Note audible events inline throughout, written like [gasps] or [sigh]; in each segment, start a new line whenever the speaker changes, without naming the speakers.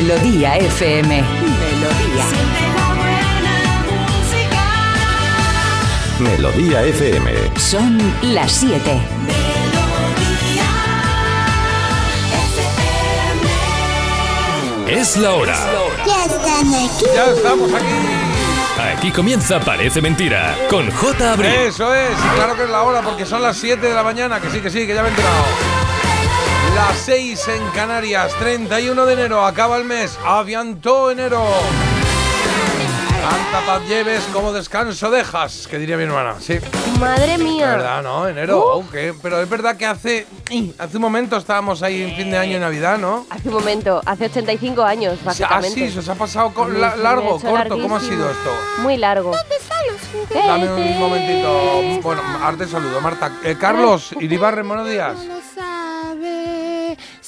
Melodía FM. Melodía.
Melodía FM.
Son las 7.
Es la hora.
Ya están aquí.
Ya estamos aquí.
Aquí comienza Parece Mentira con J. Abril.
Eso es, y claro que es la hora porque son las 7 de la mañana, que sí, que sí, que ya me he enterado. Las 6 en Canarias, 31 de enero, acaba el mes, aviantó enero. Tanta paz lleves como descanso dejas, que diría mi hermana, sí.
Madre
Es
mía.
verdad, ¿no? Enero, aunque, pero es verdad que hace, hace un momento estábamos ahí en fin de año y Navidad, ¿no?
Hace un momento, hace 85 años,
Ah,
básicamente.
sí, se os ha pasado la- largo, corto, ¿cómo ha
larguísimo.
sido esto?
Muy largo.
Dame un momentito. Bueno, arte saludo, Marta. Eh, Carlos, Iribarren, buenos días.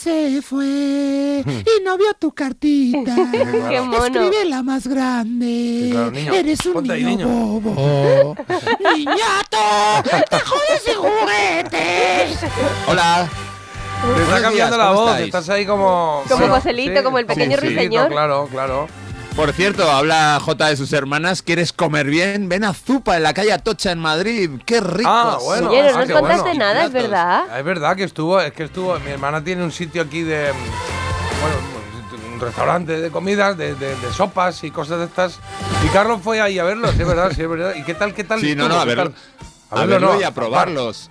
Se fue y no vio tu cartita. [laughs]
Qué mono.
Escribe la más grande.
Claro, niño.
Eres un
Ponte ahí,
niño,
niño.
bobo. [laughs] ¡Niñato! ¡Te jodes de juguetes!
Hola.
Te está
Buenos
cambiando
días,
la
¿cómo
voz,
estáis?
estás ahí como.
Como
Sí,
Joselito, como el pequeño ruiseñor.
Claro, claro.
Por cierto, habla J de sus hermanas. ¿Quieres comer bien? Ven a Zupa en la calle Atocha en Madrid. ¡Qué rico!
Ah, bueno.
Oye, no
ah,
nos contaste
bueno.
nada, es verdad.
Ah, Es verdad que estuvo, es que estuvo. Mi hermana tiene un sitio aquí de. Bueno, un restaurante de comidas, de, de- de sopas y cosas de estas. Y Carlos fue ahí a verlo, sí, es verdad, sí, es verdad. ¿Y qué tal, qué tal?
Sí, no, no, a
¿Qué
verlo.
tal?
A verlo
no,
y a probarlos.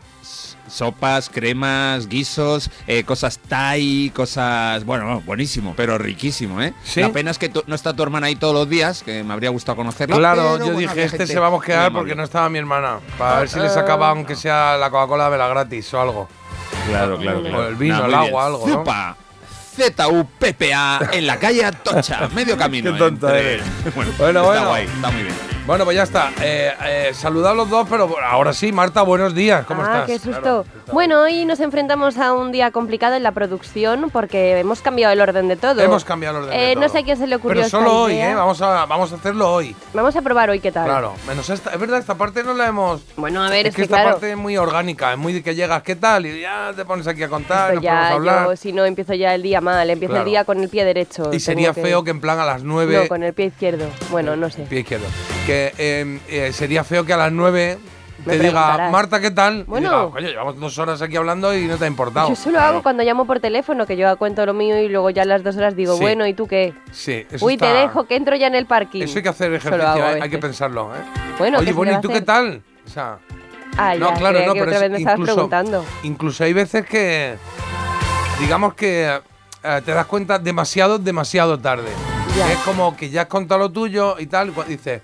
Sopas, cremas, guisos, eh, cosas Thai, cosas. Bueno, buenísimo, pero riquísimo, ¿eh?
¿Sí?
La pena es que tu- no está tu hermana ahí todos los días, que me habría gustado conocerla.
Claro, yo
bueno,
dije, este se va a
amable.
porque no estaba mi hermana. Para ver si le sacaba, aunque sea la Coca-Cola vela gratis o algo.
Claro, claro, claro.
O el vino, el agua, algo, ¿no?
Zupa. Z-U-P-P-A en la calle Atocha, medio [laughs] camino.
Qué eres. [laughs]
Bueno,
Bueno,
está
bueno.
guay, está muy bien.
Bueno, pues ya está. Eh, eh, saludad a los dos, pero ahora sí, Marta, buenos días. ¿Cómo
ah,
estás?
qué susto.
Claro, está
bueno, hoy nos enfrentamos a un día complicado en la producción porque hemos cambiado el orden de todo.
Hemos cambiado el orden. de
Eh, no
todo.
sé a quién se le ocurrió
Pero
esta
solo hoy,
idea.
¿eh? Vamos a, vamos a hacerlo hoy.
Vamos a probar hoy qué tal.
Claro. Menos esta. Es verdad, esta parte no la hemos.
Bueno, a ver,
es
es
que
que
esta
claro.
parte es muy orgánica, es muy de que llegas, ¿qué tal? Y ya te pones aquí a contar,
Esto
nos ponemos a
ya,
hablar.
yo, si no, empiezo ya el día mal. Empiezo
Claro.
el día con el pie derecho.
y sería feo que en plan a las 9.
No, con el pie izquierdo. Bueno, no sé.
Pie izquierdo. Que eh, eh, sería feo que a las 9
Me
te diga. Marta, ¿qué tal?
Bueno.
Y diga, coño, llevamos dos horas aquí hablando y no te ha importado.
Yo solo hago cuando llamo por teléfono, que yo cuento lo mío y luego ya a las dos horas digo,
Sí.
bueno, ¿y tú qué?
Sí, eso
Uy, te
está-
dejo, que entro ya en el parking.
Eso hay que hacer
Solo
ejercicio,
hago
¿eh? hay que pensarlo, ¿eh?
Bueno, ¿qué
Oye,
se
bueno,
le va
¿y tú qué
hacer?
tal? O sea,
Ah,
no,
ya,
claro,
creía
no,
que
pero
otra
es
vez me estabas preguntando.
incluso hay veces que, digamos que eh, te das cuenta demasiado, demasiado tarde.
Ya.
Es como que ya has contado lo tuyo y tal, y dices,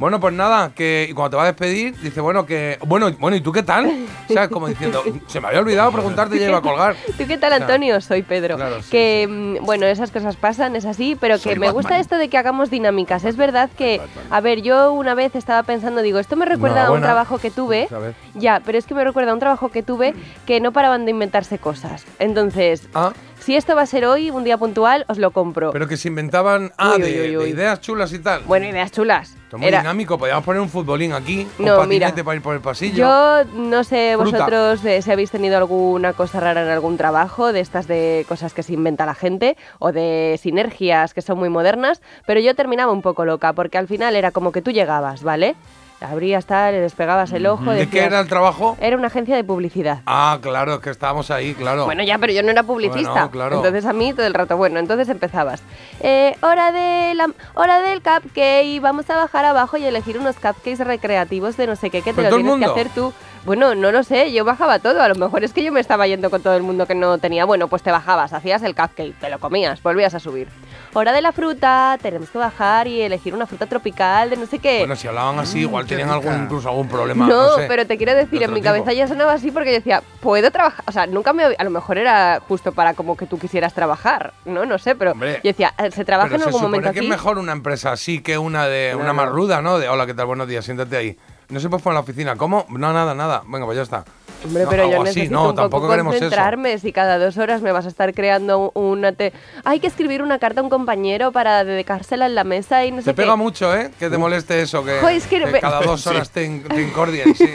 bueno, pues nada, que y cuando te va a despedir, dice, bueno, que, bueno, bueno, ¿y tú qué tal? ¿Sabes? Como diciendo, se me había olvidado preguntarte y ya iba a colgar.
¿Tú qué tal,
sea,
Antonio? Soy Pedro.
claro, sí,
que, mm, bueno, esas cosas pasan, es así, pero que
Soy
me gusta esto de que hagamos dinámicas. Es verdad que, a ver, yo una vez estaba pensando, digo, esto me recuerda a un trabajo que tuve. Ya, pero es que me recuerda a un trabajo que tuve que no paraban de inventarse cosas. Entonces,
Ah,
si esto va a ser hoy, un día puntual, os lo compro.
pero que se inventaban, ah,
Uy,
de,
uy, uy,
de
uy.
ideas chulas y tal.
Bueno, ideas chulas.
Esto es muy
Era-
dinámico, podríamos poner un futbolín aquí, un
No,
patinete
mira,
para ir por el pasillo.
Yo no sé
Fruta.
vosotros eh, si habéis tenido alguna cosa rara en algún trabajo, de estas de cosas que se inventa la gente, o de sinergias que son muy modernas, pero yo terminaba un poco loca, porque al final era como que tú llegabas, ¿vale? Abrías tal, le despegabas el ojo.
¿De qué era el trabajo?
Era una agencia de publicidad.
Ah, claro, es que estábamos ahí, claro.
Bueno, ya, pero yo no era publicista.
Bueno, claro.
Entonces a mí todo el rato, bueno, entonces empezabas. Eh, hora, de la, hora del cupcake, vamos a bajar abajo y elegir unos cupcakes recreativos de no sé qué, que te
¿Pero
lo tienes que hacer tú. Bueno, no lo sé, yo bajaba todo. A lo mejor es que yo me estaba yendo con todo el mundo que no tenía. Bueno, pues te bajabas, hacías el cupcake, te lo comías, volvías a subir. Hora de la fruta, tenemos que bajar y elegir una fruta tropical de no sé qué.
Bueno, si hablaban así, igual
qué
tenían algún, incluso algún problema.
No,
No, sé.
pero te quiero decir,
de
en mi
tipo.
cabeza ya sonaba así porque yo decía, ¿puedo trabajar? O sea, nunca me... A lo mejor era justo para como que tú quisieras trabajar, ¿no? No sé, pero
Hombre,
yo decía, eh, ¿se trabaja
Pero
en
se
algún
supone
momento
que
aquí?
es mejor una empresa así que una de
No,
una más ruda, ¿no? De hola, ¿qué tal? Buenos días, siéntate ahí. No se puede poner en la oficina. ¿Cómo? No, nada, nada. Venga, pues ya está.
Hombre,
No,
pero yo
algo así,
necesito
no,
un poco
tampoco eso.
concentrarme. Si cada dos horas me vas a estar creando una... Te... Hay que escribir una carta a un compañero para dedicársela en la mesa y no sé
Te
qué.
pega mucho, ¿eh? Que te moleste eso, que,
Jo, es que
que
me-
cada dos [laughs] horas te, in- te incordien, [laughs] sí.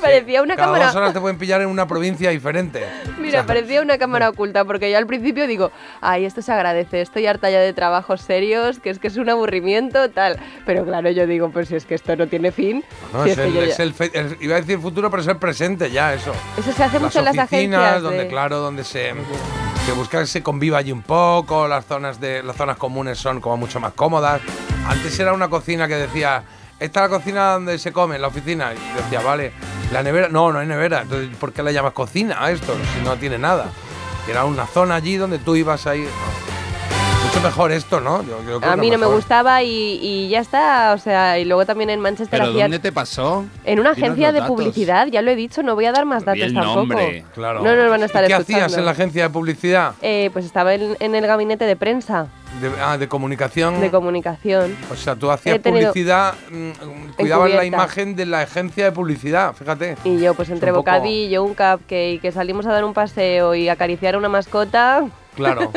Parecía una
cada
cámara...
dos horas te pueden pillar en una provincia diferente.
Mira,
O sea,
parecía una cámara oculta, porque yo al principio digo, ay, esto se agradece, estoy harta ya de trabajos serios, que es que es un aburrimiento, tal. Pero claro, yo digo, pues si es que esto no tiene fin.
no,
si
es
es
el- es el fe- el- iba a decir futuro, pero es el presente ya, eso.
Eso se hace mucho en las agencias.
donde
de-
claro, donde se, se busca que se conviva allí un poco, las zonas de las zonas comunes son como mucho más cómodas. Antes era una cocina que decía, esta es la cocina donde se come, en la oficina. Y decía, vale, la nevera, no, no hay nevera. Entonces, ¿por qué le llamas cocina a esto? Si no tiene nada. Era una zona allí donde tú ibas ahí. Mucho mejor esto, ¿no? Yo creo que
A mí no me gustaba y, y ya está, o sea, y luego también en Manchester
¿Pero
hacían...
dónde te pasó?
En una agencia de
datos.
publicidad, ya lo he dicho, no voy a dar más datos
el
tampoco.
nombre.
Claro.
No nos van a estar
¿Y ¿Qué
escuchando.
hacías en la agencia de publicidad?
Eh, pues estaba en, en el gabinete de prensa,
De, ah, de comunicación.
de comunicación.
O sea, tú hacías publicidad, mm, cuidabas la imagen de la agencia de publicidad, fíjate.
Y yo, pues entre
un poco-
bocadillo, un cupcake, que salimos a dar un paseo y acariciar a una mascota.
Claro.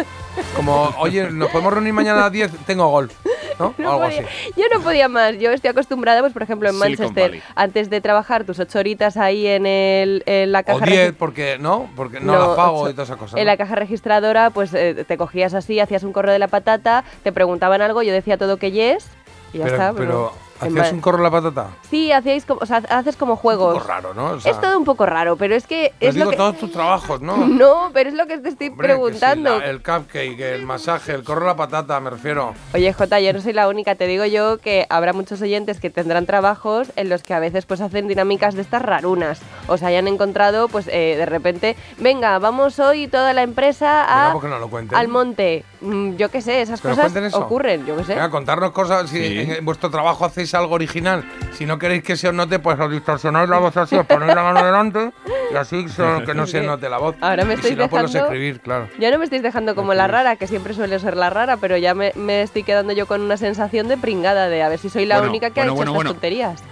Como, oye, ¿nos podemos reunir mañana a las 10? Tengo golf. ¿No?
no
Algo así.
podía- yo no podía más. Yo estoy acostumbrada, pues por ejemplo, en
Silicon
Manchester,
Valley.
antes de trabajar tus ocho horitas ahí en, el, en la
O
caja
10,
regi-
porque no, porque no, las pago
ocho.
y todas esas cosas.
En
¿no?
la caja registradora, pues eh, te cogías así, hacías un correo de la patata, te preguntaban algo, yo decía todo que yes y ya
pero,
está.
pero
en
¿hacías un corro la patata?
Sí, hacíais como, o sea, haces como
Un
juegos.
poco raro, ¿no? O sea,
es todo un poco raro, pero es que
pero
es
digo
lo que
todos tus trabajos, ¿no? [laughs]
no, pero es lo que te estoy
Hombre, que sí,
preguntando.
la- el cupcake, el masaje, el corro a la patata, me refiero.
Oye, Jota, yo no soy la única, te digo yo que habrá muchos oyentes que tendrán trabajos en los que a veces pues hacen dinámicas de estas rarunas. O se hayan encontrado, pues eh, de repente, venga, vamos hoy toda la empresa
Venga,
a,
¿por qué no lo cuenten?
al monte. Mm, yo qué sé, esas
¿Que nos
cosas ocurren, yo qué sé.
Venga, contarnos cosas. Si
Sí.
en, en vuestro trabajo hacéis algo original, si no queréis que se os note, pues os distorsionáis la voz así, os ponéis la mano delante y así que no se note la voz.
Ahora me
y
estáis
si no, pues
dejando-
escribir, claro.
Ya no me estáis dejando como la rara, que siempre suele ser la rara, pero ya me, me estoy quedando yo con una sensación de pringada, de a ver si soy la
Bueno,
única que
bueno,
ha hecho
bueno,
estas
bueno.
tonterías.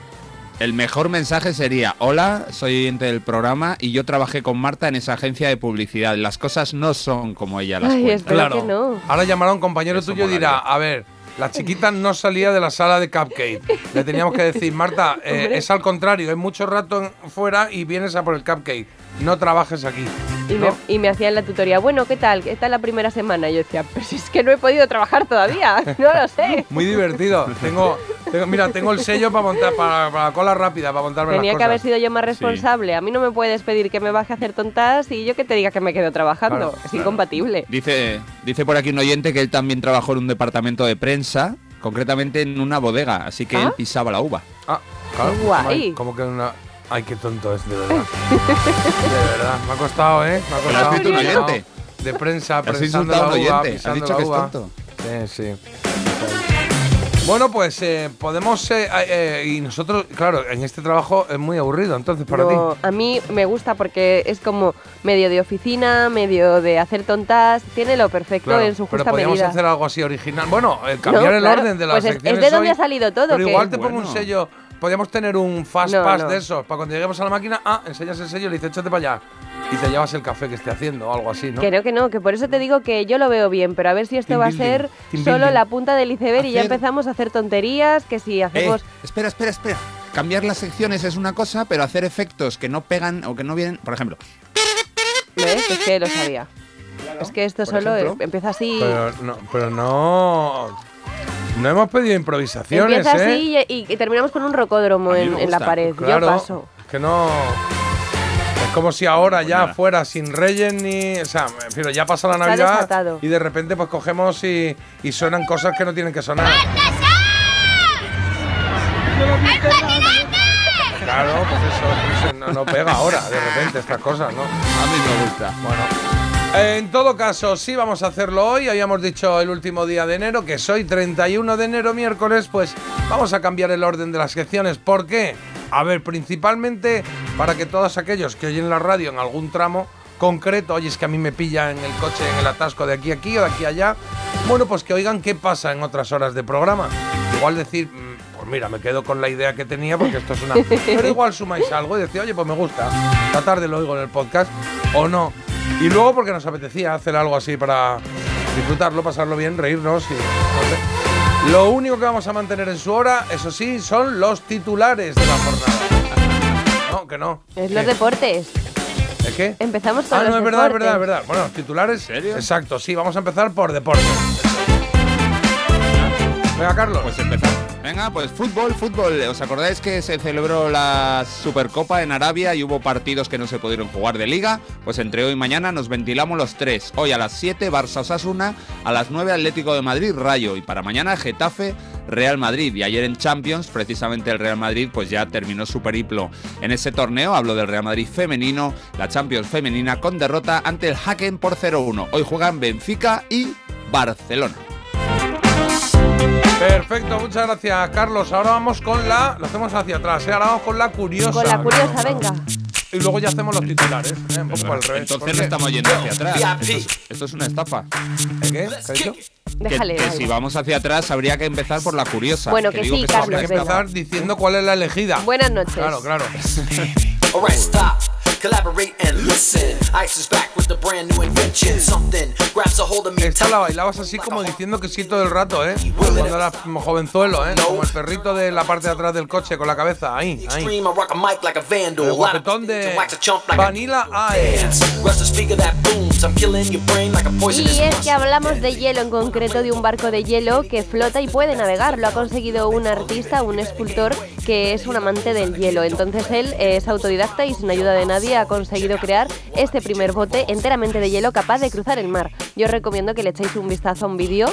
El mejor mensaje sería, hola, soy oyente del programa y yo trabajé con Marta en esa agencia de publicidad. Las cosas no son como ella las
Ay,
cuenta.
Claro.
que no.
Ahora llamará un compañero
Eso
tuyo y dirá, a ver, la chiquita no salía de la sala de cupcake. Le teníamos que decir, Marta, eh, [laughs] es al contrario, es mucho rato fuera y vienes a por el cupcake. No trabajes aquí.
Y,
¿no?
me, y me hacían la tutoría, bueno, ¿qué tal? ¿Qué tal la primera semana? Y yo decía, pues es que no he podido trabajar todavía, [laughs] no lo sé. [laughs]
Muy divertido. Tengo, tengo- mira, tengo el sello para montar, para, para la cola rápida, para montarme
Tenía
las
que haber
cosas.
sido yo más responsable. A mí no me puedes pedir que me baje a hacer tontas y yo que te diga que me quedo trabajando.
Claro,
es
claro.
incompatible.
Dice, dice por aquí un oyente que él también trabajó en un departamento de prensa, concretamente en una bodega, así que
¿Ah?
él pisaba la uva.
Ah, claro.
Guay.
Ay, Como que una... Ay, qué tonto es, de verdad. de verdad. Me ha costado, ¿eh? Me ha
Pero has
costado.
visto un oyente.
De prensa,
Has
prensando la uva,
has dicho
la
que es tonto.
Sí, sí. Bueno, pues eh, podemos... eh, eh, y nosotros, claro, en este trabajo es muy aburrido, entonces, para
No,
ti.
a mí me gusta porque es como medio de oficina, medio de hacer tontas. Tiene lo perfecto
Claro,
en su
pero
justa
podríamos
medida.
hacer algo así original. Bueno, eh, cambiar
No,
el
claro,
orden de las
pues es- es
secciones
de donde
hoy,
ha salido todo,
Pero
que-
igual te pongo un sello. Podríamos tener un fast
No,
pass
no.
de esos. Para cuando lleguemos a la máquina, ah, enseñas el sello y le dices, échate para allá. Y te llevas el café que esté haciendo o algo así, ¿no?
No, que no, que por eso te digo que yo lo veo bien, pero a ver si esto
Team
va a ser
team
solo
building.
la punta del iceberg y ya empezamos a hacer tonterías, que si
Eh,
hacemos...
espera, espera, espera. Cambiar las secciones es una cosa, pero hacer efectos que no pegan o que no vienen, por ejemplo,
¿Ves? Es que lo sabía. Es que esto
Por
solo
ejemplo.
eh, empieza así...
Pero no, pero no. No hemos pedido improvisaciones,
Empieza
¿eh?
así y, y- y terminamos con un rocódromo en, la pared.
Claro.
Yo paso.
Que no. Es como si ahora
Pues
ya
nada.
fuera sin Reyes ni. O sea, me refiero, ya pasa la Navidad y de repente pues cogemos y, y suenan cosas que no tienen que sonar. Claro, pues eso, eso no, no pega ahora, de repente, estas cosas, ¿no?
a mí me gusta.
Bueno, en todo caso, sí vamos a hacerlo hoy. Habíamos dicho el último día de enero, que soy 31 de enero, miércoles, pues vamos a cambiar el orden de las secciones. ¿Por qué? A ver, principalmente para que todos aquellos que oyen la radio en algún tramo concreto, oye, es que a mí me pilla en el coche, en el atasco de aquí a aquí o de aquí a allá, bueno, pues que oigan qué pasa en otras horas de programa. Igual decir, mm, pues mira, me quedo con la idea que tenía porque esto es una. Pero igual sumáis algo y decía, oye, pues me gusta. Esta tarde lo oigo en el podcast o no. Y luego porque nos apetecía hacer algo así para disfrutarlo, pasarlo bien, reírnos y. no sé. Lo único que vamos a mantener en su hora, eso sí, son los titulares de la jornada. No, que no.
Es los deportes.
¿El qué?
Empezamos con
Ah,
los
no, es verdad, es
deportes.
verdad, es verdad. Bueno, titulares.
serio?
Exacto, sí, vamos a empezar por deportes. Venga, Carlos.
Pues empezamos. Venga, pues fútbol, fútbol. ¿Os acordáis que se celebró la Supercopa en Arabia y hubo partidos que no se pudieron jugar de liga? Pues entre hoy y mañana nos ventilamos los tres. Hoy a las 7 Barça Osasuna, a las 9 Atlético de Madrid Rayo y para mañana Getafe Real Madrid. Y ayer en Champions, precisamente el Real Madrid pues ya terminó su periplo. En ese torneo hablo del Real Madrid femenino, la Champions femenina con derrota ante el Haken por 0-1. Hoy juegan Benfica y Barcelona.
Perfecto, muchas gracias, Carlos. Ahora vamos con la. Lo hacemos hacia atrás, ¿eh? Ahora vamos con la curiosa.
Con la curiosa, venga.
Y luego ya hacemos los titulares, ¿eh? Un poco al revés.
Entonces
¿Por
no estamos yendo hacia atrás. Esto es, esto es una estafa.
¿Eh, ¿Qué? ¿Qué ha dicho?
Que-
Déjale.
que,
dale.
si vamos hacia atrás habría que empezar por la curiosa.
Bueno, que
digo
sí, Carlos,
Hay que
venga.
empezar diciendo cuál es la elegida.
Buenas noches.
Claro, claro.
Collaborate and listen. Ice is back with a brand new invention. Something grabs a hold of me.
Esta la bailabas así como diciendo que sí todo el rato, ¿eh? Cuando eras jovenzuelo, ¿eh? Como el perrito de la parte de atrás del coche con la cabeza, ahí, ahí.
Extreme, I rock a mic like a vandal.
El guapetón de
to wax a chump like a
Vanilla Ice.
dance. Rush the speaker that booms. I'm killing your brain like a poisonous
Y es que hablamos de hielo, en concreto de un barco de hielo que flota y puede navegar. Lo ha conseguido un artista, un escultor que es un amante del hielo. Entonces él es autodidacta y sin ayuda de nadie ha conseguido crear este primer bote enteramente de hielo capaz de cruzar el mar. Yo os recomiendo que le echéis un vistazo a un vídeo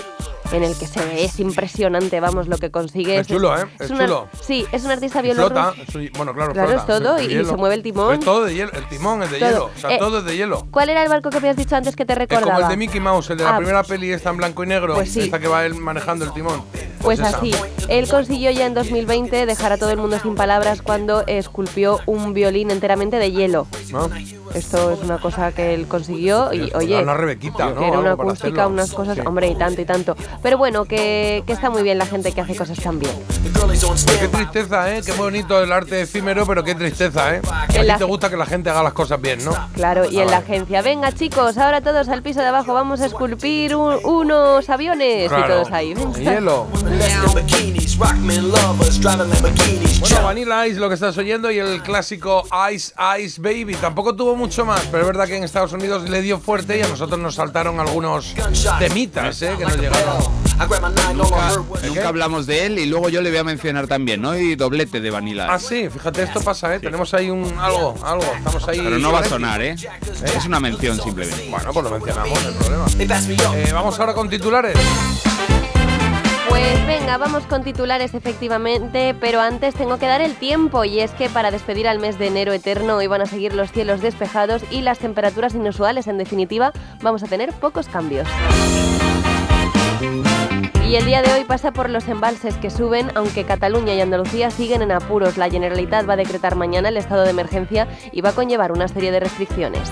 en el que se ve, es impresionante, vamos, lo que consigue.
Es chulo, ¿eh? Es chulo.
Sí, es un artista
flota,
bielorruso.
es un- bueno, claro,
Claro,
flota,
es todo, y
hielo.
se mueve el timón.
Es todo de hielo, el timón es de
Todo.
hielo, o sea,
Eh,
todo es de hielo.
¿Cuál era el barco que habías dicho antes que te
Es
recordaba?
como el de Mickey Mouse, el de la
Ah,
primera peli está en blanco y negro,
Pues sí.
esta que va él manejando el timón.
Pues
esa.
así, él consiguió ya en 2020 dejar a todo el mundo sin palabras cuando esculpió un violín enteramente de hielo.
¿no?
Esto es una cosa que él consiguió y oye,
una rebequita, ¿no?
era una acústica, unas cosas,
Sí.
hombre, y tanto y tanto. Pero bueno, que, que está muy bien la gente que hace cosas tan bien.
Qué tristeza, ¿eh? Qué bonito el arte efímero, pero qué tristeza, ¿eh? A
En
ti
la-
te gusta que la gente haga las cosas bien, ¿no?
Claro, y
Ah,
en la
vale.
agencia, venga chicos, ahora todos al piso de abajo, vamos a esculpir un- unos aviones
Claro.
y todos ahí.
Hielo. Bueno. Vanilla Ice lo que estás oyendo y el clásico Ice Ice Baby. Tampoco tuvo mucho más, pero es verdad que en Estados Unidos le dio fuerte y a nosotros nos saltaron algunos temitas, ¿eh? Que nos llegaron.
Nunca hablamos de él y luego yo le voy a mencionar también, ¿no? Y doblete de Vanilla.
Ah, sí, fíjate, esto pasa, ¿eh? Tenemos ahí un algo, algo. Estamos ahí.
Pero no va a sonar, ¿eh? Es una mención simplemente.
Bueno, pues lo mencionamos, no hay problema. Eh, vamos ahora con titulares.
Pues venga, vamos con titulares efectivamente, pero antes tengo que dar el tiempo y es que para despedir al mes de enero eterno hoy van a seguir los cielos despejados y las temperaturas inusuales, en definitiva, vamos a tener pocos cambios. Y el día de hoy pasa por los embalses que suben, aunque Cataluña y Andalucía siguen en apuros. La Generalitat va a decretar mañana el estado de emergencia y va a conllevar una serie de restricciones.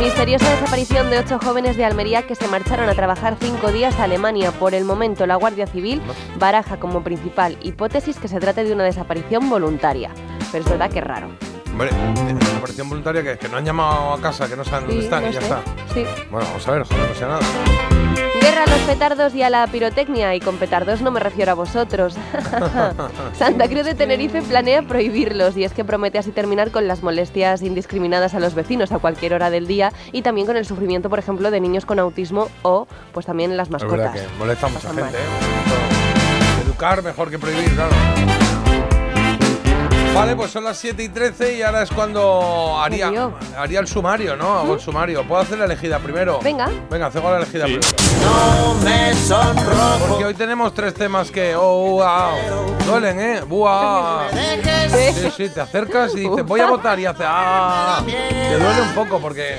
Misteriosa desaparición de ocho jóvenes de Almería que se marcharon a trabajar cinco días a Alemania. Por el momento, la Guardia Civil baraja como principal hipótesis que se trate de una desaparición voluntaria. Pero es verdad que es raro.
Hombre, desaparición voluntaria que, que no han llamado a casa, que no saben dónde
Sí,
están
no
y ya
sé.
está.
Sí.
Bueno, vamos a ver, ojalá no sea nada.
Guerra a los petardos y a la pirotecnia, y con petardos no me refiero a vosotros. [laughs] Santa Cruz de Tenerife planea prohibirlos, y es que promete así terminar con las molestias indiscriminadas a los vecinos a cualquier hora del día y también con el sufrimiento, por ejemplo, de niños con autismo o pues también las
Es
mascotas.
que molesta a mucha gente,
mal.
¿eh? Educar mejor que prohibir, claro. Vale, pues son las 7 y 13 y ahora es cuando haría, haría el sumario, ¿no? Hago el sumario. ¿Puedo hacer la elegida primero?
Venga.
Venga, hacemos la elegida
Sí.
primero.
No me sonrojo.
Porque hoy tenemos tres temas que, oh, wow, duelen, ¿eh? Buah. Sí, sí, te acercas y dices, voy a votar y hace, ah, te duele un poco porque,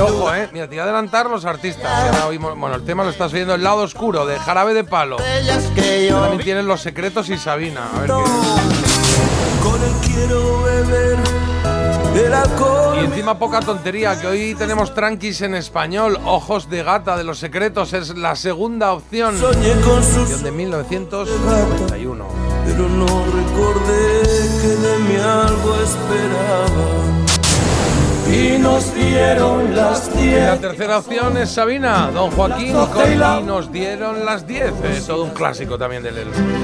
ojo, ¿eh? Mira, te voy a adelantar los artistas. bueno, el tema lo estás oyendo, El lado oscuro, de Jarabe de Palo. También tienen Los secretos y Sabina. A ver qué. Y encima poca tontería, que hoy tenemos tranquis en español. Ojos de gata de los secretos es la segunda opción.
Soñé
Canción de 1991.
pero no recordé que de mí algo esperaba. Y nos dieron las
Y
diez.
la tercera opción es Sabina, Don Joaquín con Y nos dieron las 10. Eh, todo un clásico también del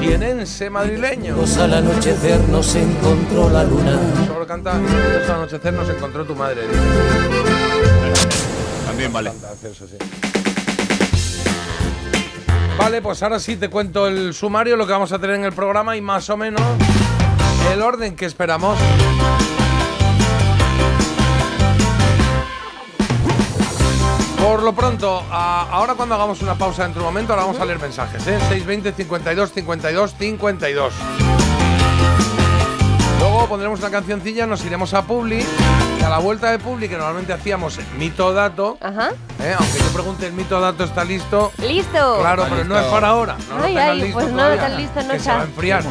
jienense madrileño.
Al anochecer nos encontró la luna.
Solo canta "Al anochecer nos encontró tu madre. dice.
También vale.
Vale, pues ahora sí te cuento el sumario, lo que vamos a tener en el programa y más o menos el orden que esperamos. Por lo pronto, a- ahora cuando hagamos una pausa dentro de un momento, ahora vamos a leer mensajes, ¿eh? 620 52 52 52. Luego pondremos una cancioncilla, nos iremos a Publi y a la vuelta de Publi, que normalmente hacíamos mito dato,
Ajá.
¿eh? aunque yo pregunte el mito dato está listo,
¡Listo!
claro,
Está
pero no es para ahora. No lo
Ay, ay,
listo
pues no,
todavía,
tan listo no
que se va a
está.
enfriar.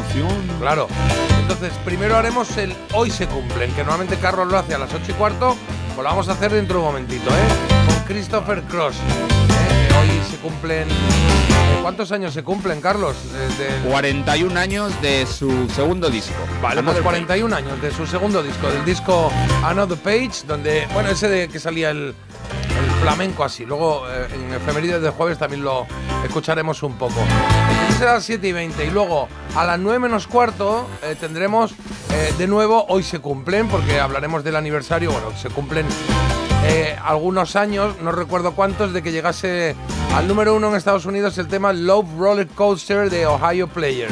Claro. Entonces, primero haremos el hoy se cumplen, que normalmente Carlos lo hace a las 8 y cuarto, pues lo vamos a hacer dentro de un momentito, ¿eh? Con Christopher Cross. ¿eh? Hoy se cumplen. ¿eh? ¿Cuántos años se cumplen, Carlos? Desde el-
41 años de su segundo disco.
Vale, pues
Another
41 años de su segundo disco, del disco Another Page, donde, bueno, ese de que salía el flamenco así. Luego eh, en efemérides de jueves también lo escucharemos un poco. Será a las 7 y 20 y luego a las 9 menos cuarto eh, tendremos eh, de nuevo Hoy se cumplen, porque hablaremos del aniversario, bueno, se cumplen algunos años, no recuerdo cuántos, de que llegase al número uno en Estados Unidos el tema Love Roller Coaster de Ohio Player.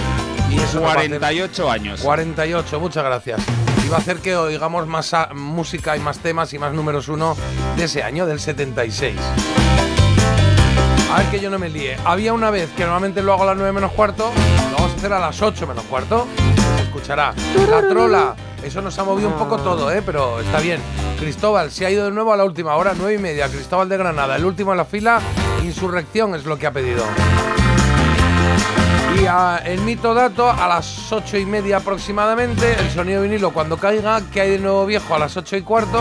Y eso nos va a hacer-
48 años.
48, muchas gracias. Y va a hacer que oigamos más música y más temas y más números uno de ese año, del 76. A ver que yo no me líe. Había una vez que normalmente lo hago a las 9 menos cuarto, lo vamos a hacer a las 8 menos cuarto. Se escuchará. La trola. Eso nos ha movido un poco todo, ¿eh? pero está bien. Cristóbal se ha ido de nuevo a la última hora, 9 y media. Cristóbal de Granada, el último en la fila. Insurrección es lo que ha pedido. Y a- el mito dato a las ocho y media aproximadamente, el sonido vinilo cuando caiga, que hay de nuevo viejo a las ocho y cuarto.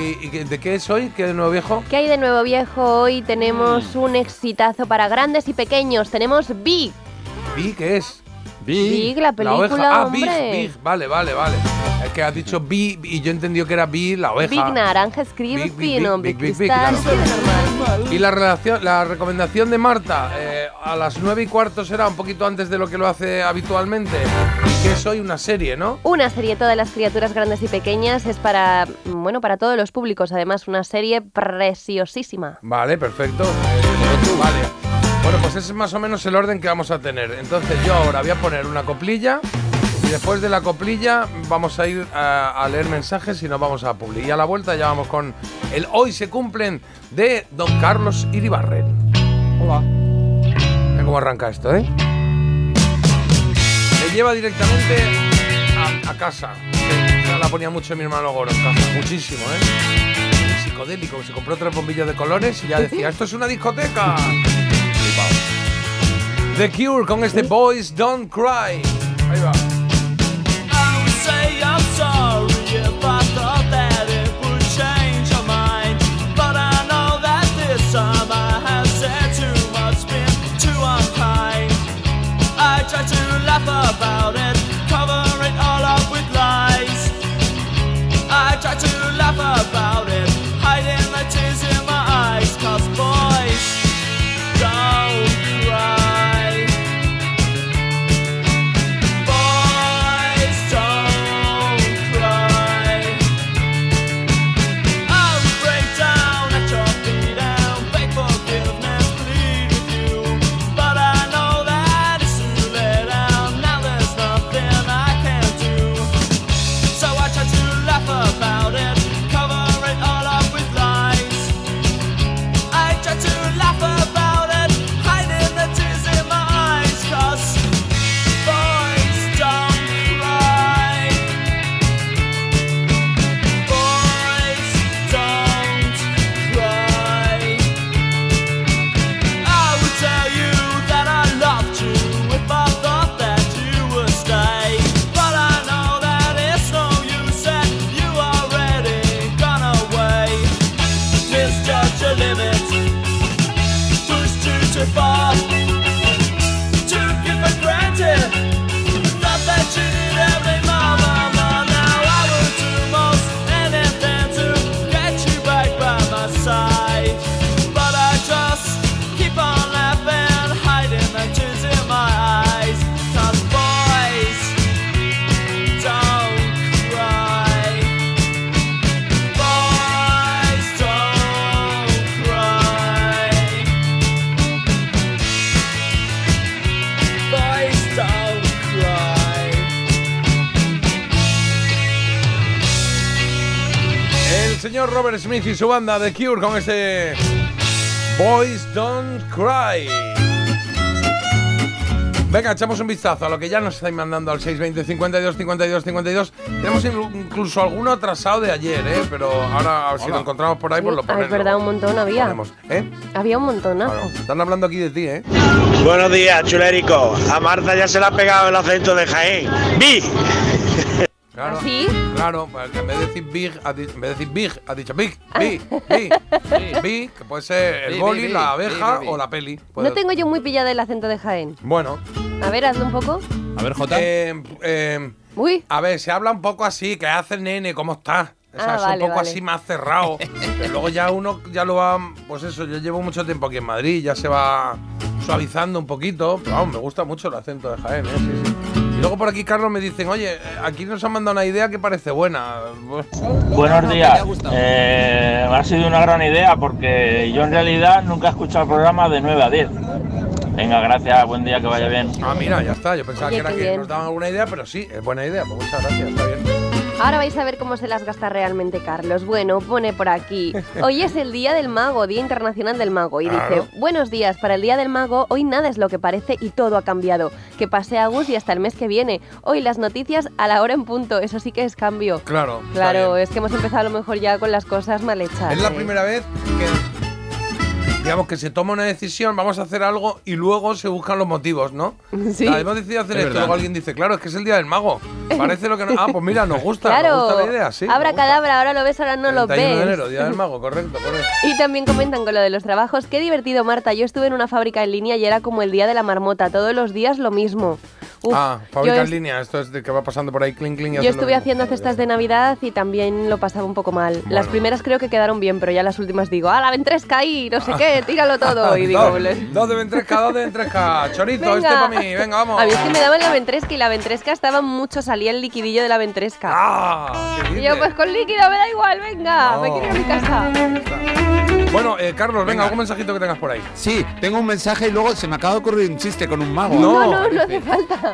¿Y, y- y de qué es hoy? ¿Qué hay de nuevo viejo?
¿Qué hay de nuevo viejo? Hoy tenemos un exitazo para grandes y pequeños. Tenemos Big.
¿Vi qué es?
Big, la película,
oveja. Ah, Big,
hombre.
Big. Vale, vale, vale. Que has dicho Big y yo he entendido que era Big, la oveja.
Big naranja,
Big,
Scream,
Big,
Big,
claro. Y la, relación, la recomendación de Marta, eh, a las nueve y cuarto será un poquito antes de lo que lo hace habitualmente. Y que es hoy una serie, ¿no?
Una serie todas las criaturas grandes y pequeñas es para bueno para todos los públicos. Además una serie preciosísima.
Vale, perfecto. Vale. Bueno, pues ese es más o menos el orden que vamos a tener. Entonces yo ahora voy a poner una coplilla y después de la coplilla vamos a ir a, a leer mensajes y nos vamos a publicar. Y a la vuelta ya vamos con el Hoy se cumplen de Don Carlos Iribarren. Hola. Mira cómo arranca esto, ¿eh? Me lleva directamente a, a casa. Esa la ponía mucho mi hermano Goro en casa. Muchísimo, ¿eh? psicodélico, que se compró tres bombillas de colores y ya decía, esto es una discoteca. The Cure con este Boys Don't Cry. Ahí va. Señor Robert Smith y su banda The Cure con este Boys Don't Cry. Venga, echamos un vistazo a lo que ya nos estáis mandando al 620 52 52 52. Tenemos in- incluso alguno atrasado de ayer, ¿eh? Pero ahora, a ver si lo encontramos por ahí, pues lo
Ah,
ponemos.
es verdad, un montón había.
Ponemos, ¿eh?
Había un montonazo.
Claro, están hablando aquí de ti, ¿eh?
Buenos días, chulérico. A Marta ya se le ha pegado el acento de Jaén. ¡Vi!
Claro,
¿Ah, sí?
Claro, pues en vez de decir big, ha di- en vez de decir big, ha dicho big, big, big, [laughs] big, que puede ser el boli, la abeja o la peli. Puede-
No tengo yo muy pillado el acento de Jaén.
Bueno,
A ver, hazlo un poco.
A ver, Jota.
eh, eh,
Uy,
a ver, se habla un poco así, que hace el nene, ¿cómo está? O sea,
Ah,
es
vale,
un poco
vale.
así más cerrado. [laughs] Pero luego ya uno ya lo va, pues eso, yo llevo mucho tiempo aquí en Madrid, ya se va suavizando un poquito. Pero vamos, me gusta mucho el acento de Jaén, ¿eh? Sí, sí. Luego por aquí, Carlos, me dicen, oye, aquí nos han mandado una idea que parece buena.
Buenos días.
¿Te ha gustado?
Eh, ha sido una gran idea porque yo en realidad nunca he escuchado el programa de 9 a 10. Venga, gracias, buen día, que vaya bien.
Ah, mira, ya está. Yo pensaba
Oye,
que era que
bien.
nos daban alguna idea, pero sí, es buena idea. Pues muchas gracias, está bien.
Ahora vais a ver cómo se las gasta realmente Carlos. Bueno, pone por aquí. Hoy es el Día del Mago, Día Internacional del Mago. Y
Claro.
dice, buenos días, para el Día del Mago, hoy nada es lo que parece y todo ha cambiado. Que pase Agus y hasta el mes que viene. Hoy las noticias a la hora en punto, eso sí que es cambio.
Claro.
Claro, es que hemos empezado a lo mejor ya con las cosas mal hechas.
Es la primera vez que. Digamos que se toma una decisión, vamos a hacer algo y luego se buscan los motivos, ¿no?
Sí.
Hemos decidido hacer
Es
esto,
verdad.
luego alguien dice, claro, es que es el día del mago. Parece lo que no. Ah, pues mira, nos gusta,
Claro,
nos gusta la idea, sí.
abra cadabra, ahora lo ves, ahora no lo
31
ves.
de enero, día del mago, correcto, correcto.
Y también comentan con lo de los trabajos. Qué divertido, Marta. Yo estuve en una fábrica en línea y era como el día de la marmota. Todos los días lo mismo. Uf,
ah, fábrica
es-
en línea, esto es de que va pasando por ahí, clink,
Yo estuve haciendo cestas de Navidad y también lo pasaba un poco mal. Las primeras creo que quedaron bien, pero ya las últimas digo, ¡ah, la ventresca ahí! No sé [laughs] qué, tíralo todo. Y digo,
dos,
"Les-
dos de ventresca, dos de ventresca. Chorizo, este para mí, venga, vamos.
A mí es que me daban la ventresca y la ventresca estaba mucho, salía el liquidillo de la ventresca.
¡Ah! ¿qué
y yo, pues con líquido me da igual, venga, me quiero ir a mi casa.
Bueno, eh, Carlos, venga,
Venga.
algún mensajito que tengas por ahí.
Sí, tengo un mensaje y luego se me acaba de ocurrir un chiste con un mago.
No.
No, no, no hace falta.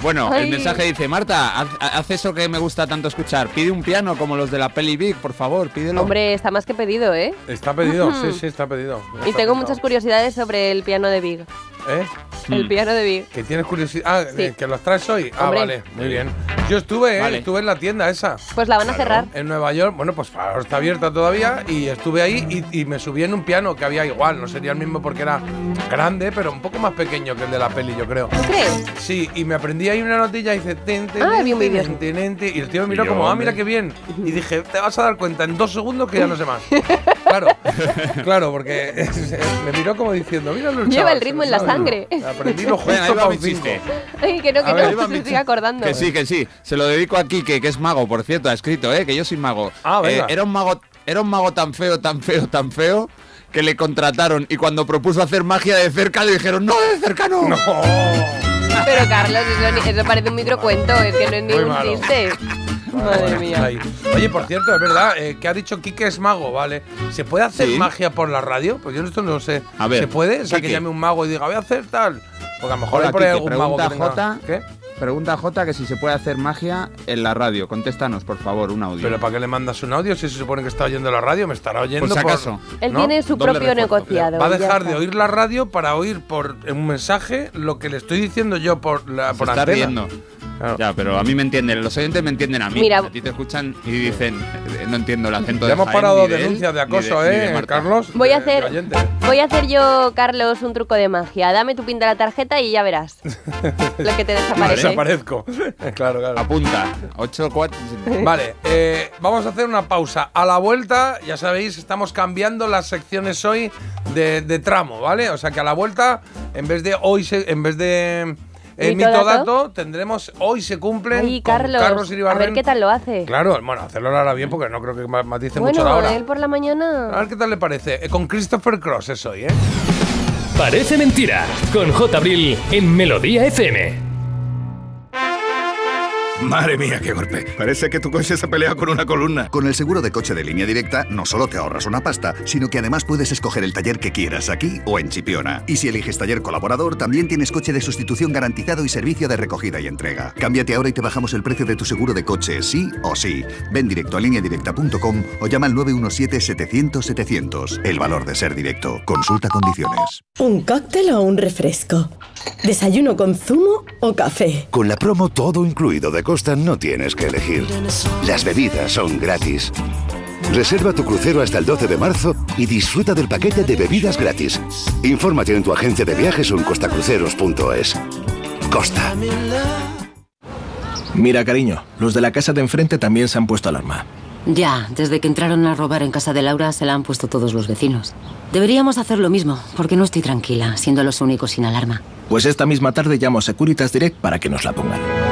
Bueno,
Ay.
el mensaje dice, Marta, haz, haz eso que me gusta tanto escuchar. Pide un piano como los de la peli Big, por favor, pídelo.
Hombre, está más que pedido, ¿eh?
Está pedido, sí, sí, está pedido. Ya
Y
está
tengo muchas curiosidades sobre el piano de Big.
¿Eh?
El
Mm.
piano de Big.
Que tienes curiosidad. Ah,
Sí.
eh, que los traes hoy. Ah,
Hombre.
vale, muy bien. Yo estuve, ¿eh?
Vale.
Estuve en la tienda esa.
Pues la van a cerrar.
En Nueva York, bueno, pues ahora está abierta todavía y estuve ahí y, y me subí en un piano que había igual, no sería el mismo porque era grande, pero un poco más pequeño que el de la peli, yo creo.
¿Tú crees?
Sí, y me aprendí ahí una notilla y dice, ten, ten,
Ah,
ten,
vi un
ten,
vídeo.
ten, ten, ten, y el tío me miró
Y yo,
como, ah,
hombre.
mira qué bien. Y dije, te vas a dar cuenta en dos segundos que ya no sé más. [laughs] claro, claro, porque [laughs] me miró como diciendo, mira
Lleva el ritmo en la sangre.
Aprendí lo
Venga, [laughs] ahí
justo
va mi chiste. [laughs]
Ay, que no, que
ver,
no, se sigue acordando.
Que sí, que sí. Se lo dedico a Quique, que es mago, por cierto, ha escrito, ¿eh? Que yo soy mago.
Ah, venga.
Eh, era, un mago era un mago tan feo, tan feo, tan feo, que le contrataron y cuando propuso hacer magia de cerca le dijeron, no, de cerca no.
No. [laughs]
Pero Carlos, eso, eso parece un microcuento, es que no es ni
Muy
un
malo.
chiste. Madre mía.
Ahí. Oye, por cierto, es verdad, eh, que ha dicho Quique es mago, ¿vale? ¿Se puede hacer
Sí.
magia por la radio? Pues yo esto no lo sé.
A ver,
¿Se puede? O sea, que
Quique.
llame un mago y diga, voy a hacer tal. Porque a lo mejor
Hola,
hay por ahí algún mago que
pregunta
tenga...
Jota.
¿Qué?
Pregunta a Jota que si se puede hacer magia en la radio. Contéstanos, por favor, un audio.
¿Pero para qué le mandas un audio si se supone que está oyendo la radio? Me estará oyendo
Por si acaso.
Él
¿no?
tiene su
Doble
propio
refuerzo.
negociado.
Va a dejar de oír la radio para oír por un mensaje lo que le estoy diciendo yo por la
Se
por
está
antena.
riendo.
Claro.
Ya, pero a mí me entienden, los oyentes me entienden a mí.
Mira-
a ti te escuchan y dicen, eh, no entiendo el acento
Ya
de
hemos
Jaén,
parado
ni de él,
denuncias de acoso,
ni de
¿eh. Carlos?
Voy a hacer, voy a hacer yo, Carlos, un truco de magia. Dame tu pin de la tarjeta y ya verás [laughs] lo que te desaparece.
Desaparezco. [laughs] claro, claro.
Apunta. 8, 4. [laughs]
Vale, eh, vamos a hacer una pausa. A la vuelta, ya sabéis, estamos cambiando las secciones hoy de, de tramo, ¿vale? O sea que a la vuelta, en vez de hoy, se- en vez de eh,
Mito dato.
dato, tendremos hoy se cumple
Ay, Carlos,
Carlos
a ver qué tal lo hace.
Claro, bueno, hacerlo ahora bien porque no creo que ma- matice mucho la
Bueno,
hora.
él por la
A
mañana.
ver qué tal le parece. Eh, con Christopher Cross es hoy, ¿eh?
Parece mentira. Con J. Abril en Melodía FM.
Madre mía, qué golpe. Parece que tu coche se ha peleado con una columna.
Con el seguro de coche de línea directa no solo te ahorras una pasta, sino que además puedes escoger el taller que quieras aquí o en Chipiona. Y si eliges taller colaborador, también tienes coche de sustitución garantizado y servicio de recogida y entrega. Cámbiate ahora y te bajamos el precio de tu seguro de coche, sí o sí. Ven directo a lineadirecta.com o llama al 917-700-700. El valor de ser directo. Consulta condiciones.
¿Un cóctel o un refresco? ¿Desayuno con zumo o café?
Con la promo todo incluido de Costa no tienes que elegir. Las bebidas son gratis. Reserva tu crucero hasta el 12 de marzo y disfruta del paquete de bebidas gratis. Infórmate en tu agencia de viajes o en costacruceros.es. Costa.
Mira, cariño, los de la casa de enfrente también se han puesto alarma.
Ya, desde que entraron a robar en casa de Laura se la han puesto todos los vecinos. Deberíamos hacer lo mismo, porque no estoy tranquila, siendo los únicos sin alarma.
Pues esta misma tarde llamo a Securitas Direct para que nos la pongan.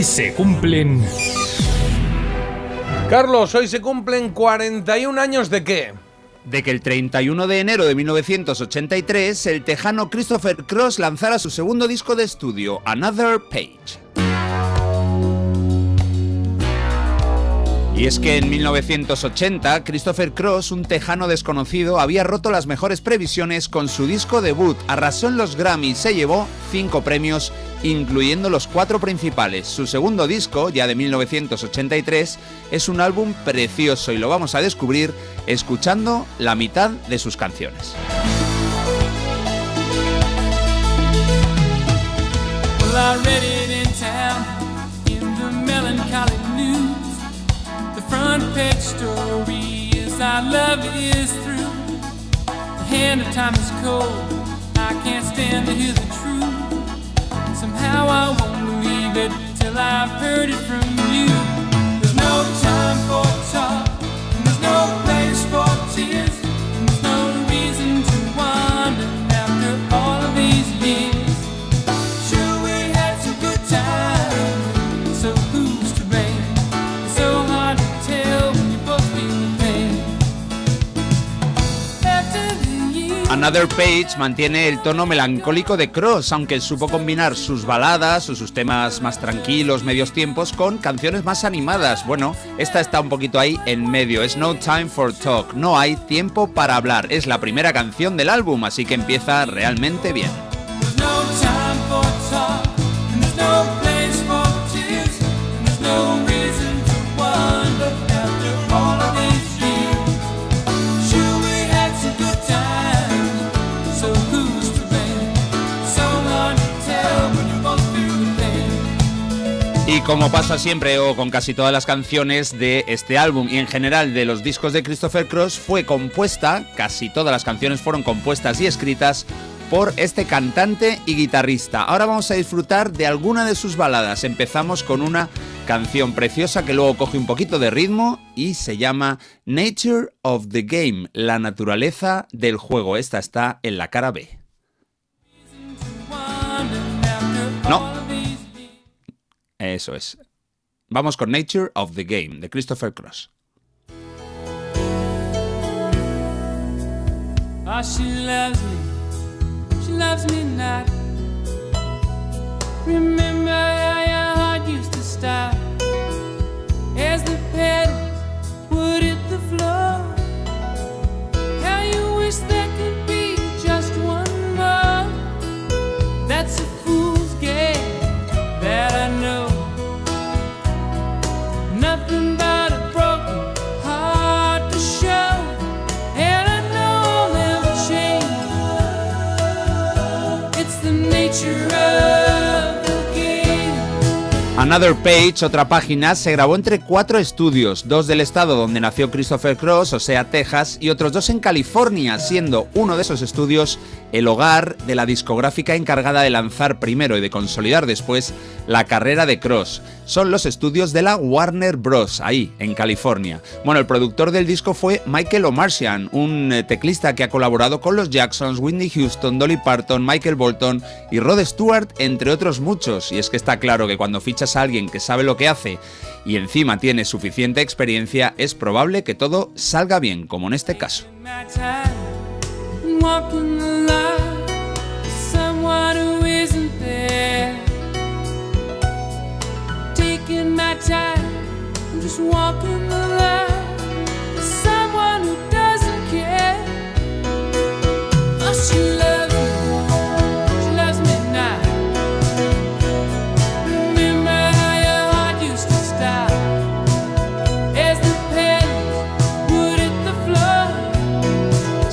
Hoy se cumplen.
Carlos, hoy se cumplen 41 años de qué?
De que el 31 de enero de 1983 el tejano Christopher Cross lanzara su segundo disco de estudio, Another Page. Y es que en 1980 Christopher Cross, un tejano desconocido, había roto las mejores previsiones con su disco debut, arrasó en los Grammy se llevó cinco premios, incluyendo los cuatro principales. Su segundo disco, ya de 1983, es un álbum precioso y lo vamos a descubrir escuchando la mitad de sus canciones.
Front page story is our love is through. The hand of time is cold. I can't stand to hear the truth. Somehow I won't believe it till I've heard it from you. There's no time for talk, and there's no
Another Page mantiene el tono melancólico de Cross, aunque supo combinar sus baladas o sus temas más tranquilos, medios tiempos, con canciones más animadas. Bueno, esta está un poquito ahí en medio. Es No Time for Talk. No hay tiempo para hablar. Es la primera canción del álbum, así que empieza realmente bien. Y como pasa siempre o con casi todas las canciones de este álbum y en general de los discos de Christopher Cross, fue compuesta, casi todas las canciones fueron compuestas y escritas por este cantante y guitarrista. Ahora vamos a disfrutar de alguna de sus baladas. Empezamos con una canción preciosa que luego coge un poquito de ritmo y se llama Nature of the Game, la naturaleza del juego. Esta está en la cara B. No. Eso es. Vamos con Nature of the Game de Christopher Cross.
Oh, she loves me, she loves me not. Remember how your heart used to stop as the petals
Another Page, otra página, se grabó entre cuatro estudios, dos del estado donde nació Christopher Cross, o sea, Texas, y otros dos en California, siendo uno de esos estudios el hogar de la discográfica encargada de lanzar primero y de consolidar después la carrera de Cross. Son los estudios de la Warner Bros. ahí, en California. Bueno, el productor del disco fue Michael O'Marcian, un eh, teclista que ha colaborado con los Jacksons, Whitney Houston, Dolly Parton, Michael Bolton y Rod Stewart, entre otros muchos. Y es que está claro que cuando fichas a alguien que sabe lo que hace y encima tiene suficiente experiencia, es probable que todo salga bien, como en este caso.
And just walking the line someone who doesn't care. Oh, she loves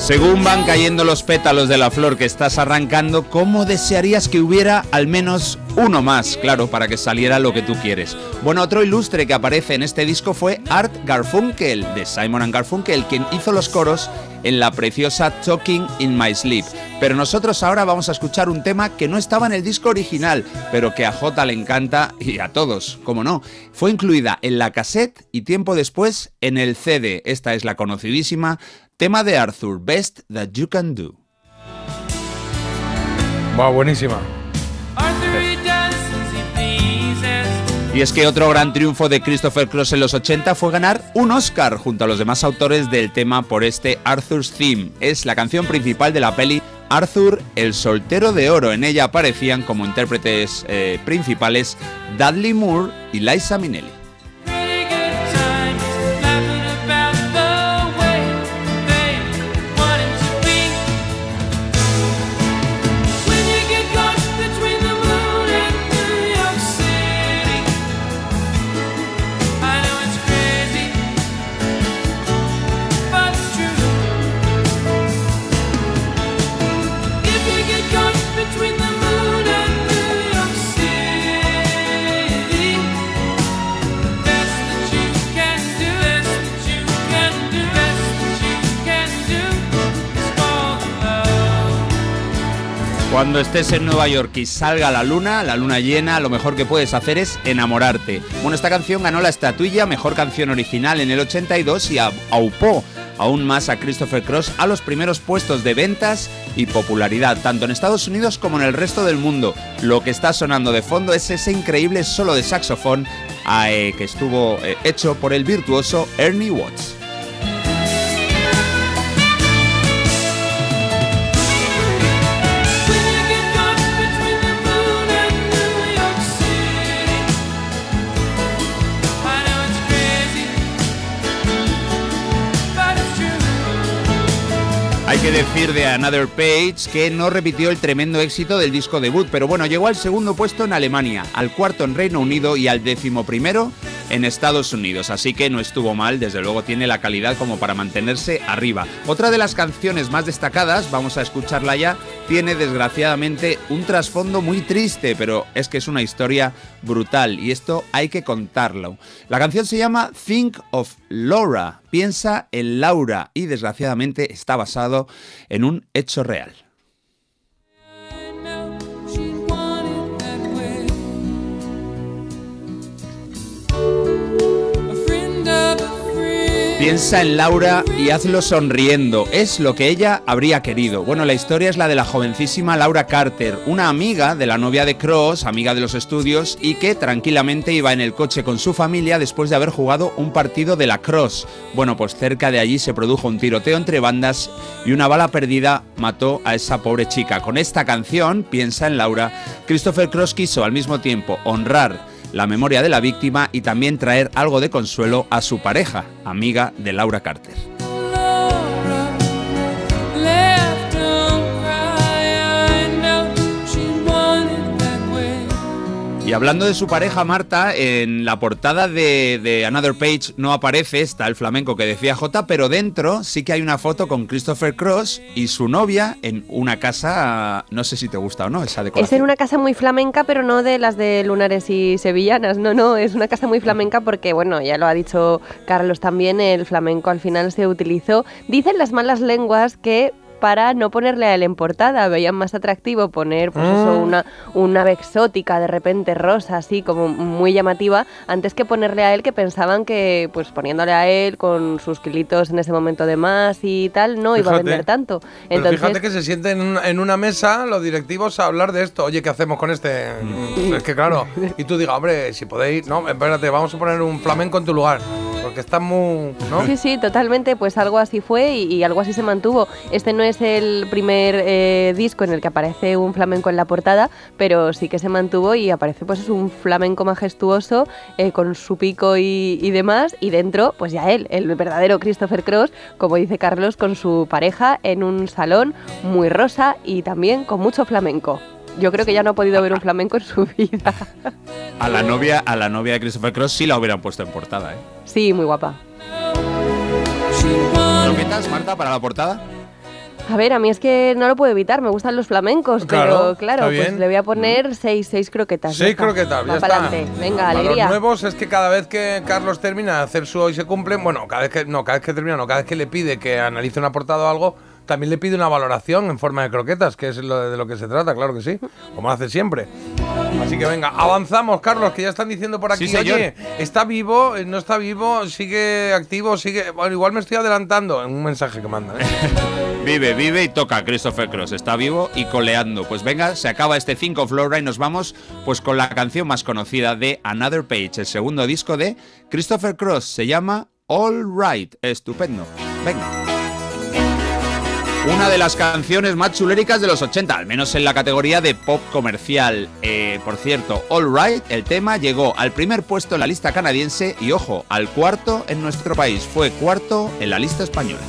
Según van cayendo los pétalos de la flor que estás arrancando, ¿cómo desearías que hubiera al menos uno más, claro, para que saliera lo que tú quieres? Bueno, otro ilustre que aparece en este disco fue Art Garfunkel, de Simon and Garfunkel, quien hizo los coros en la preciosa Talking in My Sleep. Pero nosotros ahora vamos a escuchar un tema que no estaba en el disco original, pero que a Jota le encanta y a todos, como no. Fue incluida en la cassette y tiempo después en el CD. Esta es la conocidísima tema de Arthur, Best That You Can Do.
Va, buenísima.
Y es que otro gran triunfo de Christopher Cross en los 80 fue ganar un Oscar junto a los demás autores del tema por este Arthur's Theme. Es la canción principal de la peli Arthur, el soltero de oro. En ella aparecían como intérpretes eh, principales Dudley Moore y Liza Minnelli. Cuando estés en Nueva York y salga la luna, la luna llena, lo mejor que puedes hacer es enamorarte. Bueno, esta canción ganó la estatuilla Mejor Canción Original en el 82 y aupó aún más a Christopher Cross a los primeros puestos de ventas y popularidad, tanto en Estados Unidos como en el resto del mundo. Lo que está sonando de fondo es ese increíble solo de saxofón eh, que estuvo eh, hecho por el virtuoso Ernie Watts. Decir de Another Page que no repitió el tremendo éxito del disco debut, pero bueno, llegó al segundo puesto en Alemania, al cuarto en Reino Unido y al décimo primero en Estados Unidos, así que no estuvo mal, desde luego tiene la calidad como para mantenerse arriba. Otra de las canciones más destacadas, vamos a escucharla ya, tiene desgraciadamente un trasfondo muy triste, pero es que es una historia brutal y esto hay que contarlo. La canción se llama Think of Laura, piensa en Laura y desgraciadamente está basado en un hecho real. Piensa en Laura y hazlo sonriendo. Es lo que ella habría querido. Bueno, la historia es la de la jovencísima Laura Carter, una amiga de la novia de Cross, amiga de los estudios, y que tranquilamente iba en el coche con su familia después de haber jugado un partido de la Cross. Bueno, pues cerca de allí se produjo un tiroteo entre bandas y una bala perdida mató a esa pobre chica. Con esta canción, Piensa en Laura, Christopher Cross quiso al mismo tiempo honrar la memoria de la víctima y también traer algo de consuelo a su pareja, amiga de Laura Carter. Y hablando de su pareja Marta, en la portada de, Another Page no aparece, está el flamenco que decía J, pero dentro sí que hay una foto con Christopher Cross y su novia en una casa, no sé si te gusta o no, esa
Es
decoración.
en una casa muy flamenca, pero no de las de lunares y sevillanas. No, no, es una casa muy flamenca porque, bueno, ya lo ha dicho Carlos también, el flamenco al final se utilizó. Dicen las malas lenguas que para no ponerle a él en portada, veían más atractivo poner pues eso,
Ah.
una, una ave exótica de repente rosa, así como muy llamativa, antes que ponerle a él que pensaban que pues poniéndole a él con sus kilitos en ese momento de más y tal, no iba a vender tanto.
Pero
Entonces,
fíjate que se sienten en una, en una mesa los directivos a hablar de esto. Oye, ¿qué hacemos con este? Es que claro, y tú digas, hombre, si podéis, no, espérate, vamos a poner un flamenco en tu lugar. Porque está muy. ¿no?
Sí, sí, totalmente, pues algo así fue y, algo así se mantuvo. Este no es el primer eh, disco en el que aparece un flamenco en la portada, pero sí que se mantuvo y aparece pues es un flamenco majestuoso eh, con su pico y, y demás y dentro pues ya él, el verdadero Christopher Cross, como dice Carlos, con su pareja en un salón muy rosa y también con mucho flamenco. Yo creo que ya no ha podido ver un flamenco en su vida.
A la novia, a la novia de Christopher Cross sí la hubieran puesto en portada, ¿eh?
Sí, muy guapa.
¿Croquetas, Marta, para la portada?
A ver, a mí es que no lo puedo evitar, me gustan los flamencos,
Claro,
pero claro,
está
pues
bien.
le voy a poner seis, seis croquetas. ya
Seis
está.
croquetas, ya
Va
está.
pa'lante. Venga,
Para
alegría.
Los nuevos es que cada vez que Carlos termina de hacer su hoy se cumple, bueno, cada vez que no, cada vez que termina, no, cada vez que le pide que analice una portada o algo, también le pide una valoración en forma de croquetas, que es lo de, de lo que se trata, claro que sí, como hace siempre. Así que venga, avanzamos, Carlos, que ya están diciendo por aquí,
Sí,
oye, está vivo, Eh, no está vivo, sigue activo, sigue. Bueno, igual me estoy adelantando en un mensaje que mandan. ¿eh? [laughs]
Vive, vive y toca Christopher Cross. Está vivo y coleando. Pues venga, se acaba este Think of Laura y nos vamos pues con la canción más conocida de Another Page, el segundo disco de Christopher Cross. Se llama All Right. Estupendo. Venga. Una de las canciones más chuléricas de los 80, al menos en la categoría de pop comercial. Eh, por cierto, All Right, el tema llegó al primer puesto en la lista canadiense y, ojo, al cuarto en nuestro país. Fue cuarto en la lista española.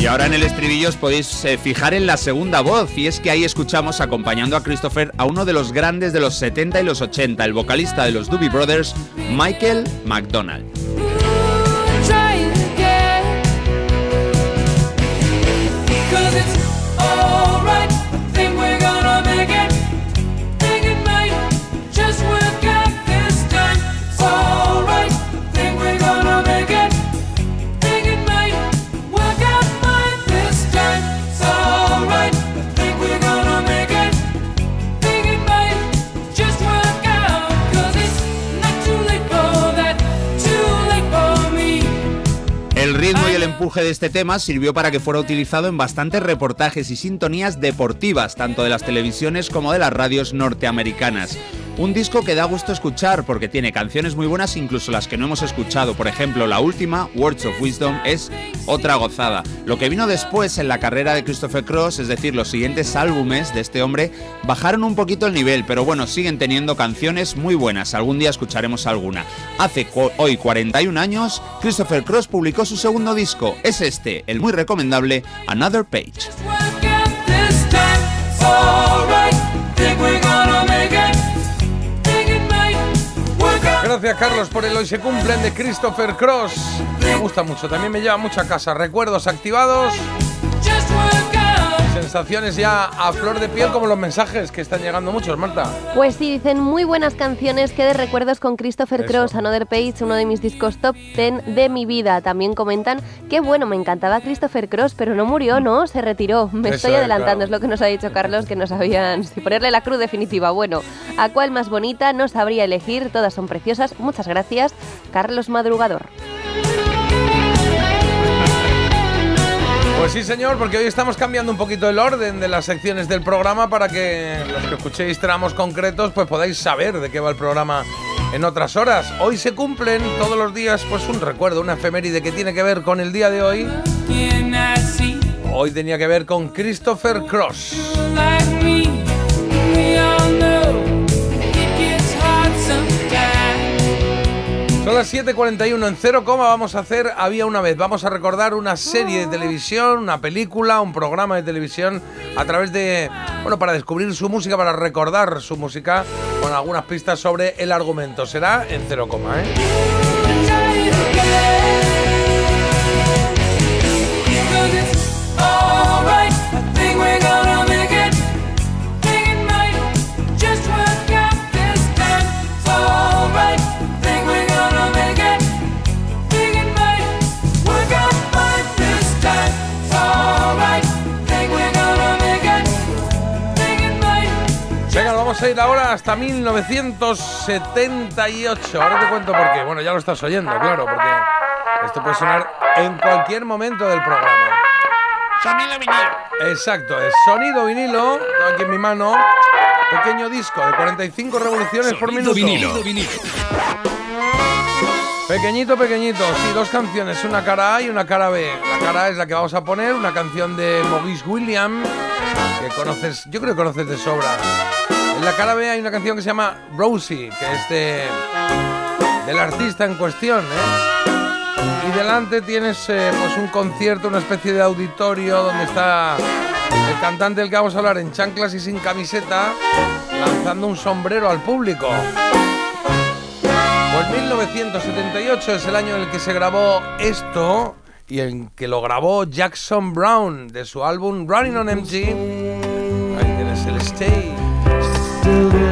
Y ahora en el estribillo os podéis eh, fijar en la segunda voz, y es que ahí escuchamos acompañando a Christopher a uno de los grandes de los 70 y los 80, el vocalista de los Doobie Brothers, Michael McDonald. El empuje de este tema sirvió para que fuera utilizado en bastantes reportajes y sintonías deportivas, tanto de las televisiones como de las radios norteamericanas. Un disco que da gusto escuchar porque tiene canciones muy buenas, incluso las que no hemos escuchado. Por ejemplo, la última, Words of Wisdom, es otra gozada. Lo que vino después en la carrera de Christopher Cross, es decir, los siguientes álbumes de este hombre, bajaron un poquito el nivel, pero bueno, siguen teniendo canciones muy buenas. Algún día escucharemos alguna. Hace hoy 41 años, Christopher Cross publicó su segundo disco. Es este, el muy recomendable Another Page.
Gracias Carlos por el hoy se cumplen de Christopher Cross. Me gusta mucho, también me lleva mucha casa. Recuerdos activados. Sensaciones ya a flor de piel como los mensajes que están llegando muchos, Marta.
Pues sí, dicen muy buenas canciones que de recuerdos con Christopher
Eso.
Cross, Another Page, uno de mis discos top 10 de mi vida. También comentan que bueno, me encantaba Christopher Cross, pero no murió, ¿no? Se retiró. Me
Eso
estoy
es,
adelantando,
claro.
es lo que nos ha dicho Carlos, que no sabían si ponerle la cruz definitiva. Bueno, ¿a cuál más bonita? No sabría elegir, todas son preciosas. Muchas gracias, Carlos Madrugador.
Pues sí, señor, porque hoy estamos cambiando un poquito el orden de las secciones del programa para que los que escuchéis tramos concretos pues podáis saber de qué va el programa en otras horas. Hoy se cumplen todos los días pues un recuerdo, una efeméride que tiene que ver con el día de hoy. Hoy tenía que ver con Christopher Cross. Son las 7.41 en 0, vamos a hacer Había una vez. Vamos a recordar una serie de televisión, una película, un programa de televisión a través de, bueno, para descubrir su música, para recordar su música con algunas pistas sobre el argumento. Será en 0, ¿eh? 6 la hora hasta 1978. Ahora te cuento por qué. Bueno, ya lo estás oyendo, claro, porque esto puede sonar en cualquier momento del programa.
Sonido vinilo.
Exacto, es sonido vinilo. Aquí en mi mano. Pequeño disco de 45 revoluciones
sonido por
minuto.
Vinilo. vinilo.
Pequeñito, pequeñito. Sí, dos canciones. Una cara A y una cara B. La cara A es la que vamos a poner. Una canción de Maurice William. Que conoces, yo creo que conoces de sobra. En la cara B hay una canción que se llama Rosie, que es de, del artista en cuestión, ¿eh? Y delante tienes eh, pues un concierto, una especie de auditorio donde está el cantante del que vamos a hablar en chanclas y sin camiseta, lanzando un sombrero al público. Pues 1978 es el año en el que se grabó esto y en que lo grabó Jackson Brown de su álbum Running on MG. Ahí tienes el Stay.
still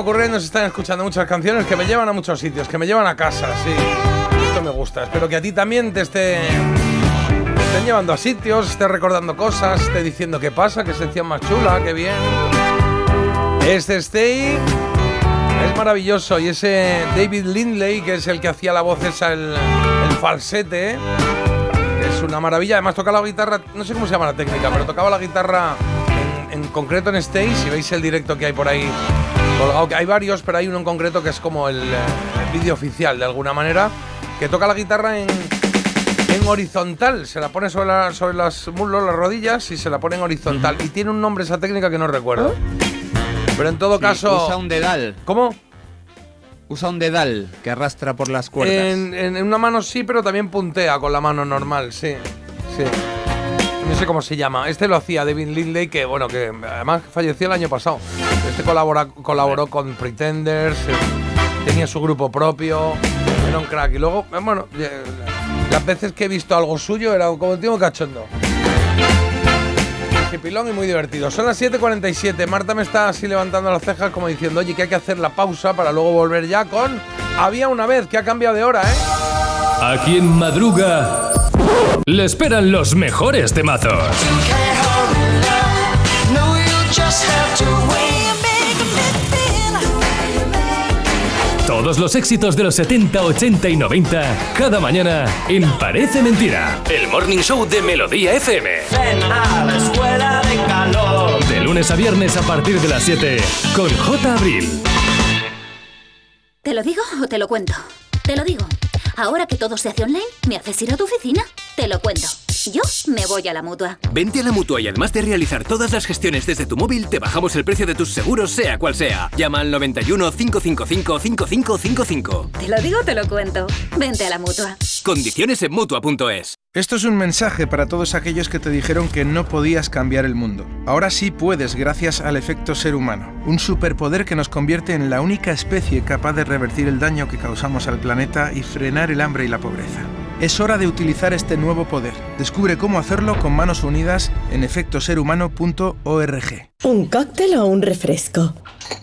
están ocurriendo, se están escuchando muchas canciones que me llevan a muchos sitios, que me llevan a casa, sí. Esto me gusta. Espero que a ti también te esté estén llevando a sitios, estés recordando cosas, esté diciendo qué pasa, qué sección más chula, qué bien. Este Stay es maravilloso y ese David Lindley, que es el que hacía la voz esa, el, el falsete, es una maravilla. Además toca la guitarra, no sé cómo se llama la técnica, pero tocaba la guitarra en, en concreto en Stay. Si veis el directo que hay por ahí colgado, que hay varios, pero hay uno en concreto que es como el, eh, el vídeo oficial de alguna manera, que toca la guitarra en, en horizontal. Se la pone sobre, la- sobre las muslos, las rodillas y se la pone en horizontal. Y tiene un nombre esa técnica que no recuerdo. Pero en todo
Sí,
caso.
Usa un dedal.
¿Cómo?
Usa un dedal que arrastra por las cuerdas.
En, en- en una mano sí, pero también puntea con la mano normal, sí. Sí. No sé cómo se llama. Este lo hacía David Lindley, que bueno, que además falleció el año pasado. Este colabora, colaboró con Pretenders, eh, tenía su grupo propio, era un crack. Y luego, eh, bueno, eh, las veces que he visto algo suyo era como el tío cachondo. Pilón y muy divertido. Son las 7.47. Marta me está así levantando las cejas como diciendo, oye, que hay que hacer la pausa para luego volver ya con Había una vez, que ha cambiado de hora, ¿eh?
A quien madruga, le esperan los mejores temazos. Todos los éxitos de los 70, 80 y 90, cada mañana en Parece Mentira. El Morning Show de Melodía FM.
Ven a la escuela de calor.
De lunes a viernes a partir de las 7 con J. Abril.
¿Te lo digo o te lo cuento? Te lo digo. Ahora que todo se hace online, ¿me haces ir a tu oficina? Te lo cuento. Yo me voy a la mutua.
Vente a la mutua y además de realizar todas las gestiones desde tu móvil, te bajamos el precio de tus seguros, sea cual sea. Llama al 91 555 5555.
Te lo digo o te lo cuento. Vente a la mutua.
Condiciones en mutua.es.
Esto es un mensaje para todos aquellos que te dijeron que no podías cambiar el mundo. Ahora sí puedes gracias al efecto ser humano, un superpoder que nos convierte en la única especie capaz de revertir el daño que causamos al planeta y frenar el hambre y la pobreza. Es hora de utilizar este nuevo poder. Descubre cómo hacerlo con manos unidas en efectoserhumano.org.
¿Un cóctel o un refresco?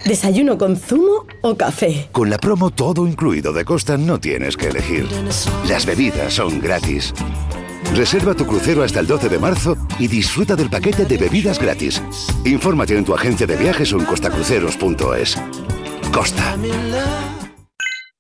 ¿Desayuno con zumo o café?
Con la promo todo incluido de Costa no tienes que elegir. Las bebidas son gratis. Reserva tu crucero hasta el 12 de marzo y disfruta del paquete de bebidas gratis. Infórmate en tu agencia de viajes o en costacruceros.es. Costa.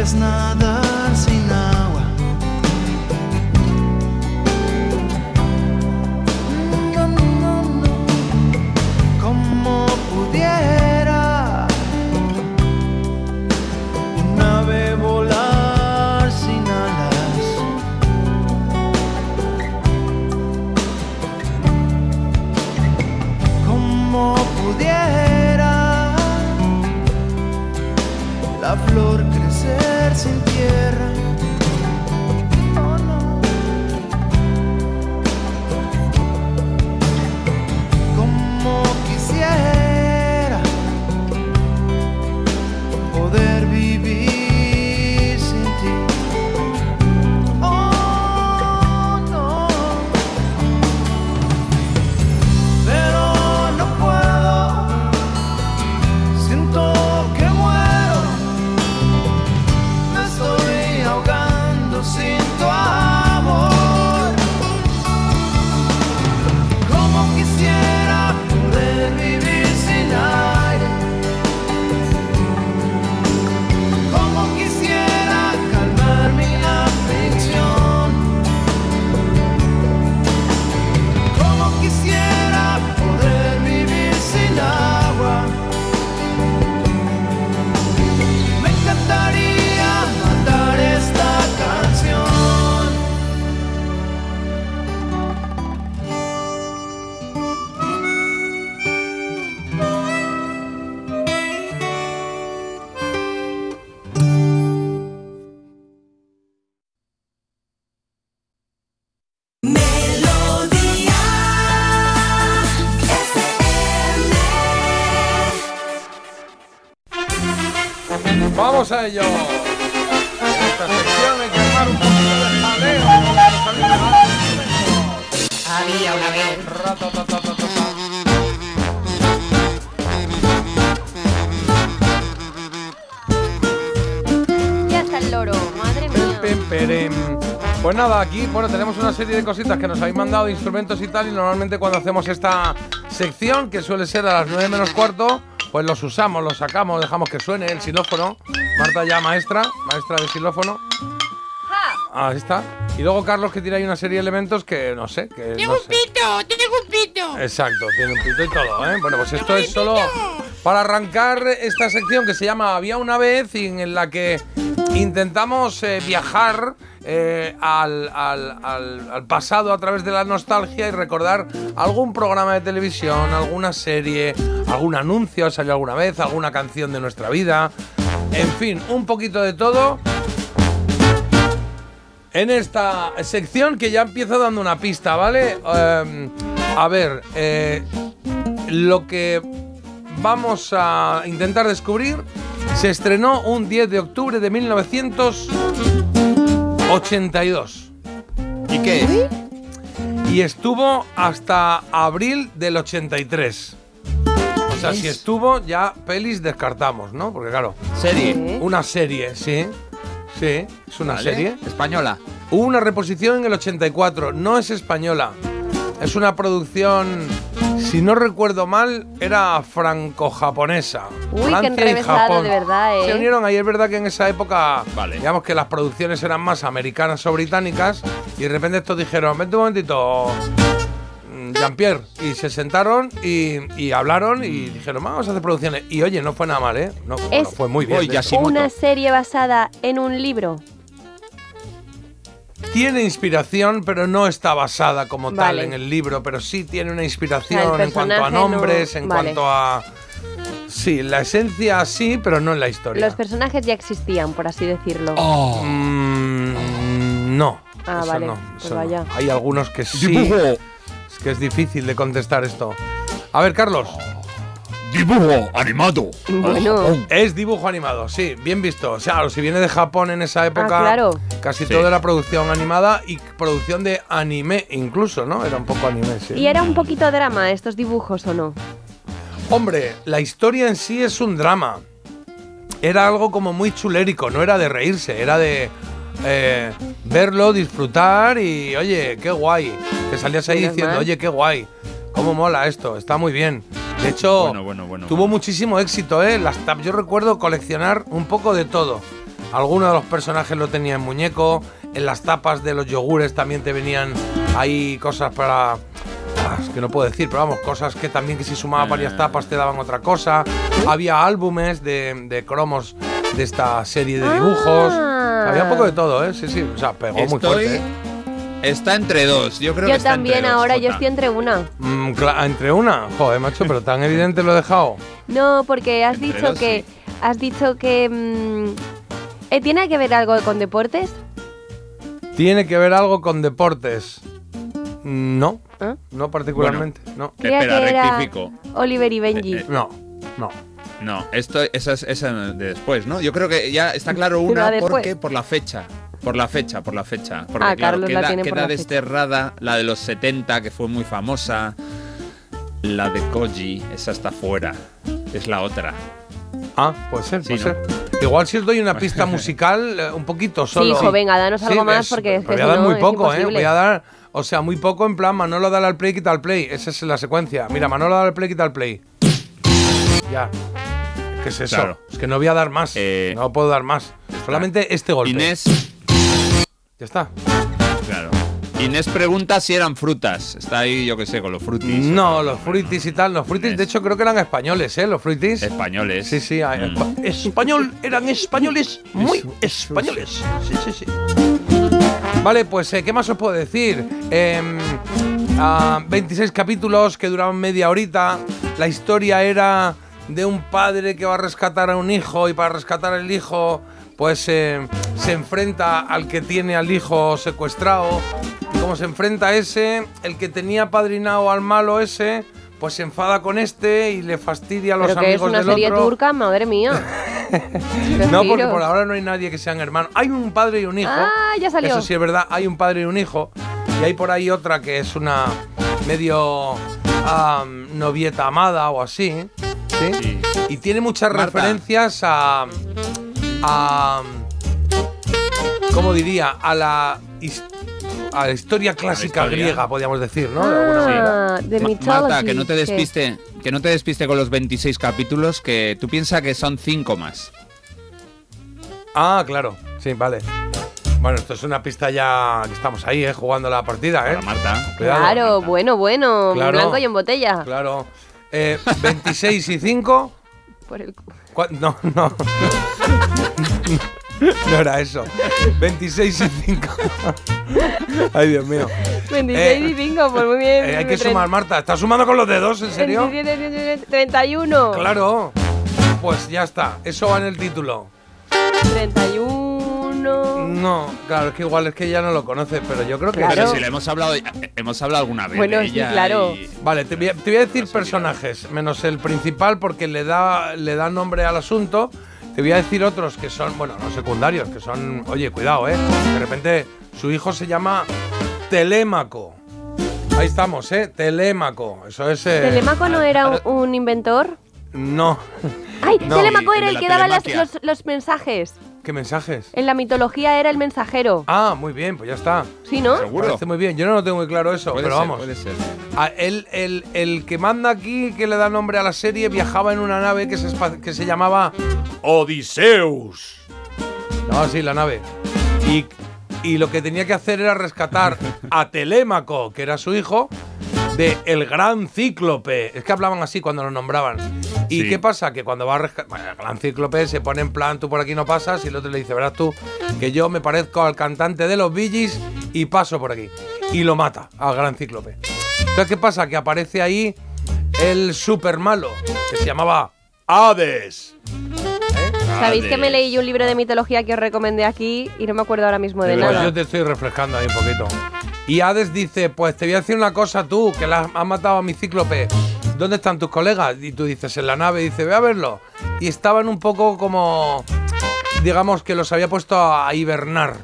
Un pez
vamos a ello. En esta sección hay que armar un poquito de jaleo.
Había una vez.
Ya está el loro, madre mía.
Pem, perem. Pues nada, aquí bueno tenemos una serie de cositas que nos habéis mandado, de instrumentos y tal, y normalmente cuando hacemos esta sección, que suele ser a las 9 menos cuarto, pues los usamos, los sacamos, dejamos que suene el xilófono. Marta ya maestra, maestra de xilófono. Ahí está. Y luego Carlos que tiene ahí una serie de elementos que no sé, que
Tengo
no
un
sé.
pito, tengo un pito.
Exacto, tiene un pito y todo, ¿eh? Bueno, pues esto es solo para arrancar esta sección que se llama Había una vez y en la que intentamos eh, viajar eh, al, al- al- al pasado a través de la nostalgia y recordar algún programa de televisión, alguna serie, algún anuncio salió alguna vez, alguna canción de nuestra vida. En fin, un poquito de todo en esta sección que ya empiezo dando una pista, ¿vale? Em, a ver, eh, lo que vamos a intentar descubrir se estrenó un 10 de octubre de 1982.
¿Y qué?
Y estuvo hasta abril del 83. O sea, si estuvo, ya pelis descartamos, ¿no? Porque claro.
¿Serie?
Una serie, sí. Sí, es una
Vale.
serie.
¿Española?
Hubo una reposición en el 84, no es española. Es una producción, si no recuerdo mal, era franco-japonesa.
Uy, qué
Francia y
enrevesado,
Japón.
de verdad, ¿eh?
Se unieron ahí, es verdad que en esa época, digamos que las producciones eran más americanas o británicas, y de repente estos dijeron, vente un momentito, mm, Jean-Pierre, y se sentaron y, y hablaron y dijeron, vamos a hacer producciones. Y oye, no fue nada mal, ¿eh? No, bueno, fue muy bien. de hecho.
una serie basada en un libro.
Tiene inspiración, pero no está basada como tal en el libro, pero sí tiene una inspiración
O sea, el
en cuanto a
personaje no-
nombres, en
vale.
cuanto a... Sí, la esencia sí, pero no en la historia.
Los personajes ya existían, por así decirlo.
Mm, no.
Ah,
eso
vale,
no,
pues
eso no.
vaya.
Hay algunos que sí.
Dibujo.
Que es difícil de contestar esto. A ver, Carlos.
Dibujo animado.
Bueno.
Es dibujo animado, sí, bien visto. O sea, claro, si viene de Japón en esa época,
Ah, claro.
casi
Sí.
todo era producción animada y producción de anime incluso, ¿no? Era un poco anime, sí.
¿Y era un poquito drama estos dibujos o no?
Hombre, la historia en sí es un drama. Era algo como muy chulérico, no era de reírse, era de eh, verlo, disfrutar y, oye, qué guay. Te salías ahí
Menos
diciendo,
mal.
oye, qué guay, cómo mola esto, está muy bien. De hecho,
Bueno, bueno, bueno,
tuvo muchísimo éxito, ¿eh? Las tap- yo recuerdo coleccionar un poco de todo. Algunos de los personajes lo tenía en muñeco, en las tapas de los yogures también te venían ahí cosas para... Ah, es que no puedo decir, pero vamos, cosas que también que si sumaba varias tapas te daban otra cosa. Había álbumes de, de cromos de esta serie de dibujos. Había un poco de todo, ¿eh? Sí, sí, o sea, pegó muy fuerte. ¿eh?
Está entre dos. Yo creo que
Yo
está
también
entre dos,
ahora, yo estoy entre una.
Mm, entre una, joder, macho, pero tan evidente lo he dejado.
No, porque has
Entre
dicho
dos,
que. Has dicho que. mm, eh, ¿Tiene que ver algo con deportes?
¿Tiene que ver algo con deportes? No,
¿Ah?
no particularmente, no.
Creía
Espera,
que era
rectifico.
Oliver y Benji.
Eh,
No, no.
No, esto esa es esa de después, ¿no? Yo creo que ya está claro una porque por la fecha. Por la fecha, por la fecha. Porque
Ah,
claro,
Carlos la
queda,
tiene por
queda
la fecha.
desterrada la de los 70, que fue muy famosa. La de Koji, esa está fuera. Es la otra.
Ah, puede ser,
Sí,
puede
¿no?
ser. Igual si os doy una [laughs] pista musical, eh, un poquito solo.
hijo, venga, danos algo más, porque es
pero
que
voy a
si
dar
no
muy poco, ¿eh? Voy a dar, o sea, muy poco en plan Manolo dale al play, quita al play. Esa es la secuencia. Mira, Manolo dale al play, quita al play. Ya. ¿Qué es eso?
Claro.
Es que no voy a dar más.
Eh,
no puedo dar más. Solamente este golpe.
Inés,
Ya está.
claro. Inés pregunta si eran frutas. Está ahí, yo qué sé, con los frutis.
No, los fruitis y tal. Los fruitis, de hecho, creo que eran españoles, ¿eh? Los fruitis.
Españoles.
Sí, sí.
Mm.
espa- Español, eran españoles, muy españoles. Sí, sí, sí. Vale, pues, eh, ¿qué más os puedo decir? Em, ah, 26 capítulos que duraban media horita. La historia era de un padre que va a rescatar a un hijo y para rescatar al hijo, pues eh, se enfrenta al que tiene al hijo secuestrado. Y como se enfrenta a ese, el que tenía padrinado al malo ese, pues se enfada con este y le fastidia a los
Pero que es
amigos
una
del
serie
otro.
turca, madre mía. [laughs]
No, porque por ahora no hay nadie que sean hermanos. Hay un padre y un hijo.
Ah, ya salió.
Eso sí es verdad, hay un padre y un hijo. Y hay por ahí otra que es una medio am, novieta amada o así. ¿Sí? Y tiene muchas
Marta.
referencias a. a ¿Cómo diría? A la, a la historia clásica
historia.
griega, podríamos decir, ¿no? De alguna manera.
Ah, de.
Marta, que no te despiste, que no te despiste con los 26 capítulos, que tú piensas que son 5 más.
Ah, claro. Sí, vale. Bueno, esto es una pista ya que estamos ahí, ¿eh? Jugando la partida, ¿eh?
Marta.
Claro, bueno, bueno.
Claro.
Blanco y en botella.
Claro. Eh, 26 y 5.
Por el cu-
No, no. No era eso. 26 y 5. Ay, Dios mío.
26
Eh,
y 5, pues muy bien.
Eh, hay que sumar, Marta. ¿Estás sumando con los dedos, en serio?
27, 27, 31.
Claro. Pues ya está. Eso va en el título.
31.
No, claro, es que igual es que ya no lo conoce, pero yo creo que
Pero
sí.
si le hemos hablado, hemos hablado alguna vez
Bueno,
de
sí,
ella
claro.
y-
Vale, te voy, a, te voy a decir personajes, menos el principal porque le da, le da nombre al asunto. Te voy a decir otros que son, bueno, no secundarios, que son, oye, cuidado, ¿eh? De repente su hijo se llama Telémaco. Ahí estamos, ¿eh? Telémaco. Eso es... eh,
¿Telemaco no era un, un inventor?
No.
¡Ay! [laughs]
No,
Telemaco
el
era el que daba los, los mensajes.
¿Qué mensajes?
En la mitología era el mensajero.
Ah, muy bien, pues ya está.
¿Sí, no?
Me Parece muy bien. Yo no lo tengo muy claro eso,
Puede
pero
ser,
vamos.
puede ser.
Ah, el, el- el que manda aquí, que le da nombre a la serie, viajaba en una nave que se, que se llamaba Odiseus. No, sí, la nave. Y, y lo que tenía que hacer era rescatar a [laughs] Telémaco, que era su hijo, de el gran cíclope. Es que hablaban así cuando lo nombraban. ¿Y
Sí.
qué pasa? Que cuando va a rescatar. el gran cíclope se pone en plan, tú por aquí no pasas, y el otro le dice, verás tú, que yo me parezco al cantante de los Gees y paso por aquí. Y lo mata al gran cíclope. Entonces, ¿qué pasa? Que aparece ahí el super malo, que se llamaba Hades.
¿Sabéis que me leí yo un libro de mitología que os recomendé aquí y no me acuerdo ahora mismo de
Pues
nada?
yo te estoy refrescando ahí un poquito. Y Hades dice, pues te voy a decir una cosa tú, que la has matado a mi cíclope. ¿Dónde están tus colegas? Y tú dices, en la nave. Y dice, ve a verlo. Y estaban un poco como, digamos que los había puesto a hibernar.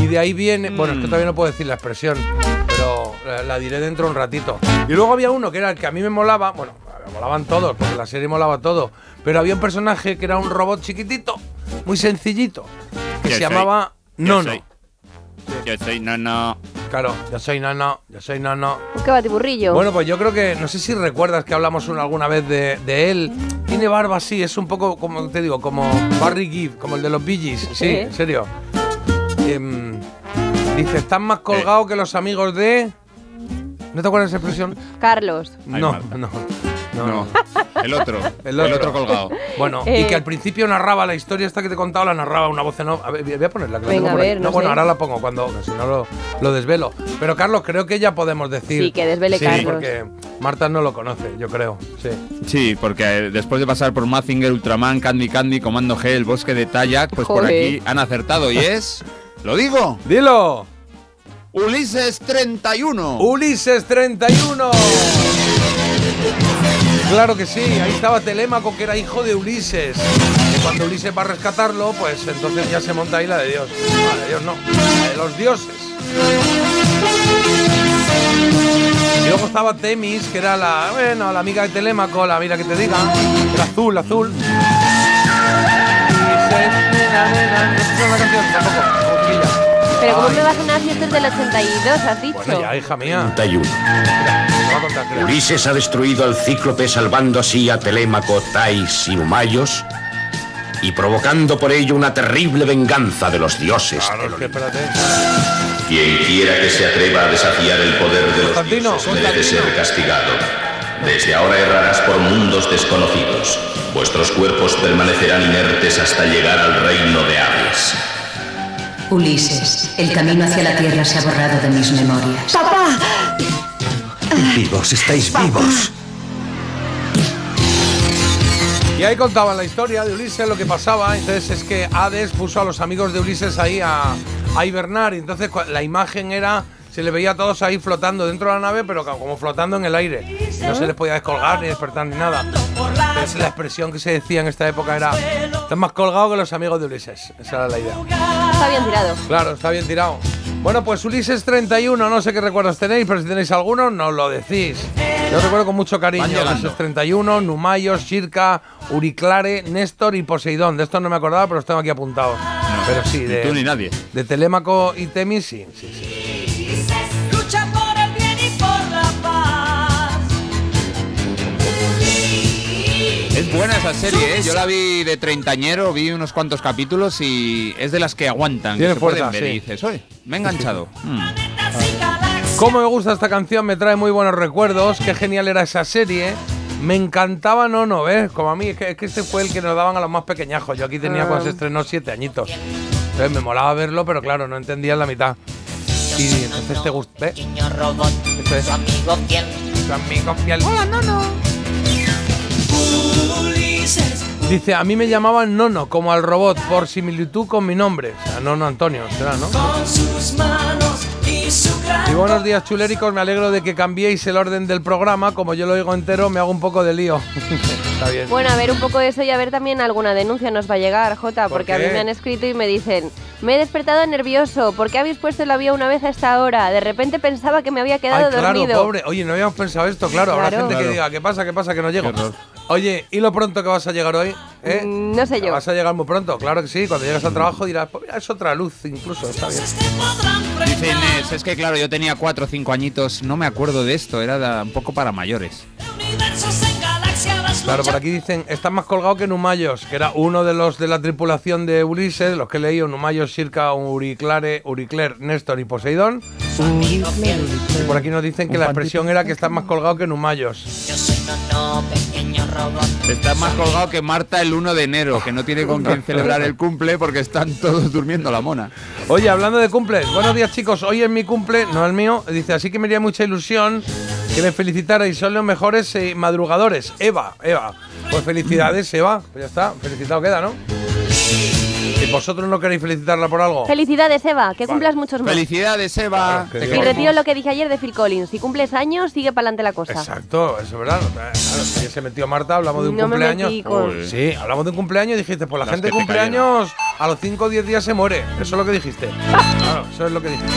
Y de ahí viene, bueno, es que todavía no puedo decir la expresión, pero la, la diré dentro de un ratito. Y luego había uno que era el que a mí me molaba, bueno, me molaban todos, porque la serie molaba todo, pero había un personaje que era un robot chiquitito, muy sencillito, que
Yo
se
soy-
llamaba
yo
Nono.
soy- Yo soy Nono.
Claro, yo soy Nono, yo soy Nono.
¿Qué batiburrillo?
Bueno, pues yo creo que, no sé si recuerdas que hablamos una- alguna vez de, de él. Tiene barba así, es un poco, como te digo, como Barry Gibb, como el de los Bee Gees. Sí,
Sí.
en serio. Em, dice, están más colgados que los amigos de... ¿No te acuerdas de esa expresión?
Carlos.
No, no, no,
No, [laughs] el otro,
El
el
otro.
colgado.
Bueno, y
Eh.
que al principio narraba la historia esta que te he contado, la narraba una voz en off. A ver, voy a ponerla. que
Venga,
tengo por
a ver, no
bueno,
sé.
ahora la pongo cuando, si no lo, lo desvelo. Pero Carlos, creo que ya podemos decir.
Sí, que desvele
sí,
Carlos.
porque Marta no lo conoce, yo creo. Sí.
Sí, porque eh, después de pasar por Mazinger, Ultraman, Candy Candy, Comando G, el bosque de Tayak, pues por aquí han acertado y es. ¿Lo digo?
¡Dilo!
Ulises 31.
¡Ulises 31! Claro que sí, ahí estaba Telémaco, que era hijo de Ulises. Y cuando Ulises va a rescatarlo, pues entonces ya se monta ahí la de Dios. La de Dios no, la de los dioses. Y luego estaba Temis, que era la, bueno, la amiga de Telémaco, la mira que te diga. Era azul, azul. Y se- nena, nena, ¿no escuchas la canción? Tampoco.
Pero ¿cómo
Ay.
me vas a este es del 82, has dicho?
Bueno, ya, hija mía.
31. Ulises ha destruido al cíclope salvando así a Telémaco, Tais y Humayos y provocando por ello una terrible venganza de los dioses.
Claro, es que espérate.
Quien quiera que se atreva a desafiar el poder de los dioses debe ser castigado. Desde ahora errarás por mundos desconocidos. Vuestros cuerpos permanecerán inertes hasta llegar al reino de Hades.
Ulises, el camino hacia la Tierra se ha borrado de mis memorias.
¡Papá!
Vivos, estáis vivos.
Y ahí contaban la historia de Ulises, lo que pasaba. Entonces es que Hades puso a los amigos de Ulises ahí a, a hibernar. Y entonces la imagen era, se le veía a todos ahí flotando dentro de la nave, pero como flotando en el aire. No se les podía descolgar ni despertar ni nada. Es la expresión que se decía en esta época era estás más colgado que los amigos de Ulises. Esa era la idea.
Está bien tirado.
Claro, está bien tirado. Bueno, pues Ulises 31, no sé qué recuerdos tenéis, pero si tenéis alguno, nos lo decís. Yo recuerdo con mucho cariño. Ulises 31, Numayos, Shirka, Uriclare, Néstor y Poseidón. De estos no me acordaba, pero los tengo aquí apuntados. pero sí,
Ni
de,
tú ni nadie.
de Telémaco y Temis, sí, sí, sí.
Buena esa serie, ¿eh? Yo la vi de treintañero, vi unos cuantos capítulos y es de las que aguantan,
Tiene
que se pueden
fuerza,
ver.
sí.
Y dices, oye, me he enganchado. Mm.
Cómo me gusta esta canción, me trae muy buenos recuerdos. Qué genial era esa serie. Me encantaba Nono, ¿ves? Como a mí, es que, es que este fue el que nos daban a los más pequeñajos. Yo aquí tenía cuando se estrenó siete añitos. Entonces me molaba verlo, pero claro, no entendía la mitad. Y entonces te gusta. ¿Ves? Es.
amigo fiel.
Tu amigo fiel.
Hola, Nono. Ulises.
Dice, a mí me llamaban Nono, como al robot, por similitud con mi nombre. O sea, Nono Antonio, será, ¿no?
Con sus manos y su gran
Y buenos días, chuléricos. Me alegro de que cambiéis el orden del programa. Como yo lo oigo entero, me hago un poco de lío. [laughs] Está bien.
Bueno, a ver un poco eso y a ver también alguna denuncia nos va a llegar, Jota, porque a mí me han escrito y me dicen, me he despertado nervioso, ¿por qué habéis puesto el avión una vez a esta hora? De repente pensaba que me había quedado
Ay, claro,
dormido.
pobre. Oye, no habíamos pensado esto, claro. Habrá
Claro.
gente que diga, ¿qué pasa? ¿Qué pasa? Que no llego. Oye, ¿y lo pronto que vas a llegar hoy? ¿Eh?
Mm, no sé yo.
Vas a llegar muy pronto, claro que sí. Cuando llegas al trabajo dirás, pues mira, es otra luz incluso, está bien.
Dice Inés, es que claro, yo tenía cuatro o cinco añitos, no me acuerdo de esto, era da- un poco para mayores.
Claro, por aquí dicen, está más colgado que Numayos, que era uno de los de la tripulación de Ulises, los que he leído, Numayos, Circa, Uriclare, Uricler, Néstor y Poseidón. Y por aquí nos dicen que la expresión era que está más colgado que Numayos.
Pequeño robot.
Está más colgado que Marta el 1 de enero, que no tiene con quién celebrar el cumple porque están todos durmiendo la mona.
Oye, hablando de cumples, buenos días chicos, hoy es mi cumple, no el mío, dice, así que me haría mucha ilusión que me felicitarais, son los mejores eh, madrugadores. Eva, Eva, pues felicidades Eva, pues ya está, felicitado queda, ¿no? ¿Y vosotros no queréis felicitarla por algo?
Felicidades, Eva, que cumplas muchos más.
Felicidades, Eva.
Y retiro lo que dije ayer de Phil Collins. Si cumples años, sigue para adelante la cosa.
Exacto, eso es verdad. Claro, ayer se metió Marta, hablamos de un
No me
cumpleaños.
metí con-
Uy. Sí, hablamos de un cumpleaños y dijiste, pues la
Las
gente cumpleaños a los 5 o 10 días se muere. Eso es lo que dijiste. [laughs] Claro, eso es lo que dijiste.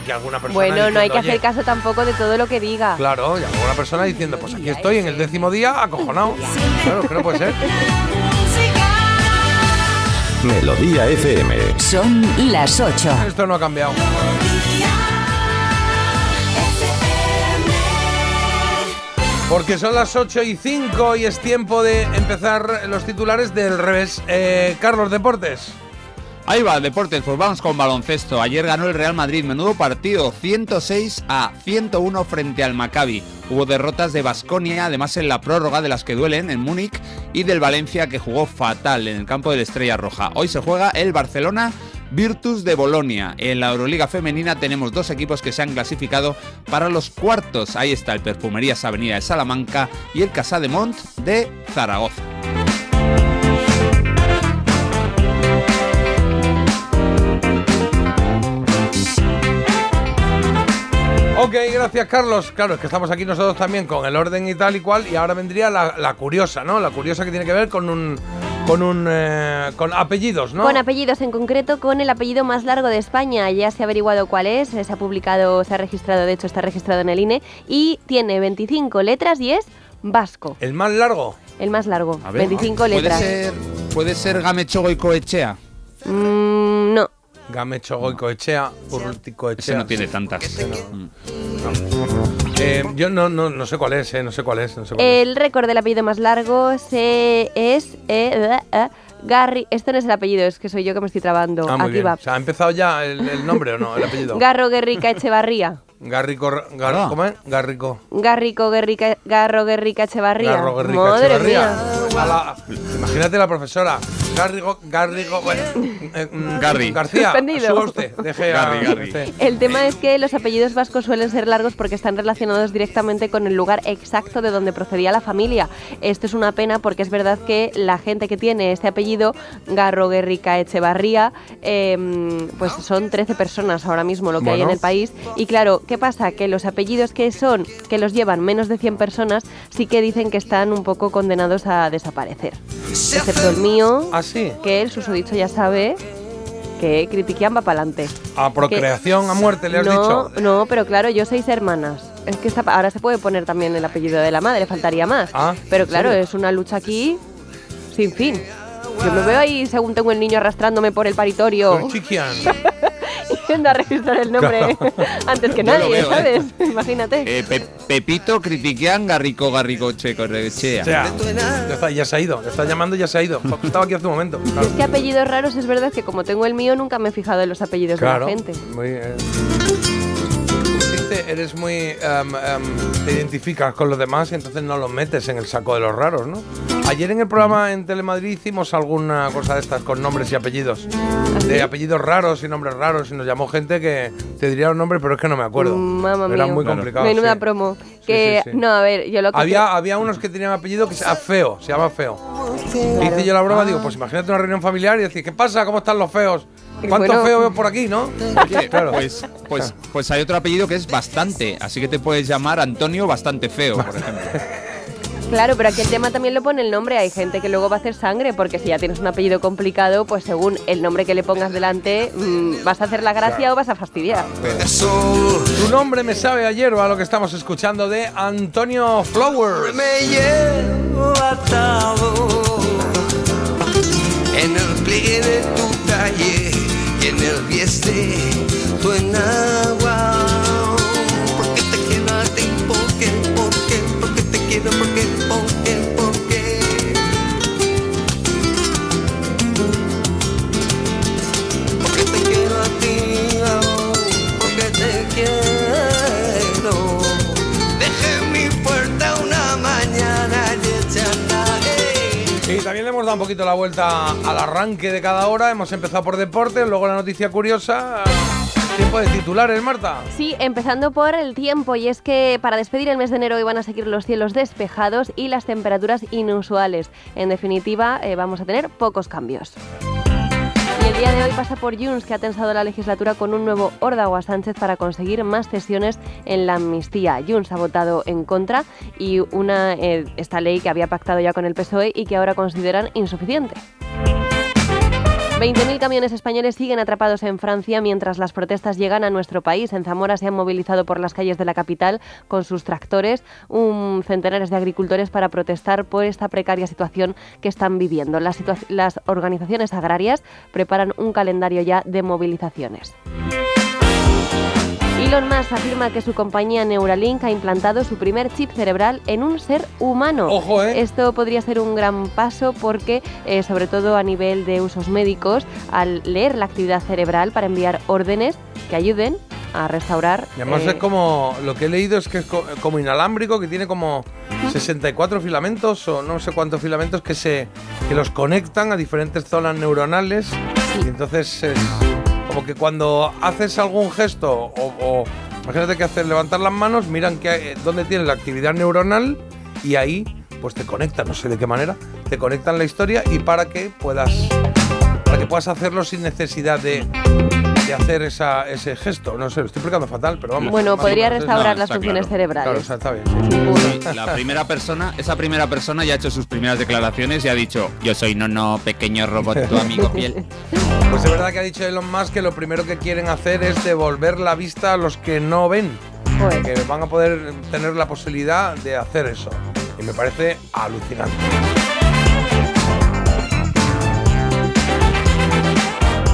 Aquí alguna persona
Bueno, no hay que hacer
"Oye,
caso tampoco de todo lo que diga.
Claro, llamó una persona diciendo, pues aquí estoy en el décimo día acojonado. Claro, que no puede ser. [laughs]
Melodía FM.
Son las 8.
Esto no ha cambiado. Porque son las 8 y 5 y es tiempo de empezar los titulares del revés. Eh, Carlos Deportes.
Ahí va, deportes, pues vamos con baloncesto. Ayer ganó el Real Madrid, menudo partido, 106 a 101 frente al Maccabi. Hubo derrotas de Basconia, además en la prórroga de las que duelen en Múnich y del Valencia que jugó fatal en el campo de la Estrella Roja. Hoy se juega el Barcelona Virtus de Bolonia. En la Euroliga femenina tenemos dos equipos que se han clasificado para los cuartos. Ahí está el Perfumerías Avenida de Salamanca y el Casa de Mont de Zaragoza.
Ok, gracias Carlos. Claro, es que estamos aquí nosotros también con el orden y tal y cual. Y ahora vendría la, la curiosa, ¿no? La curiosa que tiene que ver con un. con un. eh, con apellidos, ¿no?
Con apellidos, en concreto con el apellido más largo de España. Ya se ha averiguado cuál es, se ha publicado, se ha registrado, de hecho está registrado en el INE, y tiene 25 letras y es vasco,
El más largo.
el más largo.
A ver,
25
¿puede
letras.
ser, ¿Puede ser Gamechogo y Coechea?
Mm, no.
Gamecho Goicoechea, Urruticoechea.
Ese no tiene tantas.
Eh, yo no, no, no sé cuál es, eh, no sé cuál es. No sé cuál es.
El récord del apellido más largo se es eh, eh, Garri. Esto no es el apellido, es que soy yo que me estoy trabando.
Ah, muy
Aquí
bien.
va.
O sea, ¿ha empezado ya el, el nombre o no? El apellido.
Garro Guerrica Echevarría.
Garrico. Gar-
Ah.
¿Cómo es? Garrico.
Garrico Guerrica, Garro Guerrica Echevarría.
Garro Guerrica
Madre
Echevarría.
mía.
La- imagínate la profesora. Garrigo, Garrigo, bueno, eh, mm,
Garri.
García,
Suspendido.
suba usted. Deje a-
Garri, Garri.
este.
El tema es que los apellidos vascos suelen ser largos porque están relacionados directamente con el lugar exacto de donde procedía la familia. Esto es una pena porque es verdad que la gente que tiene este apellido, Garro Guerrica Echevarría, eh, pues son 13 personas ahora mismo lo que hay en el país. Y claro, ¿qué pasa? Que los apellidos que son, que los llevan menos de 100 personas, sí que dicen que están un poco condenados a desaparecer. Excepto el mío,
¿Ah, sí?
que el susodicho ya sabe que Critiquian va para adelante.
A procreación, a muerte, le has
no,
dicho.
No, pero claro, yo seis hermanas. Es que esta- ahora se puede poner también el apellido de la madre, faltaría más.
Ah,
pero claro, es una lucha aquí sin fin. Yo me veo ahí según tengo el niño arrastrándome por el paritorio. [laughs] Yendo a registrar el nombre [laughs] [laughs] antes que nadie,
veo, ¿eh?
¿sabes? Imagínate.
Eh, Pe- Pepito, Critiquian, Garrico, Garricoche, Correchea.
O sea, ya, está, ya se ha ido. Le está llamando y ya se ha ido. [laughs] Estaba aquí hace un momento. Claro.
Es que apellidos raros es verdad que como tengo el mío nunca me he fijado en los apellidos
Claro,
de la gente.
Muy, eh, eres muy. em, em, te identificas con los demás y entonces no los metes en el saco de los raros, ¿no? Ayer en el programa en Telemadrid hicimos alguna cosa de estas con nombres y apellidos. De apellidos raros y nombres raros. Y nos llamó gente que te diría un nombre, pero es que no me acuerdo.
Mamma
Era
mía.
muy complicado.
Menuda
sí.
promo. Que,
sí, sí.
no, a ver, yo lo que.
Había, había unos que tenían apellido que se llama feo, se llama feo. Y hice yo la broma, digo, pues imagínate una reunión familiar y decir, ¿qué pasa? ¿Cómo están los feos? ¿Cuántos
Bueno.
feos veo por aquí, no?
Oye, pues, pues, pues hay otro apellido que es bastante, así que te puedes llamar Antonio Bastante Feo, por [laughs] ejemplo.
Claro, pero aquí el tema también lo pone el nombre. Hay gente que luego va a hacer sangre, porque si ya tienes un apellido complicado, pues según el nombre que le pongas delante, mm, vas a hacer la gracia
Claro.
o vas a fastidiar.
Tu nombre me sabe a hierba lo que estamos escuchando de Antonio Flowers.
Me llevo atado en el pliegue de tu taller y en el bieste tu enagua. Porque te quiero a ti, porque, porque, porque te quiero, porque,
hemos dado un poquito la vuelta al arranque de cada hora. Hemos empezado por deporte, luego la noticia curiosa. Tiempo de titulares, Marta.
Sí, empezando por el tiempo, y es que para despedir el mes de enero van a seguir los cielos despejados y las temperaturas inusuales. En definitiva, eh, vamos a tener pocos cambios. Día de hoy pasa por Junts, que ha tensado la legislatura con un nuevo órdago a Sánchez para conseguir más cesiones en la amnistía. Junts ha votado en contra y una, eh, esta ley que había pactado ya con el PSOE y que ahora consideran insuficiente. 20.000 camiones españoles siguen atrapados en Francia mientras las protestas llegan a nuestro país. En Zamora se han movilizado por las calles de la capital con sus tractores un centenares de agricultores para protestar por esta precaria situación que están viviendo. Las, organizaciones agrarias preparan un calendario ya de movilizaciones. Elon Musk afirma que su compañía Neuralink ha implantado su primer chip cerebral en un ser humano.
Ojo, ¿eh?
Esto podría ser un gran paso porque, eh, sobre todo a nivel de usos médicos, al leer la actividad cerebral para enviar órdenes que ayuden a restaurar.
Y además
eh,
es como, lo que he leído es que es co- como inalámbrico, que tiene como 64 filamentos o no sé cuántos filamentos que se que los conectan a diferentes zonas neuronales. Y entonces es como que cuando haces algún gesto o, imagínate que haces levantar las manos, miran que hay- dónde tiene la actividad neuronal y ahí pues te conectan, no sé de qué manera, te conectan la historia y para que puedas para que puedas hacerlo sin necesidad de, de hacer esa, ese gesto. No sé, lo estoy explicando fatal, pero vamos.
Bueno, podría
es-
restaurar
No,
las funciones
claro.
cerebrales.
Claro, o sea, está bien. sí.
La primera persona, esa primera persona ya ha hecho sus primeras declaraciones y ha dicho, yo soy Nono, pequeño robot, tu [laughs] amigo fiel.
Pues es verdad que ha dicho Elon Musk que lo primero que quieren hacer es devolver la vista a los que no ven. Que van a poder tener la posibilidad de hacer eso. Y me parece alucinante.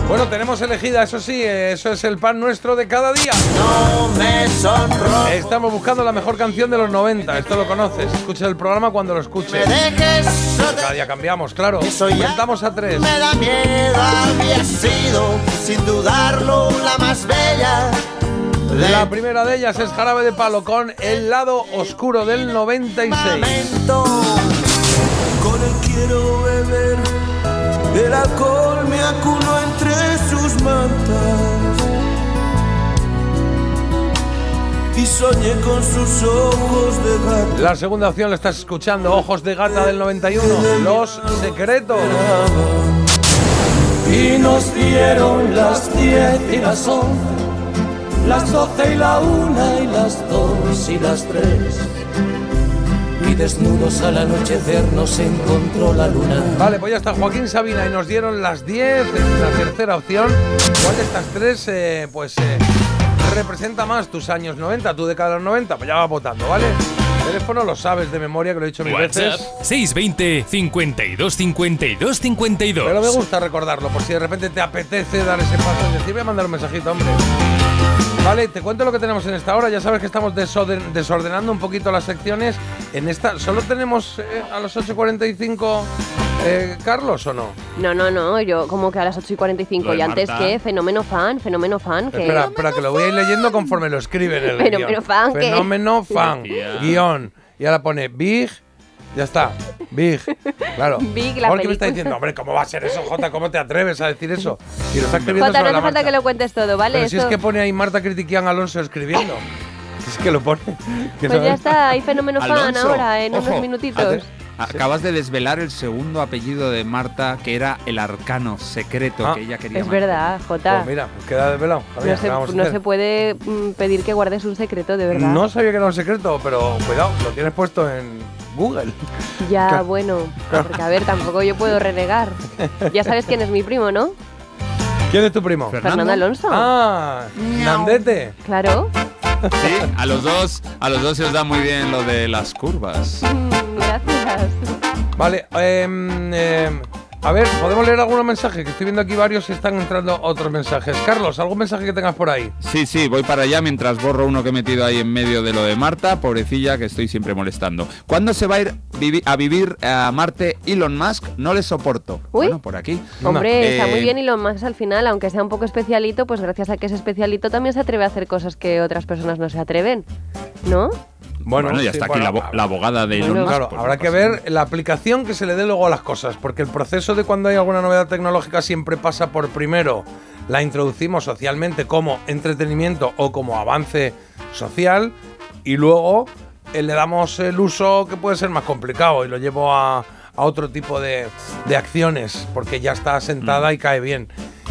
Bueno, tenemos elegida, eso sí, eso es el pan nuestro de cada día.
No me sonrojo.
Estamos buscando la mejor canción de los 90, esto lo conoces. Escucha el programa cuando lo escuches.
Me dejes, no te-
Cada día cambiamos, claro.
Eso ya
Contamos a tres.
Me da miedo, había sido, sin dudarlo, la más bella.
La primera de ellas es Jarabe de Palo con El lado oscuro del 96.
Con él quiero beber, el alcohol me acuno entre sus mantas. Y soñé con sus ojos de gato.
La segunda opción la estás escuchando, Ojos de Gata del 91, Los Secretos.
Y nos dieron las diez y las once, las doce y la una y las dos y las tres.
Y desnudos al anochecer nos encontró la luna.
Vale, pues ya está Joaquín Sabina y nos dieron las 10, es la tercera opción. ¿Cuál de estas tres, eh, pues, eh, representa más tus años 90, tu década de los 90? Pues ya vas votando, ¿vale? Teléfono lo sabes de memoria, que lo he dicho mil
WhatsApp
veces.
620 52 52 52.
Pero me gusta recordarlo, por si de repente te apetece dar ese paso y decir, voy a mandar un mensajito, hombre. Vale, te cuento lo que tenemos en esta hora. Ya sabes que estamos desorden- desordenando un poquito las secciones. En esta, ¿solo tenemos eh, a las 8.45 eh, Carlos o no?
No, no, no, yo como que a las 8 y 45
Lo de
y antes que fenómeno fan, fenómeno fan, que
Espera, espera, que lo voy a ir leyendo conforme lo escriben en el
Fenómeno
guion.
fan, ¿qué?
Fenómeno fan, [laughs]
Ya.
guion. Y ahora pone Big, ya está, Big, claro. [laughs]
Big, la
Jorge me está diciendo, hombre, ¿cómo va a ser eso, Jota? ¿Cómo te atreves a decir eso? Y lo está escribiendo
Jota, no
sobre
hace
la
falta
marcha.
que lo cuentes todo, ¿vale?
Pero si es que pone ahí Marta Critiquian Alonso escribiendo. [laughs] Es que lo pone. que
Pues
no-
ya está, hay fenómeno fan
Alonso,
ahora en
ojo,
unos minutitos.
Acabas de desvelar el segundo apellido de Marta, que era el arcano secreto
Ah.
que ella quería
Es
mantener.
verdad, Jota.
Pues mira, pues queda desvelado. Javier,
no se,
¿qué vamos a
no se puede mm, pedir que guardes un secreto, de verdad.
No sabía que era un secreto, pero cuidado, lo tienes puesto en Google.
Ya,
Claro.
bueno, porque a ver, tampoco yo puedo renegar. Ya sabes quién es mi primo, ¿no?
¿Quién es tu primo?
Fernando Alonso.
Ah, Nandete.
Claro.
Sí, a los dos, a los dos se os da muy bien lo de las curvas.
Mm, Gracias.
Vale, em, em, a ver, ¿podemos leer algunos mensajes? Que estoy viendo aquí varios y están entrando otros mensajes. Carlos, ¿algún mensaje que tengas por ahí?
Sí, sí, voy para allá mientras borro uno que he metido ahí en medio de lo de Marta, pobrecilla que estoy siempre molestando. ¿Cuándo se va a ir vivi- a vivir a Marte Elon Musk? No le soporto.
Uy.
Bueno, por aquí.
Hombre, está
Eh,
muy bien y lo más al final, aunque sea un poco especialito, pues gracias a que es especialito también se atreve a hacer cosas que otras personas no se atreven. ¿No?
Bueno, ya
sí,
está
bueno,
aquí la, abo- la abogada de Elon
Bueno,
Musk.
claro, habrá que ver la aplicación que se le dé luego a las cosas, porque el proceso de cuando hay alguna novedad tecnológica siempre pasa por primero la introducimos socialmente como entretenimiento o como avance social y luego eh, le damos el uso que puede ser más complicado y lo llevo a, a otro tipo de, de acciones porque ya está sentada y cae bien.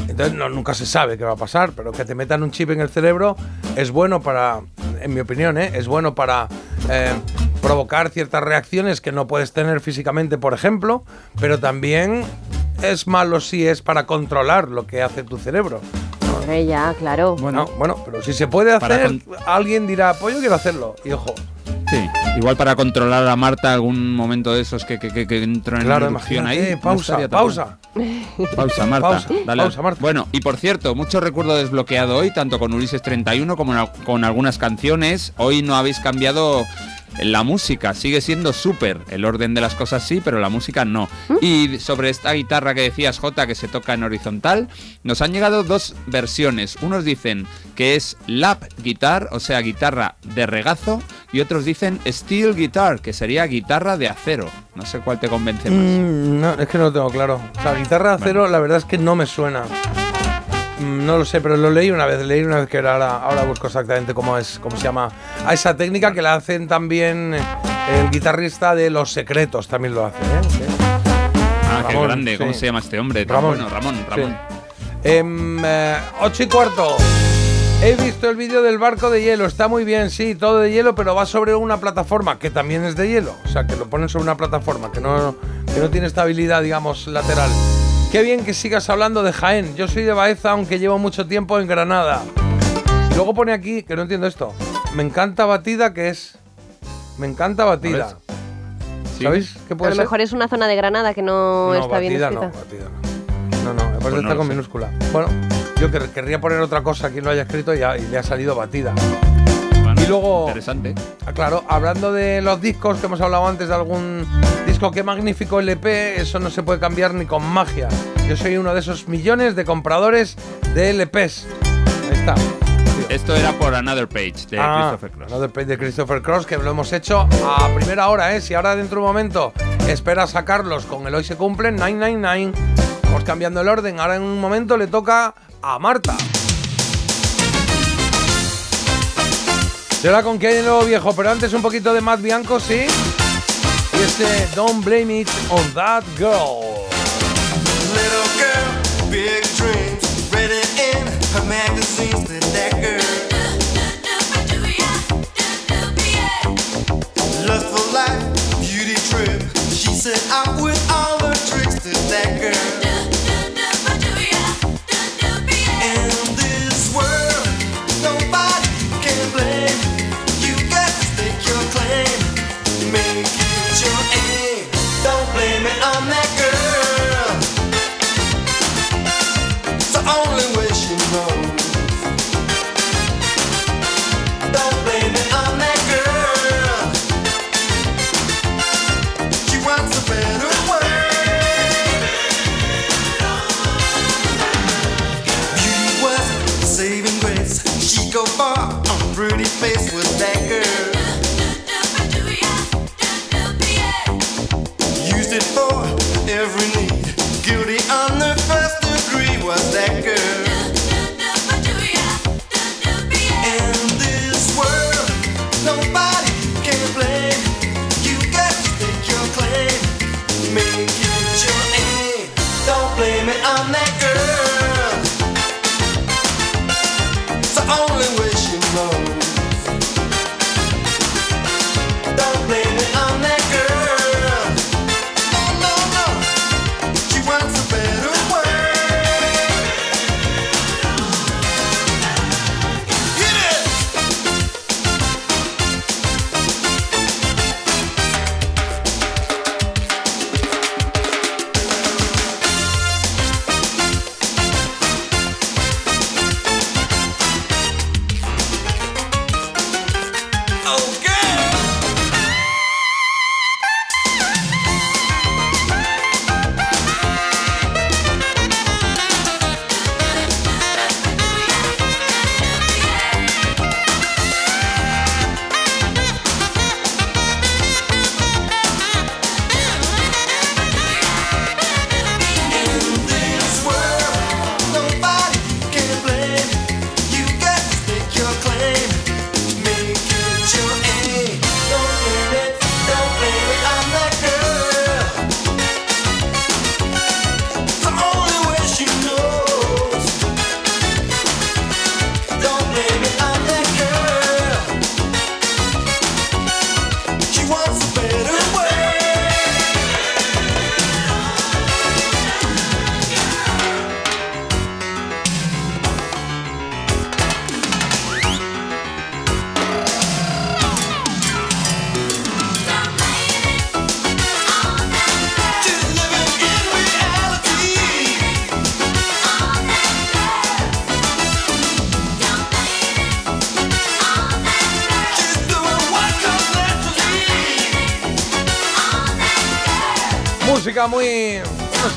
Entonces no, nunca se sabe qué va a pasar, pero que te metan un chip en el cerebro es bueno para, en mi opinión, ¿eh? es bueno para eh, provocar ciertas reacciones que no puedes tener físicamente, por ejemplo, pero también es malo si es para controlar lo que hace tu cerebro.
Hombre, ya, claro.
Bueno, bueno, pero si se puede hacer, alguien dirá, pues yo quiero hacerlo. Y ojo,
Sí, igual para controlar a Marta algún momento de esos que, que, que, que entro en
Claro,
erupción ahí.
pausa, pausa. [laughs]
Pausa, Marta.
Pausa,
Dale.
pausa, Marta.
Bueno, y por cierto, mucho recuerdo desbloqueado hoy, tanto con Ulises 31 como con algunas canciones. Hoy no habéis cambiado la música, sigue siendo súper. El orden de las cosas sí, pero la música no. Y sobre esta guitarra que decías, Jota, que se toca en horizontal, nos han llegado dos versiones. Unos dicen que es lap guitar, o sea, guitarra de regazo, y otros dicen steel guitar, que sería guitarra de acero. No sé cuál te convence más.
Mm, no, es que no lo tengo claro. O sea, guitarra de acero, la verdad es que no me suena. Mm, No lo sé, pero lo leí una vez, leí una vez que era ahora, ahora busco exactamente cómo es, cómo se llama. A esa técnica que la hacen también eh, el guitarrista de Los Secretos, también lo hace, ¿eh? Sí.
Ah, qué
Ramón,
grande. ¿Cómo se llama este hombre? Tan
Ramón.
Bueno, Ramón,
Sí.
Ramón.
Em, eh, ocho y cuarto. He visto el vídeo del barco de hielo, está muy bien, sí, todo de hielo, pero va sobre una plataforma que también es de hielo. O sea, que lo ponen sobre una plataforma que no, que no tiene estabilidad, digamos, lateral. Qué bien que sigas hablando de Jaén. Yo soy de Baeza, aunque llevo mucho tiempo en Granada. Y luego pone aquí, que no entiendo esto. Me encanta batida, que es. Me encanta batida. ¿Sabéis qué
A
puede
lo
ser?
mejor es una zona de Granada que no, está bien
batida
escrita.
no, batida no. No, no, me parece
Pues no
está
lo
con
sé.
minúscula. Bueno, yo quer- querría poner otra cosa a quien lo haya escrito y le ha salido batida. Y luego.
Interesante.
Ah, Claro, hablando de los discos que hemos hablado antes de algún disco, qué magnífico LP, eso no se puede cambiar ni con magia. Yo soy uno de esos millones de compradores de LPs. Ahí está.
Esto era por Another Page de
Ah,
Christopher Cross.
Another Page de Christopher Cross, que lo hemos hecho a primera hora, ¿eh? Si ahora dentro de un momento esperas sacarlos con el hoy se cumplen, 999. Vamos cambiando el orden. Ahora en un momento le toca a Marta. Será con que lo viejo, pero antes un poquito de Matt Bianco, sí. Y este Don't Blame It on That Girl.
Little girl, big dreams, read it in her magazines that
that girl. Lust for life, beauty trip. She
said, I will.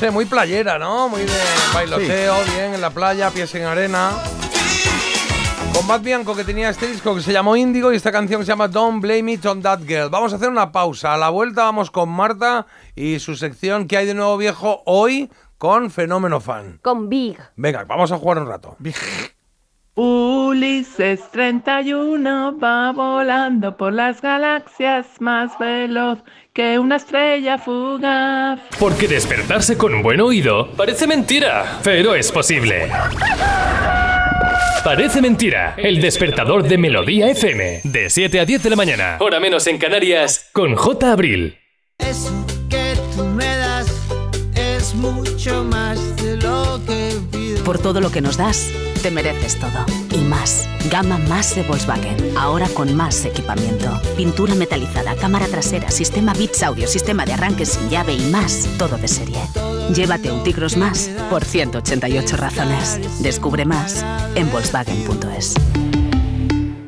Sé, muy playera, ¿no? Muy de bailoteo, bien, en la playa, pies en arena. Con Matt Bianco, que tenía este disco que se llamó Índigo y esta canción que se llama Don't Blame It on That Girl. Vamos a hacer una pausa. A la vuelta vamos con Marta y su sección que hay de nuevo viejo hoy con Fenómeno Fan.
Con Big.
Venga, vamos a jugar un rato.
Ulises 31 va volando por las galaxias más veloz que una estrella fugaz.
Porque despertarse con un buen oído parece mentira, pero es posible. Parece mentira, el despertador de Melodía FM, de 7 a 10 de la mañana, hora menos en Canarias, con J. Abril.
Eso que tú me das es mucho más
Por todo lo que nos das, te mereces todo. Y más. Gama más de Volkswagen. Ahora con más equipamiento. Pintura metalizada, cámara trasera, sistema Bits Audio, sistema de arranque sin llave y más. Todo de serie. Llévate un Tigros más por 188 razones. Descubre más en Volkswagen.es.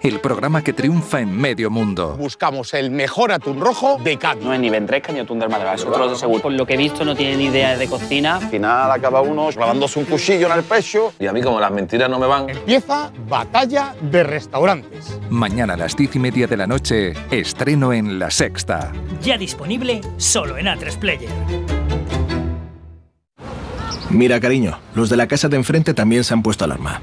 El programa que triunfa en medio mundo.
Buscamos el mejor atún rojo de Cádiz.
No es ni ventresca ni atún del Málaga, eso te lo aseguro. Por lo que he visto no tiene ni idea de cocina.
Al final acaba uno clavándose un cuchillo en el pecho.
Y a mí como las mentiras no me van.
Empieza Batalla de Restaurantes.
Mañana a las diez y media de la noche, estreno en La Sexta.
Ya disponible solo en A3 Player.
Mira, cariño, los de la casa de enfrente también se han puesto alarma.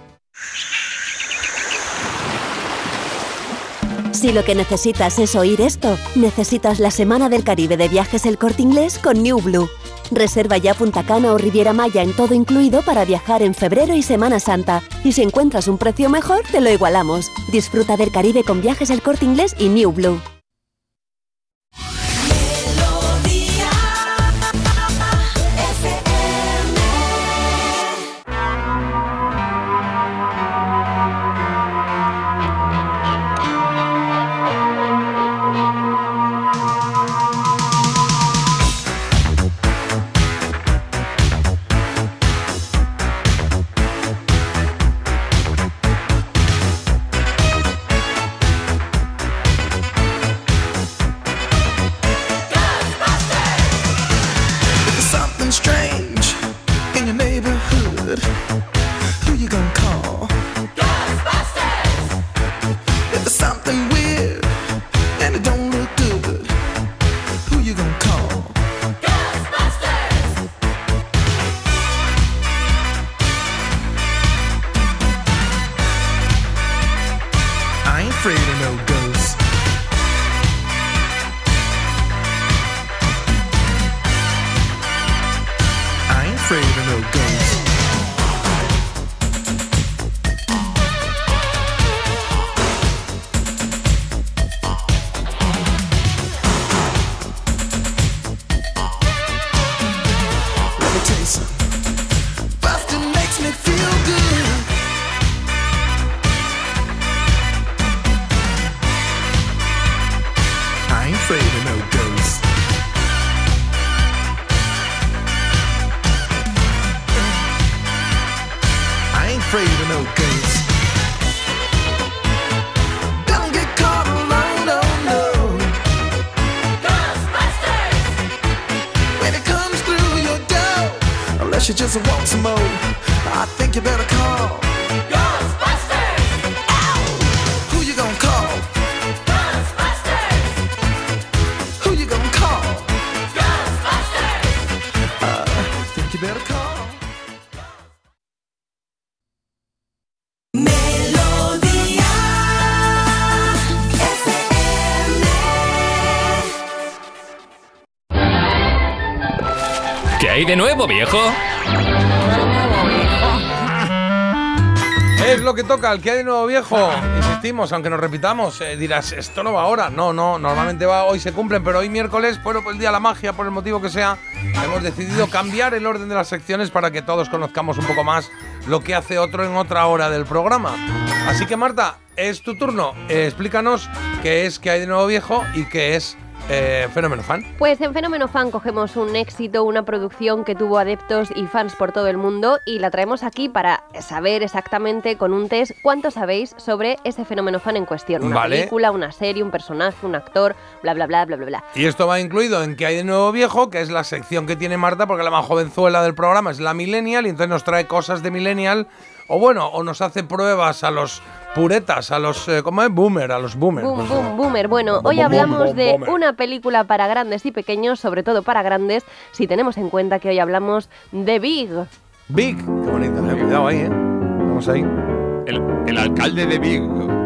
Si lo que necesitas es oír esto, necesitas la Semana del Caribe de Viajes El Corte Inglés con New Blue. Reserva ya Punta Cana o Riviera Maya en todo incluido para viajar en febrero y Semana Santa. Y si encuentras un precio mejor, te lo igualamos. Disfruta del Caribe con Viajes El Corte Inglés y New Blue.
It comes through your door, unless you just want some more, I think you better call.
¿Qué hay de nuevo, viejo?
Es lo que toca, el que hay de nuevo viejo. Insistimos, aunque nos repitamos, eh, dirás, esto no va ahora. No, no, normalmente va, hoy se cumplen, pero hoy miércoles, bueno, por el día de la magia, por el motivo que sea, hemos decidido cambiar el orden de las secciones para que todos conozcamos un poco más lo que hace otro en otra hora del programa. Así que Marta, es tu turno. Eh, explícanos qué es que hay de nuevo viejo y qué es eh, Fenómeno Fan.
Pues en Fenómeno Fan cogemos un éxito, una producción que tuvo adeptos y fans por todo el mundo y la traemos aquí para saber exactamente con un test cuánto sabéis sobre ese fenómeno fan en cuestión. Una
Vale.
película, una serie, un personaje, un actor, bla, bla, bla, bla, bla, bla.
Y esto va incluido en que hay de nuevo viejo, que es la sección que tiene Marta, porque la más jovenzuela del programa es la Millennial, y entonces nos trae cosas de Millennial, o bueno, o nos hace pruebas a los puretas, a los, eh, ¿cómo es? Boomer, a los boomer.
Boom,
pues,
boom, boomer. Bueno,
Boom,
hoy
boom,
hablamos
boom,
de una película para grandes y pequeños, sobre todo para grandes, si tenemos en cuenta que hoy hablamos de Big.
Big, qué bonito, eh, cuidado ahí, ¿eh? Vamos ahí.
El, el alcalde de Big.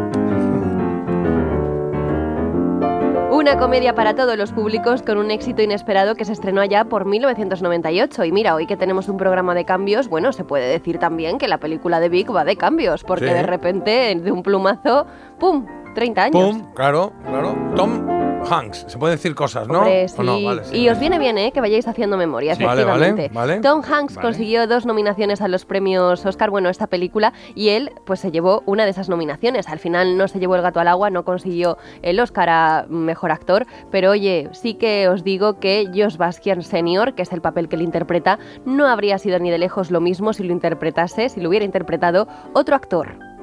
Una comedia para todos los públicos con un éxito inesperado que se estrenó allá por 1998. Y mira, hoy que tenemos un programa de cambios, bueno, se puede decir también que la película de Big va de cambios, porque
Sí.
de repente, de un plumazo, ¡pum! 30 años.
Pum, claro, claro. Tom Hanks, se puede decir cosas, ¿no?
Hombre,
¿O no?
sí.
Vale, sí.
Y os viene bien, ¿eh? Que vayáis haciendo memoria,
Sí. Vale, vale,
efectivamente.
vale.
Tom Hanks consiguió dos nominaciones a los premios Oscar, bueno, esta película, y él, pues se llevó una de esas nominaciones. Al final no se llevó el gato al agua, no consiguió el Oscar a Mejor Actor, pero oye, sí que os digo que Josh Bastian Senior, que es el papel que le interpreta, no habría sido ni de lejos lo mismo si lo interpretase, si lo hubiera interpretado otro actor.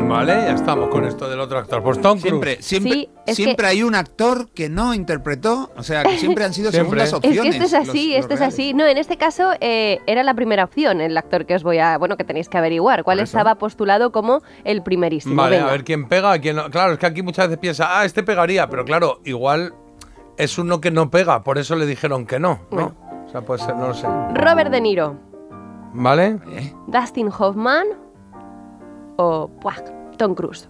Vale, ya estamos con esto del otro actor. Pues Tom
Siempre,
Cruise.
siempre,
Sí, es
siempre
que-
hay un actor que no interpretó, o sea, que siempre han sido [laughs]
Siempre.
segundas
Es
opciones.
que esto es así,
los- los
esto es
reales.
así. No, en este caso eh, era la primera opción, el actor que os voy a, bueno, que tenéis que averiguar, cuál
Por eso.
estaba postulado como el primerísimo.
Vale,
Venga.
a ver quién pega, quién no. Claro, es que aquí muchas veces piensa, ah, este pegaría, pero claro, igual es uno que no pega, por eso le dijeron que no, ¿no? O sea, puede ser, no lo sé.
Robert De Niro,
¿Vale?
Dustin Hoffman o buah, Tom Cruise.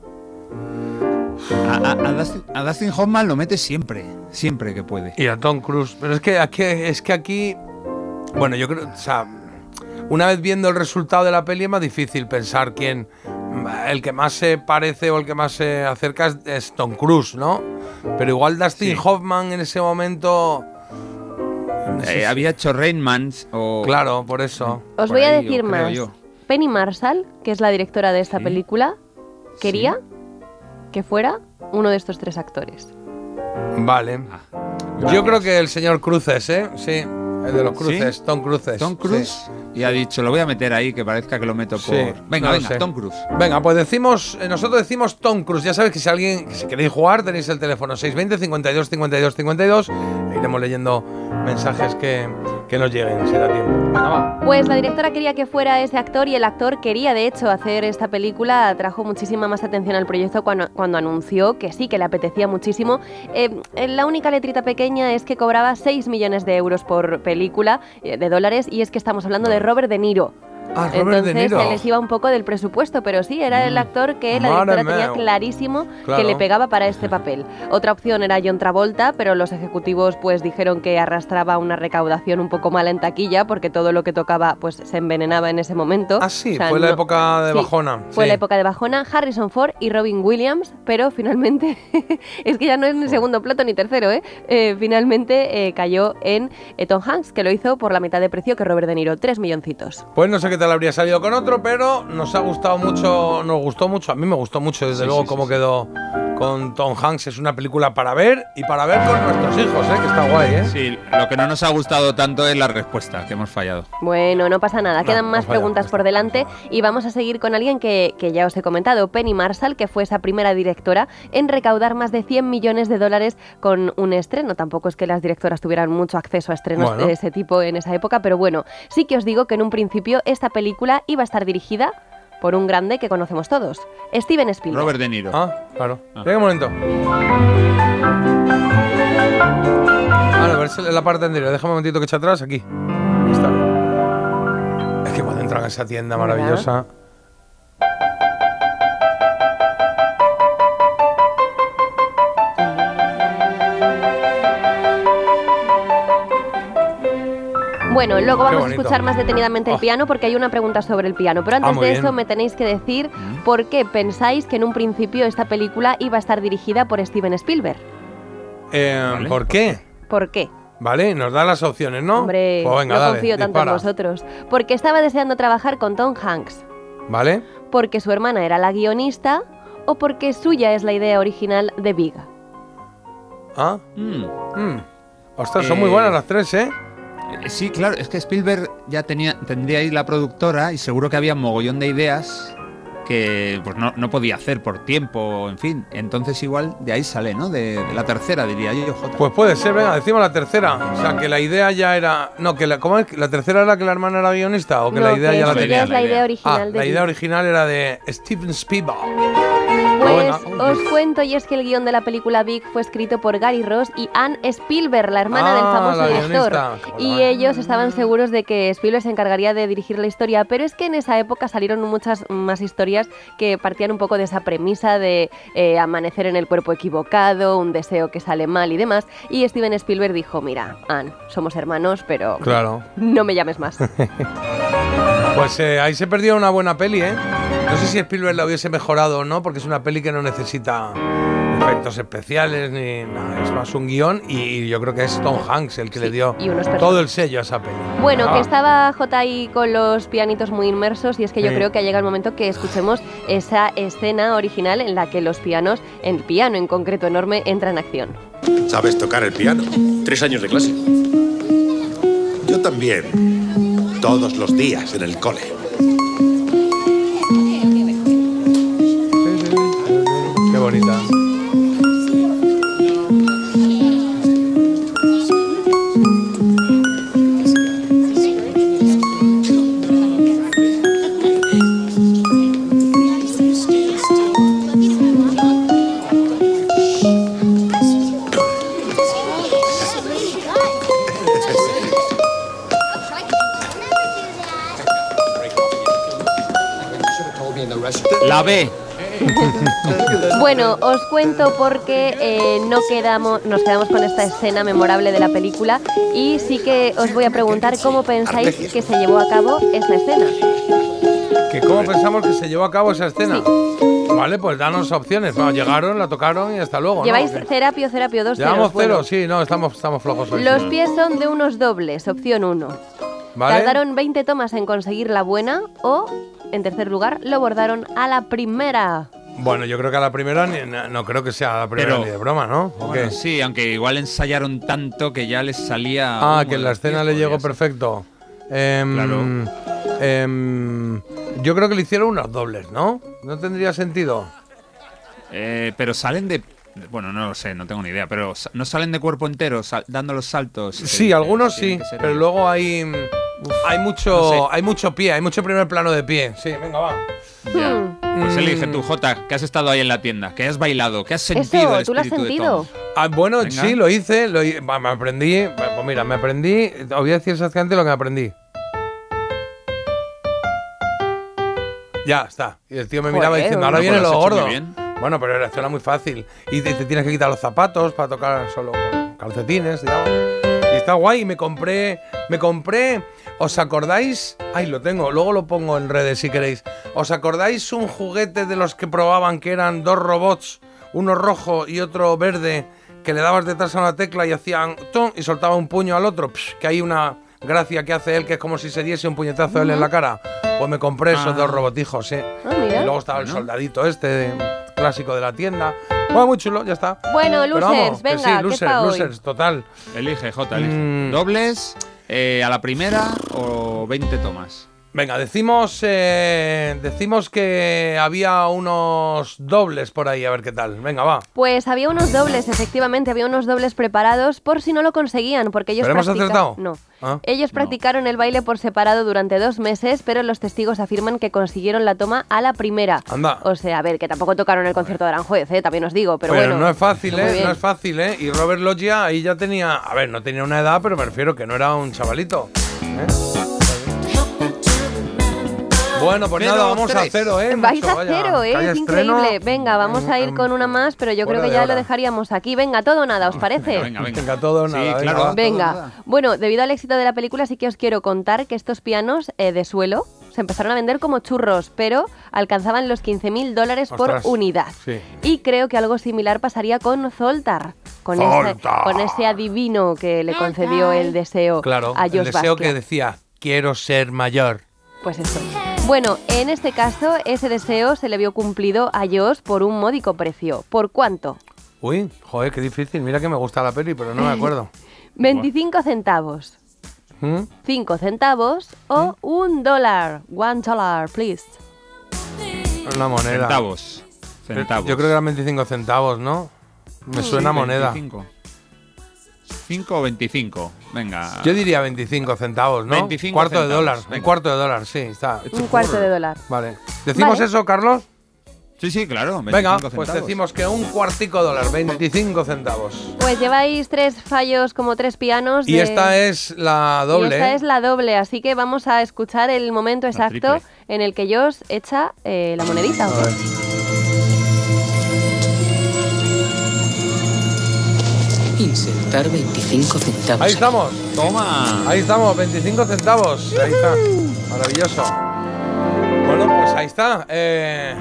A, a- a Dustin, a Dustin Hoffman lo mete siempre, siempre que puede.
Y a Tom Cruise. Pero es que aquí, es que aquí. Bueno, yo creo. O sea, una vez viendo el resultado de la peli es más difícil pensar quién. El que más se parece o el que más se acerca es, es Tom Cruise, ¿no? Pero igual Dustin Hoffman en ese momento. no sé
Eh, había hecho Rainmans o...
Claro, por eso.
Os
Por
voy a decir más.
yo.
Penny Marshall, que es la directora de esta película, quería que fuera uno de estos tres actores.
Vale. Yo creo que el señor Cruces, ¿eh? Sí, el de los
¿Sí?
cruces, Tom Cruces.
Tom Cruise
sí.
y ha dicho, lo voy a meter ahí que parezca que lo meto por...
Sí,
venga,
no
venga,
sé.
Tom Cruise.
Venga, pues decimos, eh, nosotros decimos Tom Cruise. Ya sabéis que si alguien, que si queréis jugar, tenéis el teléfono 620 52 52 52. E iremos leyendo mensajes que, que nos lleguen, si da tiempo. Venga, va.
Pues la directora quería que fuera ese actor y el actor quería de hecho hacer esta película. Trajo muchísima más atención al proyecto cuando, cuando anunció que sí, que le apetecía muchísimo. Eh, la única letrita pequeña es que cobraba 6 millones de euros por película eh, de dólares y es que estamos hablando de Robert De Niro.
Ah,
Entonces
Niro.
se les iba un poco del presupuesto, pero sí, era el actor que la
Madre
directora tenía clarísimo
Claro.
que le pegaba para este papel. Otra opción era John Travolta, pero los ejecutivos pues dijeron que arrastraba una recaudación un poco mala en taquilla porque todo lo que tocaba pues se envenenaba en ese momento.
Ah, sí, fue la época de
Sí,
bajona.
Fue
sí.
la época de bajona, Harrison Ford y Robin Williams, pero finalmente [laughs] es que ya no es ni segundo plato ni tercero, ¿eh? Eh, finalmente eh, cayó en eh, Tom Hanks, que lo hizo por la mitad de precio que Robert De Niro, tres milloncitos.
Pues no sé qué tal habría salido con otro, pero nos ha gustado mucho, nos gustó mucho, a mí me gustó mucho desde
Sí,
luego
sí,
cómo quedó con Tom Hanks. Es una película para ver y para ver con nuestros hijos, ¿eh? que está guay, ¿eh?
Sí, lo que no nos ha gustado tanto es la respuesta, que hemos fallado.
Bueno, no pasa nada,
No,
quedan más preguntas por delante y vamos a seguir con alguien que, que ya os he comentado, Penny Marshall, que fue esa primera directora en recaudar más de 100 millones de dólares con un estreno. Tampoco es que las directoras tuvieran mucho acceso a estrenos
Bueno.
de ese tipo en esa época, pero bueno, sí que os digo que en un principio esta película iba a estar dirigida por un grande que conocemos todos, Steven Spielberg.
Robert De Niro.
Ah, claro. Venga un momento. Vale, a ver si la parte anterior. Déjame un momentito que eche atrás, aquí. Ahí está. Es que cuando entran a esa tienda
¿Verdad? Bueno, luego vamos a escuchar más detenidamente el
Oh.
piano porque hay una pregunta sobre el piano. Pero antes
Ah, muy
de
bien.
eso me tenéis que decir por qué pensáis que en un principio esta película iba a estar dirigida por Steven Spielberg.
Eh, ¿Por qué?
¿Por qué?
Vale, nos da las opciones, ¿no?
Hombre,
Pues venga,
no
dale,
confío tanto
dispara.
en vosotros. Porque estaba deseando trabajar con Tom Hanks.
¿Vale?
Porque su hermana era la guionista o porque suya es la idea original de Big.
Ah.
Mm.
Mm. Ostras, son muy
Eh,
buenas las tres, ¿eh?
Eh, Sí, claro, es que Spielberg ya tenía, tendría ahí la productora y seguro que había mogollón de ideas que pues no, no podía hacer por tiempo, en fin. Entonces igual de ahí sale, ¿no? De, de la tercera, diría yo, Jota.
Pues puede ser, venga, decimos la tercera. O sea, que la idea ya era. No, que la, ¿cómo es? ¿La tercera era que la hermana era guionista? ¿O que
No,
la idea
que
ya la tenía?
es la idea original
Ah,
de
la idea original era de Steven Spielberg.
Pues
venga.
os cuento, y es que el guion de la película Big fue escrito por Gary Ross y Anne Spielberg, la hermana del
Ah,
famoso director. Y ellos estaban seguros de que Spielberg se encargaría de dirigir la historia, pero es que en esa época salieron muchas más historias que partían un poco de esa premisa de eh, amanecer en el cuerpo equivocado, un deseo que sale mal y demás. Y Steven Spielberg dijo, mira, Anne, somos hermanos, pero
Claro.
no me llames más. [laughs]
Pues eh, ahí se perdió una buena peli, ¿eh? No sé si Spielberg la hubiese mejorado o no, porque es una peli que no necesita efectos especiales ni nada. Es más un guion y yo creo que es Tom Hanks el que le dio todo el sello a esa peli.
Bueno,
Ah.
que estaba J ahí con los pianitos muy inmersos y es que yo
Sí.
creo que ha llegado el momento que escuchemos esa escena original en la que los pianos, el piano en concreto enorme, entra en acción.
¿Sabes tocar el piano? Tres años de clase. Yo también. Todos los días en el cole.
Qué bonita.
La B.
Bueno, os cuento porque eh, no quedamos, nos quedamos con esta escena memorable de la película y sí que os voy a preguntar cómo pensáis que se llevó a cabo esta escena.
¿Que ¿Cómo pensamos que se llevó a cabo esa escena? Vale, pues danos opciones. Bueno, llegaron, la tocaron y hasta luego. ¿no?
¿Lleváis
¿O qué?
Cerapio, Cerapio, dos
¿Llevamos
ceros? Bueno,
cero? Sí, no, estamos, estamos flojos hoy.
Los pies son de unos dobles, opción 1.
¿Vale?
Tardaron 20 tomas en conseguir la buena o, en tercer lugar, lo bordaron a la primera.
Bueno, yo creo que a la primera ni- no, no creo que sea a la primera
Pero-
ni de broma, ¿no? ¿O
Bueno,
qué?
sí, aunque igual ensayaron tanto que ya les salía.
Ah,
humo
que
de
la
los
escena
pies,
le llegó
podría ser.
perfecto. Em, em, yo creo que le hicieron unos dobles, ¿no? No tendría sentido.
Eh, pero salen de. Bueno, no lo sé, no tengo ni idea. Pero sa- no salen de cuerpo entero, sal- dando los saltos.
Sí, algunos sí, pero luego hay mm, hay mucho
No sé.
hay mucho pie, hay mucho primer plano de pie. Sí, venga, va.
Ya. Pues
Mm.
elige tú, Jota, que has estado ahí en la tienda, que has bailado, que has sentido el
¿tú lo has sentido?
Ah, bueno,
Venga.
sí, lo hice, lo me aprendí, pues mira, me aprendí, os voy a decir exactamente lo que me aprendí. Ya está. Y el tío me miraba
Joder,
diciendo, ahora
bueno,
viene
pues
lo gordo. Bueno, pero esto era muy fácil. Y te, te tienes que quitar los zapatos para tocar solo con calcetines, digamos. Y está guay. Me compré, me compré. ¿Os acordáis? Ay, lo tengo. Luego lo pongo en redes si queréis. ¿Os acordáis un juguete de los que probaban que eran dos robots, uno rojo y otro verde, que le dabas detrás a una tecla y hacían ¡tum! y soltaba un puño al otro? Psh, que hay una gracia que hace él que es como si se diese un puñetazo a él en la cara. Pues me compré esos
Ah.
dos robotijos, sí.
Ah, mira.
Y luego estaba el soldadito este de- clásico de la tienda. Bueno, muy chulo, ya está.
Bueno, losers,
vamos,
venga,
sí,
¿qué
losers,
hoy?
losers, total.
Elige, Jota, elige.
Mm.
¿Dobles eh, a la primera o 20 tomas?
Venga, decimos, eh, decimos que había unos dobles por ahí, a ver qué tal. Venga, va.
Pues había unos dobles, efectivamente, había unos dobles preparados por si no lo conseguían, porque ellos
¿Pero hemos acertado?
No.
Ah.
Ellos practicaron el baile por separado durante dos meses, pero los testigos afirman que consiguieron la toma a la primera.
Anda.
O sea, a ver, que tampoco tocaron el concierto de Aranjuez, ¿eh? también os digo, pero,
Pero
bueno.
no es fácil, ¿eh? No es fácil, ¿eh? Y Robert Loggia ahí ya tenía, a ver, no tenía una edad, pero me refiero que no era un chavalito. ¿eh? Bueno, pues
Cero,
nada, vamos a cero, ¿eh?
Vais a cero, ¿eh? Es increíble. Venga, vamos a ir con una más, pero yo creo que ya
hora.
lo dejaríamos aquí. Venga, todo o nada, ¿os [laughs] parece?
Venga, venga.
Venga, todo, nada, venga,
claro.
Venga,
nada.
bueno, debido al éxito de la película sí que os quiero contar que estos pianos eh, de suelo se empezaron a vender como churros, pero alcanzaban los 15.000 dólares por unidad.
sí.
Y creo que algo similar pasaría con Zoltar, con, ese, con ese adivino que le concedió el deseo
Claro,
a
el
Josh
deseo
Basquiat.
que decía, quiero ser mayor.
Pues eso. Bueno, en este caso, ese deseo se le vio cumplido a Josh por un módico precio. ¿Por cuánto?
Uy, joder, qué difícil. Mira que me gusta la peli, pero no me acuerdo. [laughs]
25 centavos.
¿Mm?
5 centavos o un dólar. One dollar, please.
Una moneda.
Centavos. Centavos.
Yo creo que eran 25 centavos, ¿no? Me suena
Sí,
moneda.
25. 5 o 25. Venga.
Yo diría 25 centavos, ¿no?
25
cuarto de dólar. Un cuarto de dólar, sí, está.
Un cuarto de dólar.
Vale. ¿Decimos
Vale.
eso, Carlos?
Sí, sí, claro. 25
Venga, pues decimos que un cuartico dólar, 25 centavos.
Pues lleváis tres fallos como tres pianos.
Y
de-
esta es la doble.
Y esta
¿eh?
es la doble, así que vamos a escuchar el momento exacto en el que Josh echa eh, la monedita. ¿ok?
A ver.
Insertar 25 centavos.
Ahí estamos.
Toma.
Ahí estamos, 25 centavos. Ahí está. Maravilloso. Bueno, pues ahí está. Eh,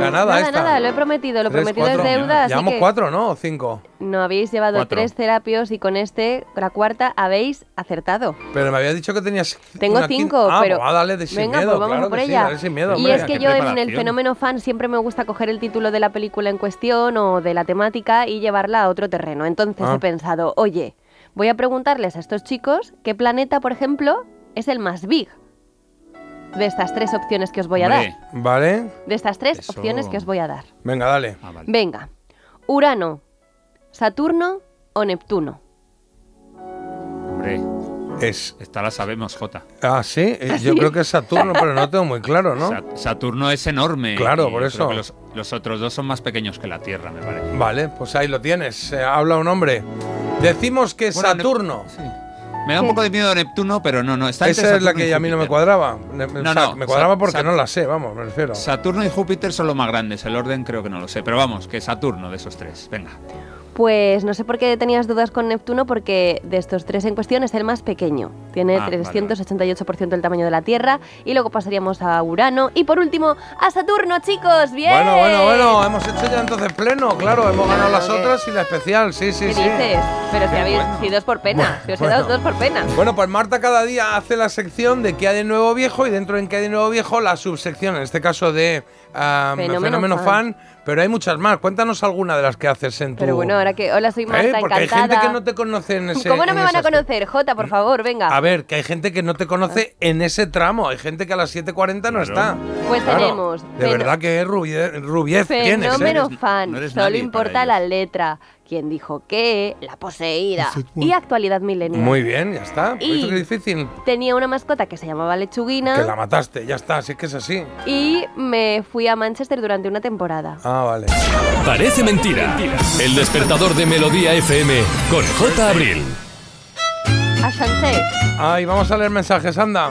ganada
Nada,
esta.
nada, lo he prometido, lo
Tres,
prometido
cuatro.
es deuda, así
Llevamos
que
cuatro, ¿no? ¿O cinco?
no habéis llevado
Cuatro.
tres terapios y con este, la cuarta, habéis acertado.
Pero me había dicho que tenías.
Tengo
una quin-
cinco,
Ah,
pero.
pues va, dale de sin
Venga,
miedo.
pues vamos
claro
a por
que sí,
ella.
dale sin miedo,
y
hombre.
es que
qué
yo en el
preparación.
fenómeno fan siempre me gusta coger el título de la película en cuestión o de la temática y llevarla a otro terreno. Entonces
Ah.
he pensado, oye, voy a preguntarles a estos chicos qué planeta, por ejemplo, es el más big de estas tres opciones que os voy a
Hombre,
dar.
Vale.
De estas tres
Eso-
opciones que os voy a dar.
Venga, dale.
Ah, vale.
Venga, Urano, Saturno o Neptuno.
Hombre,
Es.
esta la sabemos, Jota.
Ah, sí. Eh, [laughs] Yo creo que es Saturno, pero no tengo muy claro, ¿no?
Sa- Saturno es enorme.
Claro, por eso.
los otros dos son más pequeños que la Tierra, me parece.
Vale, pues ahí lo tienes. Eh, habla un hombre. Decimos que
Bueno,
Saturno.
Sí. Me da un poco de miedo Neptuno, pero no, no. Está
Esa es la que a mí no me cuadraba.
No,
o sea,
no,
me cuadraba porque no la sé, vamos, me refiero.
Saturno y Júpiter son los más grandes. El orden creo que no lo sé. Pero vamos, que Saturno de esos tres. Venga.
Pues no sé por qué tenías dudas con Neptuno, porque de estos tres en cuestión es el más pequeño. Tiene
Ah, vale,
388% del tamaño de la Tierra. Y luego pasaríamos a Urano. Y por último, a Saturno, chicos. ¡Bien!
Bueno, bueno, bueno, hemos hecho ya entonces pleno, claro, hemos ganado las otras y la especial, sí, sí,
¿Qué
sí.
dices? Pero si habéis
bueno.
sido dos por pena. si os he
bueno.
dado dos por pena.
Bueno, pues Marta cada día hace la sección de qué hay de nuevo viejo y dentro en qué hay de nuevo viejo la subsección, en este caso de ah,
Fenómeno
Fenómeno,
fan.
fan. pero hay muchas más. Cuéntanos alguna de las que haces en tu...
Pero bueno, ahora que. Hola, soy Marta,
¿Eh? Porque hay
encantada.
gente que no te conoce en ese...
¿Cómo no me van a conocer? Jota, por favor, venga.
A ver, que hay gente que no te conoce en ese tramo. Hay gente que a las 7.40 no está.
Pues
Claro.
tenemos
De
feno-
verdad que es Rubiez, Rubiez tienes, ¿eh?
Fenómeno fan.
no
Solo importa la letra. Quien dijo qué, la poseída. Y actualidad milenial.
Muy bien, ya está. Por
Y-
eso que es difícil.
Tenía una mascota que se llamaba Lechuguina.
Que la mataste, ya está, es que es así.
Y me fui a Manchester durante una temporada.
Ah, vale.
Parece mentira. El despertador de Melodía FM con J. Abril.
Ashanté.
Ay, vamos a leer mensajes, anda.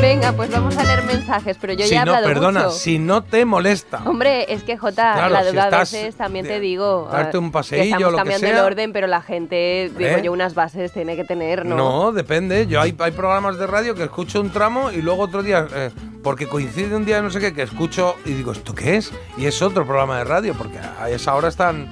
Venga, pues vamos a leer mensajes, pero yo
si
ya he
no,
hablado
perdona,
mucho.
si no te molesta.
Hombre, es que Jota,
Claro,
la
si
duda a veces también te digo.
darte un
que
paseillo,
estamos
lo que
cambiando el
sea.
orden, pero la gente, digo
¿Eh?
yo, unas bases tiene que tener, ¿no?
No, depende. Yo hay, hay programas de radio que escucho un tramo y luego otro día, eh, porque coincide un día no sé qué, que escucho y digo, ¿esto qué es? Y es otro programa de radio, porque a esa hora están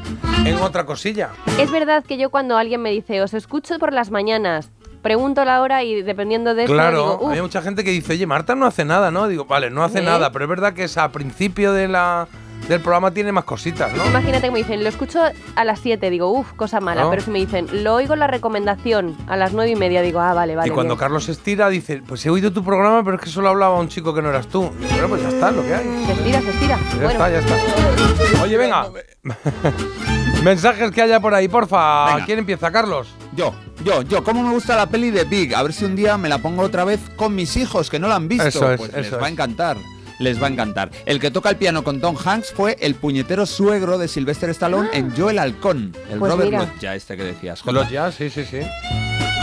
en otra cosilla.
Es verdad que yo cuando alguien me dice, os escucho por las mañanas, pregunto la hora y dependiendo de eso
Claro,
"Uf,
hay mucha gente que dice, oye, Marta no hace nada, ¿no? Digo, vale, no hace
¿Eh?
nada, pero es verdad que es a principio de la, del programa tiene más cositas, ¿no?
Imagínate que me dicen, lo escucho a las 7, digo, uff, cosa mala.
No.
Pero si me dicen, lo oigo en la recomendación a las 9 y media, digo, ah, vale, vale.
y cuando
bien".
Carlos estira, dice, pues he oído tu programa, pero es que solo hablaba un chico que no eras tú. Bueno, pues ya está, lo que hay.
Se estira, se estira.
Ya
bueno,
está, ya está. Oye, venga. [laughs] Mensajes que haya por ahí, porfa.
Venga.
¿Quién empieza, Carlos?
Yo, yo, yo. ¿Cómo me gusta la peli de Big? A ver si un día me la pongo otra vez con mis hijos, que no la han visto.
Eso es,
pues
eso
les va a encantar. Les va a encantar. El que toca el piano con Tom Hanks fue el puñetero suegro de Sylvester Stallone en Yo el Halcón. El
Pues
Robert
mira.
Loggia, este que decías.
Ya, sí, sí, sí.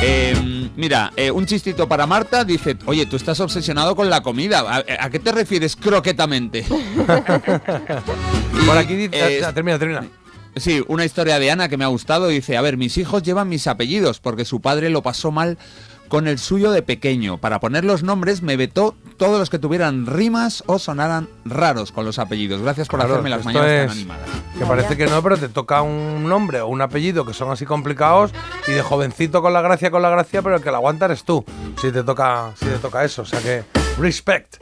Eh, mira, eh, un chistito para Marta dice, oye, tú estás obsesionado con la comida. ¿A, a qué te refieres croquetamente?
Por aquí dice.
Eh,
termina, termina.
Sí, una historia de Ana que me ha gustado. Dice, a ver, mis hijos llevan mis apellidos porque su padre lo pasó mal con el suyo de pequeño. Para poner los nombres me vetó todos los que tuvieran rimas o sonaran raros con los apellidos. Gracias por
Claro,
hacerme las mañanas tan animadas.
Que parece que no, pero te toca un nombre o un apellido que son así complicados y de jovencito con la gracia, con la gracia, pero el que la aguanta eres tú. Si te toca, si te toca eso. O sea que, respect.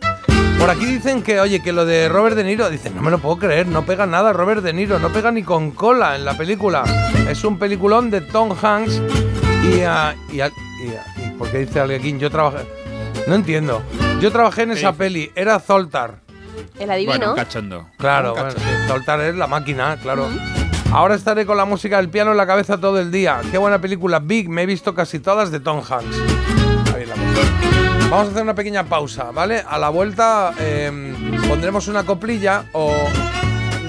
Por aquí dicen que, oye, que lo de Robert De Niro, dicen, no me lo puedo creer, no pega nada Robert De Niro, no pega ni con cola en la película. Es un peliculón de Tom Hanks y, ah, y, ah, y ¿por qué dice alguien? Yo trabajé... No entiendo. Yo trabajé en esa peli, era Zoltar.
el adivino.
Bueno, un cachondo.
Claro,
Un
bueno,
cachondo.
sí, Zoltar es la máquina, claro. Ahora estaré con la música del piano en la cabeza todo el día. Qué buena película, Big. Me he visto casi todas de Tom Hanks. Bien la. Vamos a hacer una pequeña pausa, ¿vale? A la vuelta eh, pondremos una coplilla o...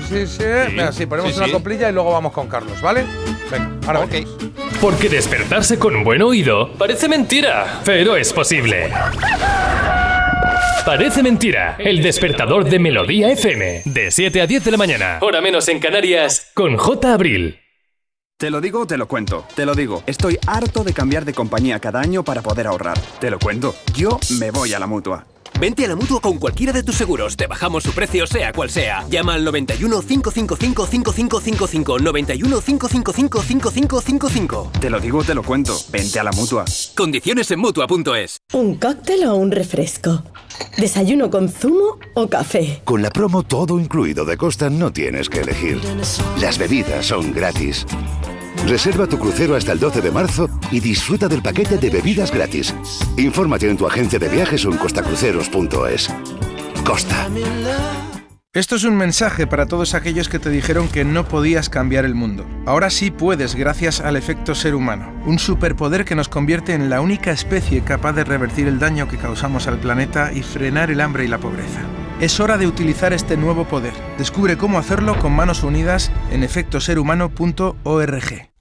Sí, sí, Venga, sí, ponemos
sí,
una
sí.
coplilla y luego vamos con Carlos, ¿vale? Venga, ahora
Ok.
venimos.
Porque despertarse con un buen oído parece mentira, pero es posible. Parece mentira. El despertador de Melodía FM. De 7 a 10 de la mañana. Hora menos en Canarias. Con J. Abril.
Te lo digo, te lo cuento. Te lo digo. Estoy harto de cambiar de compañía cada año para poder ahorrar. Te lo cuento. Yo me voy a la mutua.
Vente a la mutua con cualquiera de tus seguros. Te bajamos su precio, sea cual sea. Llama al 91 555 5555. 91 555 5555.
Te lo digo, te lo cuento. Vente a la mutua.
Condiciones en mutua.es.
¿Un cóctel o un refresco? ¿Desayuno con zumo o café?
Con la promo todo incluido de Costa no tienes que elegir. Las bebidas son gratis. Reserva tu crucero hasta el 12 de marzo y disfruta del paquete de bebidas gratis. Infórmate en tu agencia de viajes o en costacruceros.es. Costa.
Esto es un mensaje para todos aquellos que te dijeron que no podías cambiar el mundo. Ahora sí puedes gracias al efecto ser humano, un superpoder que nos convierte en la única especie capaz de revertir el daño que causamos al planeta y frenar el hambre y la pobreza. Es hora de utilizar este nuevo poder. Descubre cómo hacerlo con manos unidas en efectoserhumano.org.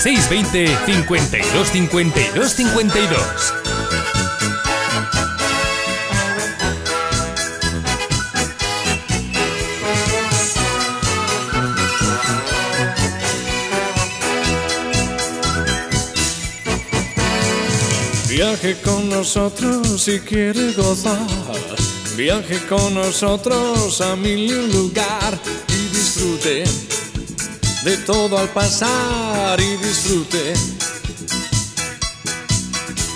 620 52 52 52.
Viaje con nosotros si quiere gozar. Viaje con nosotros a mil lugar y disfrute de todo al pasar y disfrute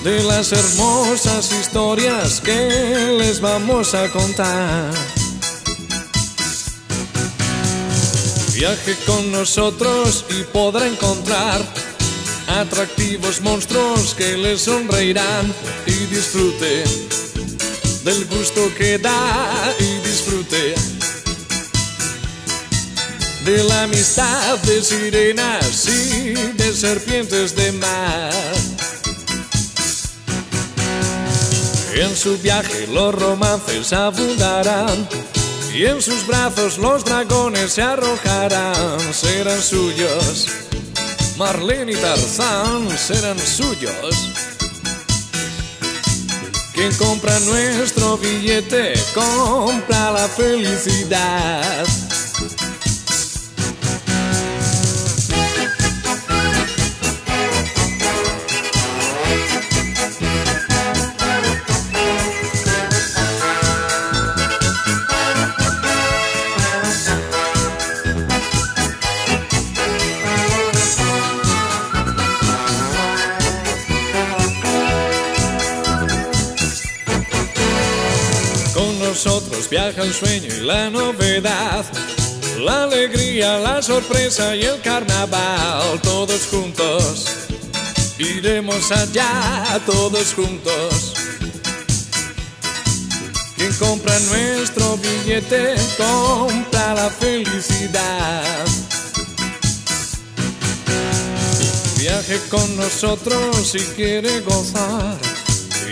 de las hermosas historias que les vamos a contar. Viaje con nosotros y podrá encontrar atractivos monstruos que le sonreirán y disfrute del gusto que da de la amistad de sirenas y de serpientes de mar. En su viaje los romances abundarán y en sus brazos los dragones se arrojarán, serán suyos. Marlene y Tarzán serán suyos. Quien compra nuestro billete compra la felicidad. el sueño y la novedad. La alegría, la sorpresa y el carnaval, todos juntos. Iremos allá, todos juntos. Quien compra nuestro billete, compra la felicidad. Viaje con nosotros si quiere gozar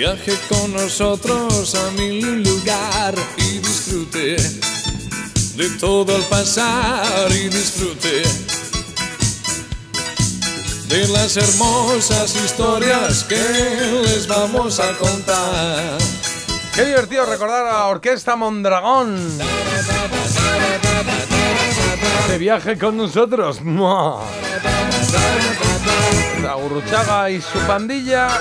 Viaje con nosotros a mi lugar y disfrute de todo al pasar y disfrute de las hermosas historias que les vamos a contar.
Qué divertido recordar a Orquesta Mondragón. De viaje con nosotros. La Urruchaga y su pandilla.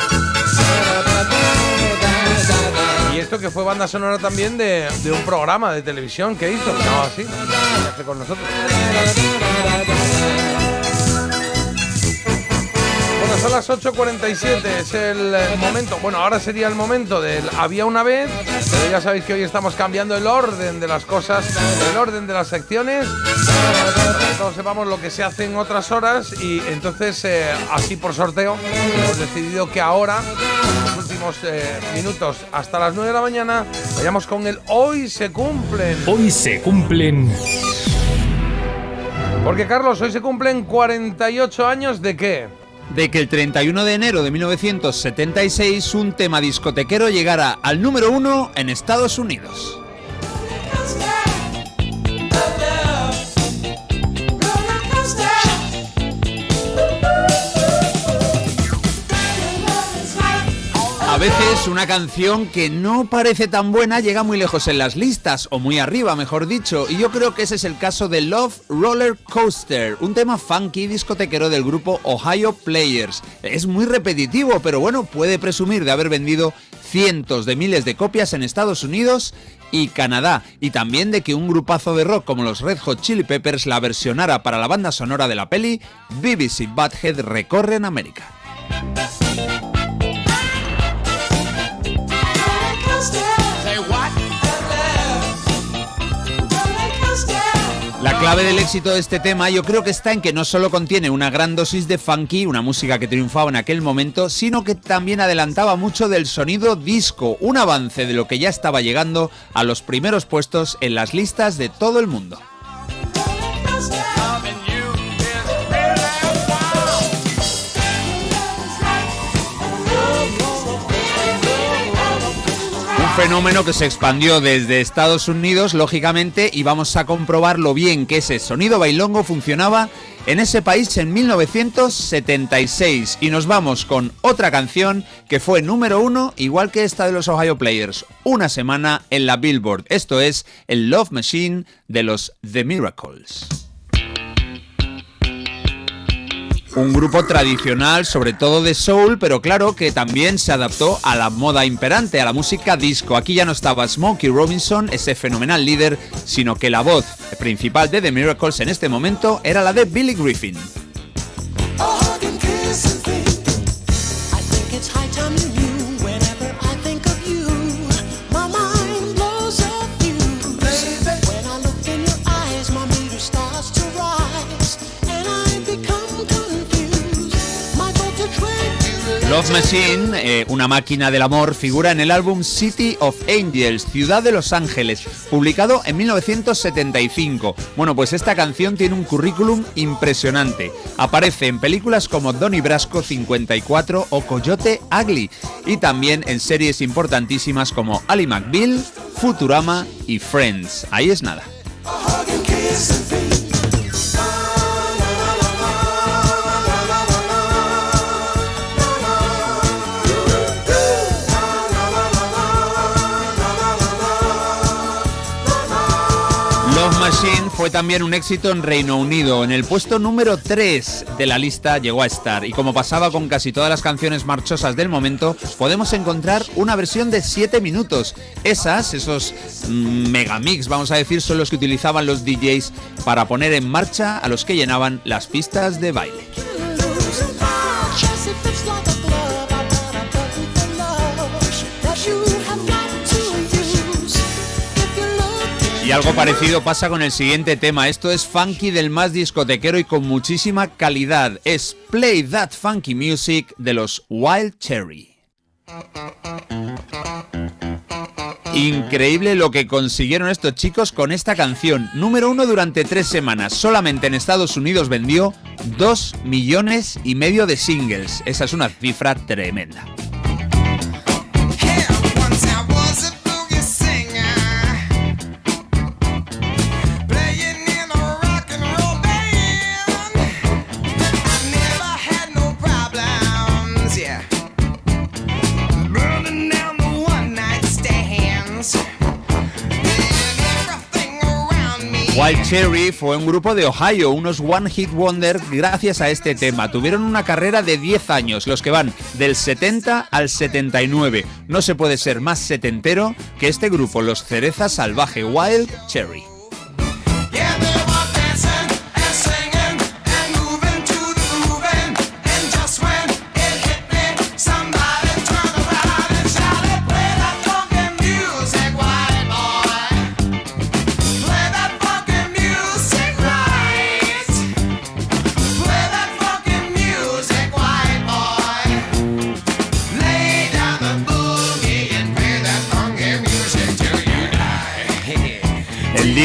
Y esto que fue banda sonora también de, de un programa de televisión que hizo. No, así. Con nosotros. Son las 8.47, es el momento, bueno, ahora sería el momento del había una vez, pero ya sabéis que hoy estamos cambiando el orden de las cosas, el orden de las secciones, para que todos sepamos lo que se hace en otras horas y entonces, eh, así por sorteo, hemos decidido que ahora, en los últimos eh, minutos hasta las 9 de la mañana, vayamos con el hoy se cumplen.
Hoy se cumplen.
Porque Carlos, hoy se cumplen 48 años de qué?
De que el 31 de enero de 1976 un tema discotequero llegara al número uno en Estados Unidos. Veces una canción que no parece tan buena llega muy lejos en las listas, o muy arriba, mejor dicho, y yo creo que ese es el caso de Love Roller Coaster, un tema funky discotequero del grupo Ohio Players. Es muy repetitivo, pero bueno, puede presumir de haber vendido cientos de miles de copias en Estados Unidos y Canadá, y también de que un grupazo de rock como los Red Hot Chili Peppers la versionara para la banda sonora de la peli BBC Butthead recorren América. La clave del éxito de este tema yo creo que está en que no solo contiene una gran dosis de funky, una música que triunfaba en aquel momento, sino que también adelantaba mucho del sonido disco, un avance de lo que ya estaba llegando a los primeros puestos en las listas de todo el mundo. Fenómeno que se expandió desde Estados Unidos, lógicamente, y vamos a comprobar lo bien que ese sonido bailongo funcionaba en ese país en 1976. Y nos vamos con otra canción que fue número uno, igual que esta de los Ohio Players, una semana en la Billboard. Esto es el Love Machine de los The Miracles. Un grupo tradicional, sobre todo de soul, pero claro que también se adaptó a la moda imperante, a la música disco. Aquí ya no estaba Smokey Robinson, ese fenomenal líder, sino que la voz principal de The Miracles en este momento era la de Billy Griffin. Love Machine, eh, una máquina del amor, figura en el álbum City of Angels, Ciudad de los Ángeles, publicado en 1975. Bueno, pues esta canción tiene un currículum impresionante. Aparece en películas como Donnie Brasco 54 o Coyote Ugly, y también en series importantísimas como Ali McBeal, Futurama y Friends. Ahí es nada. Machine fue también un éxito en Reino Unido. En el puesto número 3 de la lista llegó a estar. Y como pasaba con casi todas las canciones marchosas del momento, podemos encontrar una versión de 7 minutos. Esas, esos mm, megamix, vamos a decir, son los que utilizaban los DJs para poner en marcha a los que llenaban las pistas de baile. Y algo parecido pasa con el siguiente tema. Esto es funky del más discotequero y con muchísima calidad. Es Play That Funky Music de los Wild Cherry. Increíble lo que consiguieron estos chicos con esta canción. Número uno durante tres semanas. Solamente en Estados Unidos vendió dos millones y medio de singles. Esa es una cifra tremenda. Wild Cherry fue un grupo de Ohio, unos One Hit Wonder gracias a este tema. Tuvieron una carrera de 10 años, los que van del 70 al 79. No se puede ser más setentero que este grupo, los Cereza Salvaje Wild Cherry.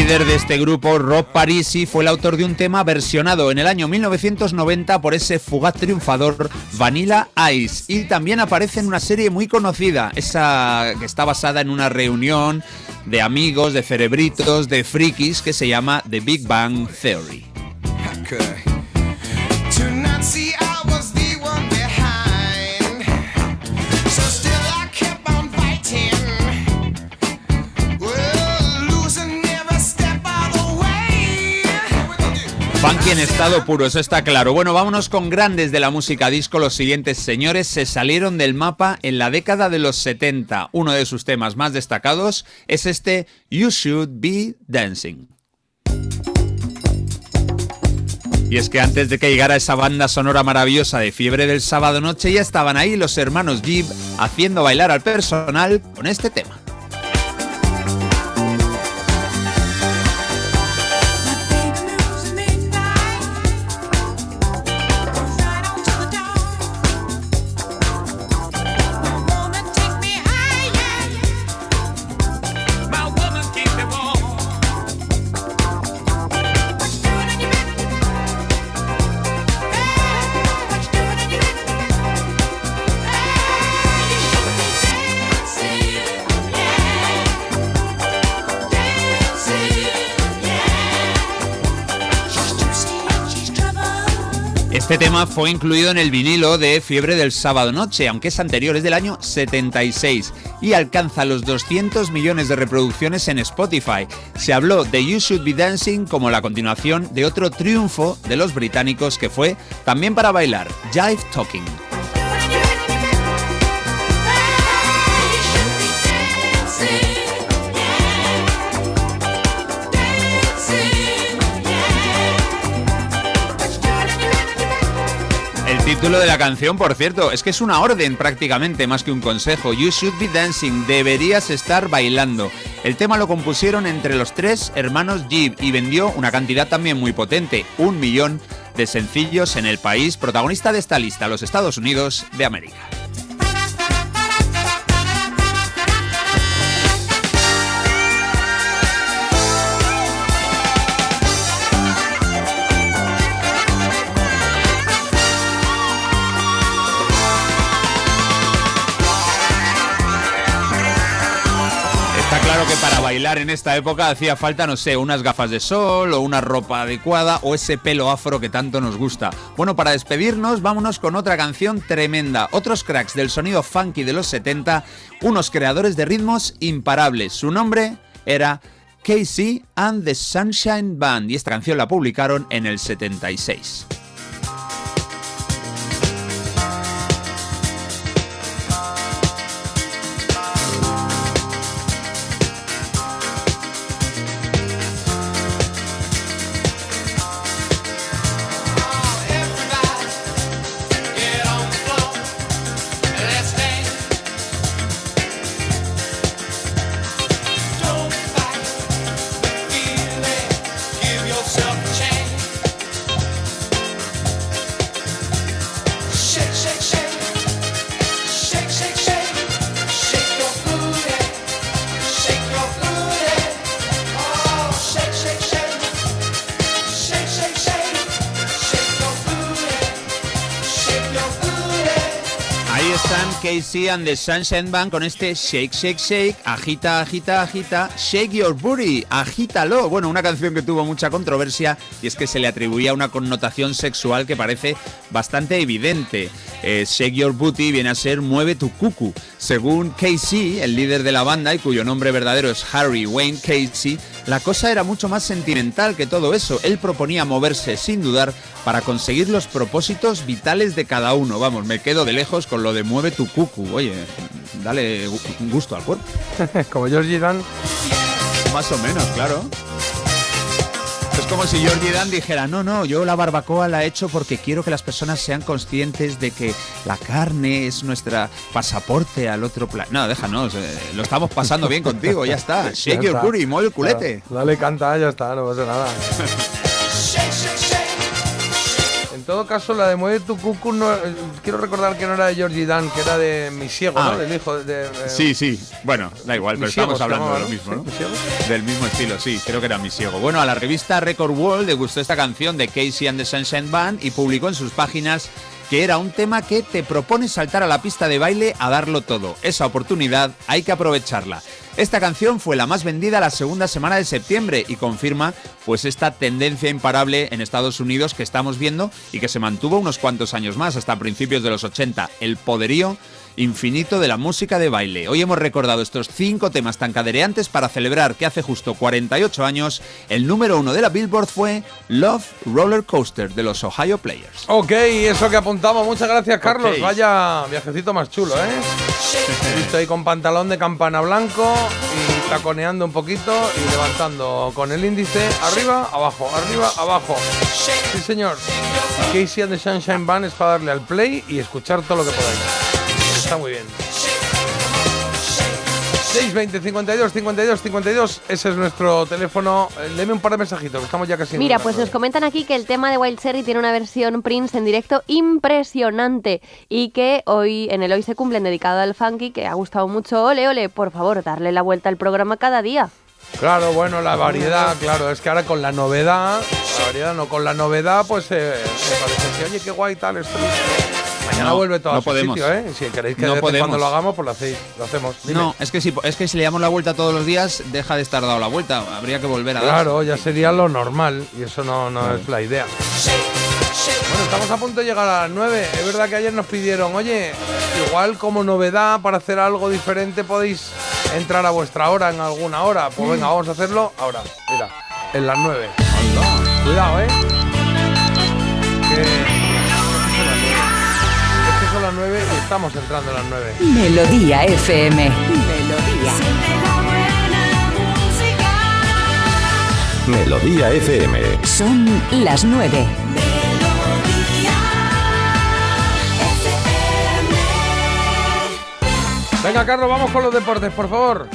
Líder de este grupo, Rob Parisi, fue el autor de un tema versionado en el año 1990 por ese fugaz triunfador Vanilla Ice. Y también aparece en una serie muy conocida, esa que está basada en una reunión de amigos, de cerebritos, de frikis, que se llama The Big Bang Theory. Funky en estado puro, eso está claro. Bueno, vámonos con grandes de la música disco. Los siguientes señores se salieron del mapa en la década de los 70. Uno de sus temas más destacados es este You Should Be Dancing. Y es que antes de que llegara esa banda sonora maravillosa de Fiebre del Sábado Noche, ya estaban ahí los hermanos Jeep haciendo bailar al personal con este tema. Este tema fue incluido en el vinilo de Fiebre del Sábado Noche, aunque es anterior, es del año 76 y alcanza los 200 millones de reproducciones en Spotify. Se habló de You Should Be Dancing como la continuación de otro triunfo de los británicos que fue también para bailar, Jive Talking. Título de la canción, por cierto, es que es una orden prácticamente más que un consejo. You should be dancing, deberías estar bailando. El tema lo compusieron entre los tres hermanos Jeep y vendió una cantidad también muy potente, un millón de sencillos en el país, protagonista de esta lista, los Estados Unidos de América. En esta época hacía falta, no sé, unas gafas de sol o una ropa adecuada o ese pelo afro que tanto nos gusta. Bueno, para despedirnos, vámonos con otra canción tremenda. Otros cracks del sonido funky de los 70, unos creadores de ritmos imparables. Su nombre era Casey and the Sunshine Band y esta canción la publicaron en el 76. Casey and the Sunshine Band con este Shake, Shake, Shake, agita, agita, agita, Shake Your Booty, agítalo. Bueno, una canción que tuvo mucha controversia y es que se le atribuía una connotación sexual que parece bastante evidente. Eh, Shake Your Booty viene a ser Mueve tu cucu. Según Casey, el líder de la banda y cuyo nombre verdadero es Harry Wayne Casey, la cosa era mucho más sentimental que todo eso. Él proponía moverse sin dudar para conseguir los propósitos vitales de cada uno. Vamos, me quedo de lejos con lo de mueve tu cucu. Oye, dale gu- gusto al cuerpo. [laughs]
Como Georgie Dan.
Más o menos, claro. Es como si Georgie Dan dijera, no, no, yo la barbacoa la he hecho porque quiero que las personas sean conscientes de que la carne es nuestra pasaporte al otro planeta. No, déjanos, eh, lo estamos pasando bien contigo, ya está. Shake
Ya
your booty, mueve el culete.
Claro, Dale, canta, ya está, no pasa nada. [laughs] En todo caso, la de Mueve tu cucu, no, eh, quiero recordar que no era de Georgie Dan, que era de Misiego,
Ah.
¿no? Del hijo de... de-
Sí, sí. Bueno, da igual, pero estamos hablando de lo
¿no?
mismo, ¿no?
Sí.
Del mismo estilo, sí, creo que era mi ciego. Bueno, a la revista Record World le gustó esta canción de Casey and the Sunshine Band y publicó en sus páginas que era un tema que te propone saltar a la pista de baile a darlo todo. Esa oportunidad hay que aprovecharla. Esta canción fue la más vendida la segunda semana de septiembre y confirma pues esta tendencia imparable en Estados Unidos que estamos viendo y que se mantuvo unos cuantos años más, hasta principios de los 80. El poderío infinito de la música de baile. Hoy hemos recordado estos cinco temas tan cadereantes para celebrar que hace justo 48 años el número uno de la Billboard fue Love Roller Coaster de los Ohio Players.
Ok, eso que apuntamos. Muchas gracias, Carlos. Vaya viajecito más chulo, ¿eh? He visto ahí con pantalón de campana blanco y taconeando un poquito y levantando con el índice arriba, abajo, arriba, abajo. Sí, señor. Casey and the Sunshine Band es para darle al play y escuchar todo lo que podáis. Está muy bien. 620 52 52 52 ese es nuestro teléfono. Eh, Deme un par de mensajitos, que estamos ya casi
Mira, pues nos comentan aquí que el tema de Wild Cherry tiene una versión Prince en directo impresionante y que hoy en el Hoy se cumplen dedicado al funky, que ha gustado mucho. Ole, ole, por favor, darle la vuelta al programa cada día.
Claro, bueno, la variedad, claro, es que ahora con la novedad, la variedad no, con la novedad, pues eh, me parece que, oye, qué guay tal esto. Mañana
No,
vuelve todo
no
a su
podemos.
sitio, ¿eh? Si queréis que
No
cuando lo hagamos, pues lo hacéis, lo hacemos. Dime.
No, es que, si, es que si le damos la vuelta todos los días, deja de estar dado la vuelta. Habría que volver a dar.
Claro, ya sería lo normal y eso no, no es la idea. Bueno, estamos a punto de llegar a las 9. Es verdad que ayer nos pidieron, oye, igual como novedad para hacer algo diferente podéis entrar a vuestra hora en alguna hora. Pues venga, vamos a hacerlo ahora. Mira, en las 9. Cuidado, ¿eh? Que... Las 9 y estamos entrando a las 9.
Melodía FM.
Melodía FM.
Son las 9.
Venga, Carlos, vamos con los deportes, por favor.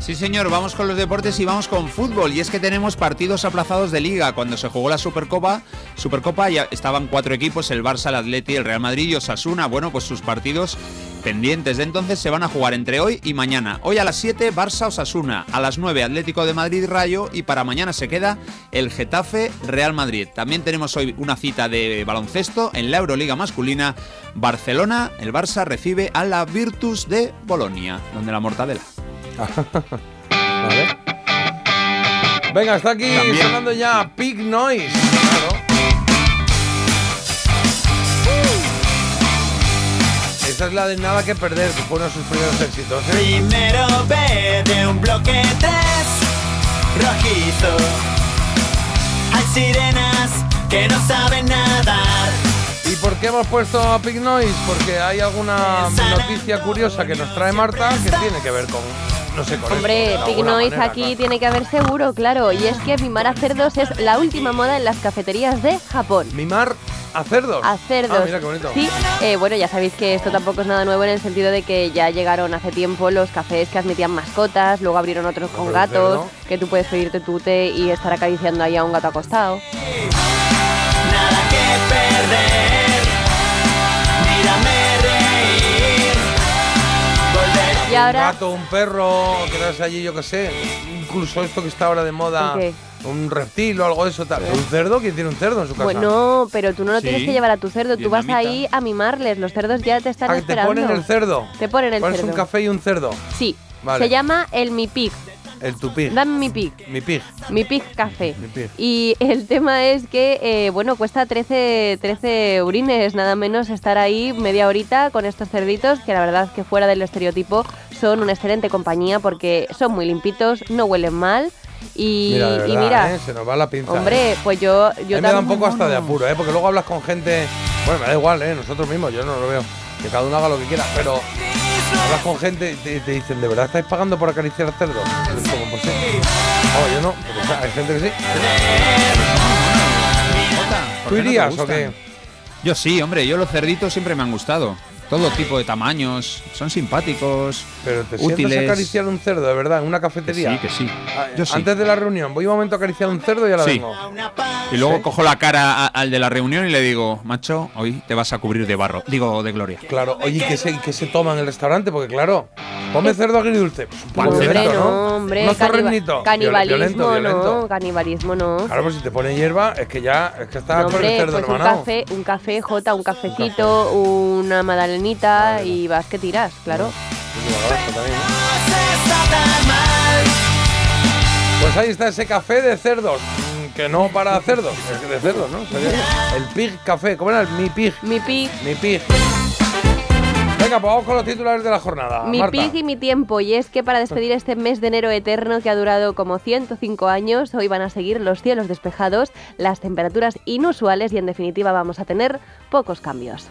Sí, señor, vamos con los deportes y vamos con fútbol. Y es que tenemos partidos aplazados de liga. Cuando se jugó la Supercopa, Supercopa ya estaban cuatro equipos, el Barça, el Atleti, el Real Madrid y Osasuna. Bueno, pues sus partidos pendientes de entonces se van a jugar entre hoy y mañana. Hoy a las 7, Barça Osasuna. A las 9, Atlético de Madrid Rayo. Y para mañana se queda el Getafe Real Madrid. También tenemos hoy una cita de baloncesto en la Euroliga masculina. Barcelona, el Barça recibe a la Virtus de Bolonia, donde la mortadela.
Vale. Venga, está aquí
También.
sonando ya Pig Noise. Claro. Esa es la de nada que perder, que fue uno de sus primeros éxitos. ¿eh?
Primero B de un bloque 3 rojizo. Hay sirenas que no saben nadar.
¿Y por qué hemos puesto a Pig Noise? Porque hay alguna noticia curiosa que nos trae Marta que tiene que ver con, no sé, con
Hombre,
esto, de
Pig
alguna
Noise
manera,
aquí tiene que haber seguro, claro. Y es que mimar a cerdos es la última moda en las cafeterías de Japón.
¿Mimar a cerdos?
A cerdos.
Ah, mira qué bonito.
Sí, eh, bueno, ya sabéis que esto tampoco es nada nuevo en el sentido de que ya llegaron hace tiempo los cafés que admitían mascotas, luego abrieron otros con gatos,
cerdo.
que tú puedes pedirte tu té y estar acariciando ahí a un gato acostado.
Nada que perder.
Y ahora-
un gato, un perro, quedarse allí, yo qué sé. Incluso esto que está ahora de moda, un reptil o algo de eso. Tal. ¿Un cerdo? ¿Quién tiene un cerdo en su casa?
Bueno, pero tú no lo tienes que llevar a tu cerdo, tú vas ahí a mimarles, los cerdos ya te están
Ah, que te
esperando.
ponen el cerdo.
Te ponen el
Pones
cerdo.
un café y un cerdo.
Sí,
Vale.
se llama el Mi Pig.
El tu pig.
Dame mi pig.
Mi pig.
Mi Pig Café.
Mi pig.
Y el tema es que, eh, bueno, cuesta 13, 13 urines, nada menos estar ahí media horita con estos cerditos, que la verdad que fuera del estereotipo son una excelente compañía porque son muy limpitos, no huelen mal. Y
mira,
y
¿eh? se nos va la pinza.
hombre, pues yo,
A
yo
mí me da un poco hasta de apuro, ¿eh? Porque luego hablas con gente. Bueno, me da igual, ¿eh? Nosotros mismos, yo no lo veo. Que cada uno haga lo que quiera, pero. Hablas con gente y te, te dicen, ¿de verdad estáis pagando por acariciar al cerdo? Como, pues sí. Oh, yo no, pero o sea, hay gente que sí. ¿Tú
¿Por qué no te
irías o qué?
Yo sí, hombre, yo los cerditos siempre me han gustado. Todo tipo de tamaños, son simpáticos,
Pero te sientas
útiles.
a acariciar un cerdo, de verdad, en una cafetería.
sí, que sí.
Ah,
Yo sí.
Antes de la reunión, voy un momento a acariciar un cerdo y ahora
Sí.
vengo.
Y luego
¿Sí?
cojo la cara a- al de la reunión y le digo, macho, hoy te vas a cubrir de barro. Digo, de gloria.
Claro, oye, ¿y ¿qué se, qué se toma en el restaurante? Porque claro, come cerdo agridulce. Pues un
hombre,
violento,
no, hombre,
zorrenitos.
canibalismo
Violento, violento.
no, canibalismo no.
Claro, pues si te pone hierba, es que ya, es que está
No,
con el cerdo
pues un
hermanado.
café, un café, Jota, un cafecito, una magdalenita y vas que tiras, claro.
Pues ahí está ese café de cerdos. mm, Que no para cerdos, es de cerdos, ¿no? El Pig Café, ¿cómo era? El Mi Pig.
Mi pig,
Mi Pig. Venga, pues vamos con los titulares de la jornada.
mi
Marta.
pig y mi tiempo. Y es que para despedir este mes de enero eterno que ha durado como 105 años, hoy van a seguir los cielos despejados, las temperaturas inusuales y en definitiva vamos a tener pocos cambios.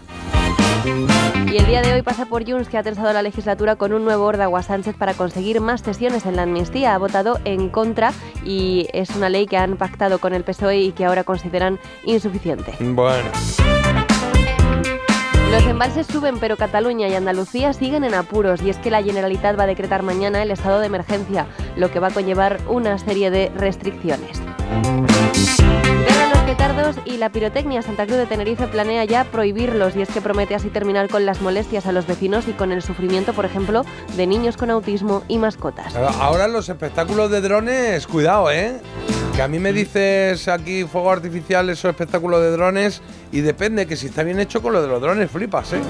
Y el día de hoy pasa por Junts, que ha tensado la legislatura con un nuevo Ordawa Sánchez para conseguir más sesiones en la amnistía. Ha votado en contra y es una ley que han pactado con el PSOE y que ahora consideran insuficiente.
Bueno.
Los embalses suben, pero Cataluña y Andalucía siguen en apuros y es que la Generalitat va a decretar mañana el estado de emergencia, lo que va a conllevar una serie de restricciones. Petardos y la pirotecnia. Santa Cruz de Tenerife planea ya prohibirlos y es que promete así terminar con las molestias a los vecinos y con el sufrimiento, por ejemplo, de niños con autismo y mascotas.
Ahora los espectáculos de drones, cuidado, ¿eh? Que a mí me dices aquí fuego artificial, esos espectáculos de drones, y depende que si está bien hecho con lo de los drones, flipas, ¿eh?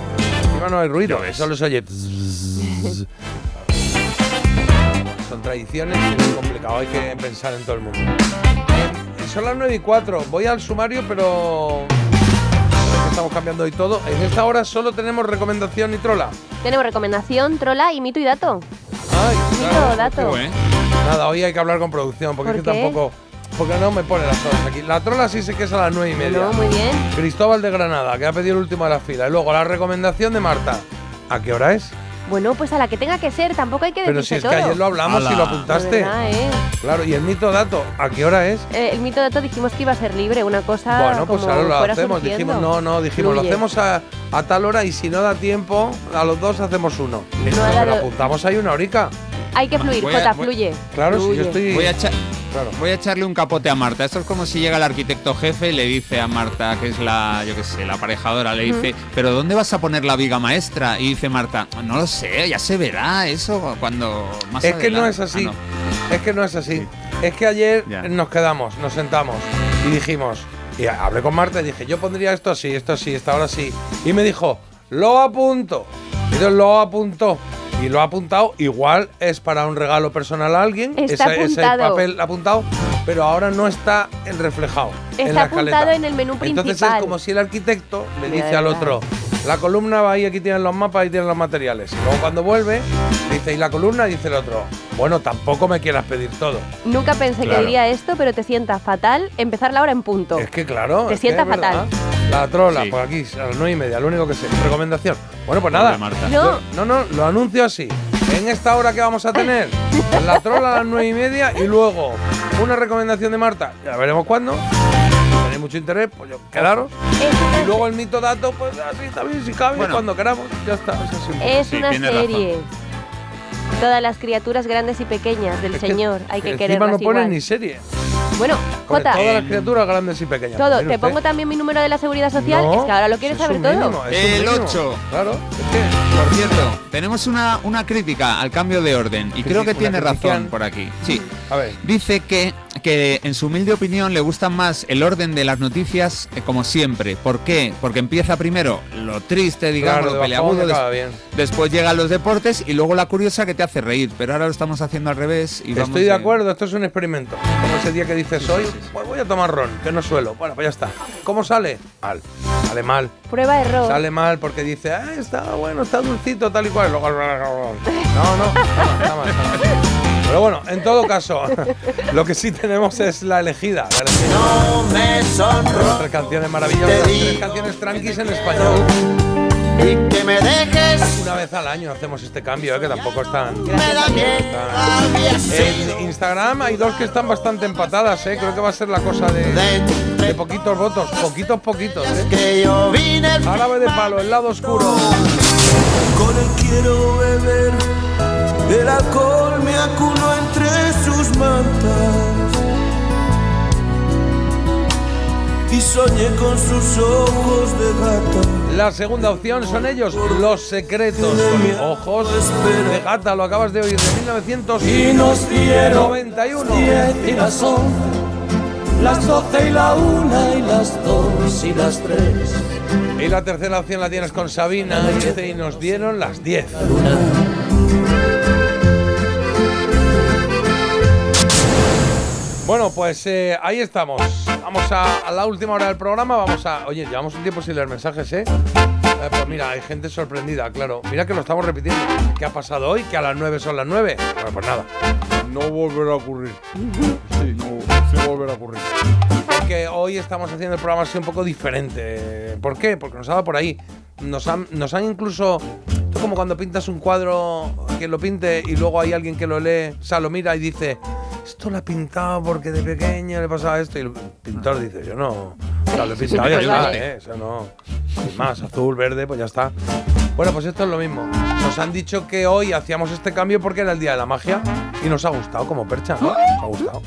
Encima no hay ruido, solo se oye. [laughs] Son tradiciones y es complicado, hay que pensar en todo el mundo. Eh, son las 9 y 4, voy al sumario, pero. Estamos cambiando hoy todo. En esta hora solo tenemos recomendación y trola.
Tenemos recomendación, trola y mito y dato.
Ay,
Mito, dato.
Nada, hoy hay que hablar con producción, porque
¿Por
es que
qué?
tampoco. Porque no me pone las horas aquí. La trola sí sé que es a las nueve y media.
No, muy bien.
Cristóbal de Granada, que ha pedido el último de la fila. Y luego la recomendación de Marta. ¿A qué hora es?
Bueno, pues a la que tenga que ser, tampoco hay que
Pero si es
todo.
que ayer lo hablamos y lo apuntaste.
Verdad, ¿eh?
Claro, y el mito dato, ¿a qué hora es?
Eh, el mito dato dijimos que iba a ser libre, una cosa
bueno, pues
como
ahora lo hacemos.
surgiendo.
Dijimos, no, no, dijimos, lo hacemos a, a tal hora y si no da tiempo, a los dos hacemos uno.
No
Pero apuntamos ahí una horica.
Hay que fluir,
Voy a-
Jota,
voy-
fluye.
Claro, si yo
Fluye.
estoy.
Voy a, echa- voy a echarle un capote a Marta. Esto es como si llega el arquitecto jefe y le dice a Marta, que es la, yo qué sé, la aparejadora, le dice, pero ¿dónde vas a poner la viga maestra? Y dice Marta, no lo sé, ya se verá eso cuando más
Es que no
adelante".
es así.
Ah, no.
Es que no es así. Es que ayer
Ya.
nos quedamos, nos sentamos y dijimos, y hablé con Marta y dije, yo pondría esto así, esto así, esta hora sí. Y me dijo, lo apunto. Y entonces lo apuntó. Y lo ha apuntado, igual es para un regalo personal a alguien,
Está
ese, ese papel apuntado, pero ahora no está en reflejado. en
Está
la
apuntado en el menú
Entonces
principal.
es como si el arquitecto le dice al otro, la columna va ahí, aquí tienen los mapas, ahí tienen los materiales. Y luego cuando vuelve, dice, y la columna, dice el otro, bueno, tampoco me quieras pedir todo.
Nunca pensé
Claro.
que diría esto, pero te sienta fatal empezar la hora en punto.
Es que claro.
Te sienta fatal.
La trola,
Sí.
por aquí, a las nueve y media, lo único que sé. Recomendación. Bueno, pues nada.
Marta.
No.
No, no, lo anuncio así. En esta hora que vamos a tener, la trola a las nueve y media y luego una recomendación de Marta. Ya veremos cuándo. Tenéis mucho interés, pues yo, quedaros. Y luego el mito dato, pues así también, si cabe,
Bueno.
cuando queramos. Ya está, es.
Es
Sí,
una serie. Todas las criaturas grandes y pequeñas del
Es que
Señor hay que
encima
quererlas
no ponen
igual.
ni serie.
Bueno, Jota,
todas las criaturas grandes y pequeñas.
todo. ¿Te
usted.
pongo también mi número de la seguridad social?
No,
es que ahora lo quieres
es
saber todo.
es
El
mínimo.
8.
Claro.
Por cierto, tenemos una, una crítica al cambio de orden y creo que tiene razón por aquí. Sí.
A ver.
Dice que, que en su humilde opinión le gusta más el orden de las noticias eh, como siempre. ¿Por qué? Porque empieza primero lo triste, digamos,
Claro,
lo
de
peleagudo, des- después llegan los deportes y luego la curiosa que te hace reír. Pero ahora lo estamos haciendo al revés y vamos
Estoy de
de-
acuerdo, esto es un experimento. Como ese día que dices hoy, pues voy a tomar ron, que no suelo. Bueno, pues ya está. ¿Cómo sale? Mal. Sale mal.
Prueba error.
Sale mal porque dice, ah, está bueno, está dulcito, tal y cual. Luego, [laughs] no, no, está mal, está mal, está mal. Pero bueno, en todo caso, [laughs] lo que sí tenemos es la elegida. La elegida.
No me sonro
Tres canciones maravillosas, tres canciones tranquis en español.
y que me dejes.
Una vez al año hacemos este cambio, ¿eh? que tampoco es tan...
Me da miedo.
En Instagram hay dos que están bastante empatadas, ¿eh? creo que va a ser la cosa de, de poquitos votos, poquitos, poquitos. ¿eh? Árabe de palo, el lado oscuro.
Con él quiero beber, el alcohol me acuno entre sus mantas. Y soñé con sus ojos de gata.
La segunda opción son ellos, Los Secretos, con ojos de gata, lo acabas de oír, de 1991.
Y nos dieron diez y las once, las doce y la una y las dos y las tres.
Y la tercera opción la tienes con Sabina, dice, y nos dieron las 10. Bueno, pues eh, ahí estamos. Vamos a, a la última hora del programa. Vamos a. Oye, llevamos un tiempo sin leer mensajes, ¿eh? Eh, Pues mira, hay gente sorprendida, claro. Mira que lo estamos repitiendo. ¿Qué ha pasado hoy? Que a las 9 son las 9. Bueno, pues nada. No volverá a ocurrir. Sí, no, no volverá a ocurrir. Porque hoy estamos haciendo el programa así un poco diferente. ¿Por qué? Porque nos ha dado por ahí. Nos han, nos han incluso. Es como cuando pintas un cuadro, quien lo pinte y luego hay alguien que lo lee, o sea, lo mira y dice: Esto lo ha pintado porque de pequeño le pasaba esto. Y el pintor dice: Yo no. O sea, lo he pintado y ya está. ¿eh? Eso no. Sin más, azul, verde, pues ya está. Bueno, pues esto es lo mismo. Nos han dicho que hoy hacíamos este cambio porque era el día de la magia y nos ha gustado como percha, ¿no? Nos ha gustado.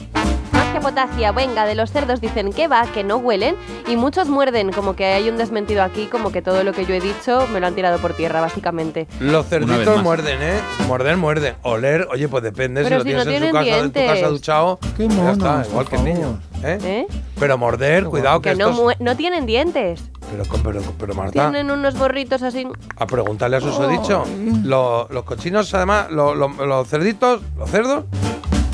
Que potasia, venga, de los cerdos dicen que va, que no huelen y muchos muerden, como que hay un desmentido aquí, como que todo lo que yo he dicho me lo han tirado por tierra, básicamente.
Los cerditos muerden, ¿eh? Muerden, muerden. Oler, oye, pues depende.
Pero
si
si
lo
no
tienes en su
tienen
casa, en tu
dientes.
casa duchado,
Qué
ya está, igual que el niño. ¿eh?
¿Eh?
Pero morder, cuidado que,
Que no,
estos...
mue- no tienen dientes.
Pero, pero, pero Marta,
Tienen unos borritos así.
a preguntarle a susodicho. Lo- los cochinos, además, lo- lo- los cerditos, los cerdos,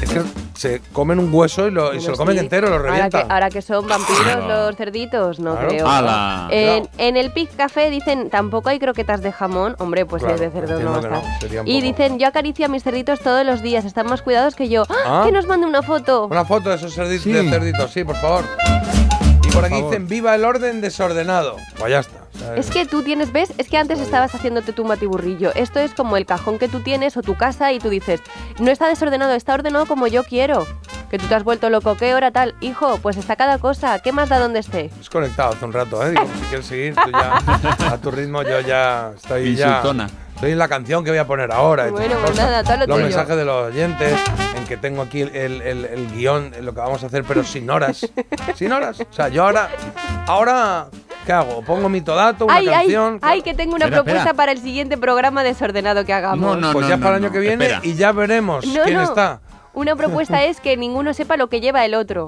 es que se comen un hueso y, lo, y se lo comen
sí.
entero, lo
Ahora que,
revientan.
ahora que son vampiros los cerditos, no
Claro.
creo.
¡Hala!
En, en el Pig Café dicen, tampoco hay croquetas de jamón. Hombre, pues
Claro,
si es de cerdo no y dicen, yo acaricio a mis cerditos todos los días, están más cuidados que yo. ¡Ah!
Ah.
Que nos mande una foto.
Una foto de esos cerditos,
Sí.
de cerditos, sí, por favor. Y por aquí
favor.
dicen, viva el orden desordenado. Pues ya está.
Es que tú tienes, ¿ves? Es que antes estabas haciéndote tu matiburrillo. Esto es como el cajón que tú tienes o tu casa y tú dices, no está desordenado, está ordenado como yo quiero. Que tú te has vuelto loco, ¿qué hora tal? Hijo, pues está cada cosa, ¿qué más da donde esté?
Has conectado hace un rato, ¿eh? Digo, si quieres seguir, tú ya, a tu ritmo, yo ya estoy ya. Estoy en la canción que voy a poner ahora.
Bueno, pues nada, todo lo
Los
tuyo.
mensajes de los oyentes, en que tengo aquí el, el- el- el guion, lo que vamos a hacer, pero sin horas. sin horas. O sea, yo ahora, ahora, ¿qué hago? Pongo mi todato, una
ay, ay,
canción.
ay, que tengo una
Espera,
propuesta
espera.
para el siguiente programa desordenado que hagamos.
No, no,
pues
no,
ya
no,
para el año
no,
que viene
espera.
y ya veremos
No,
quién
no.
está.
Una propuesta es que ninguno sepa lo que lleva el otro.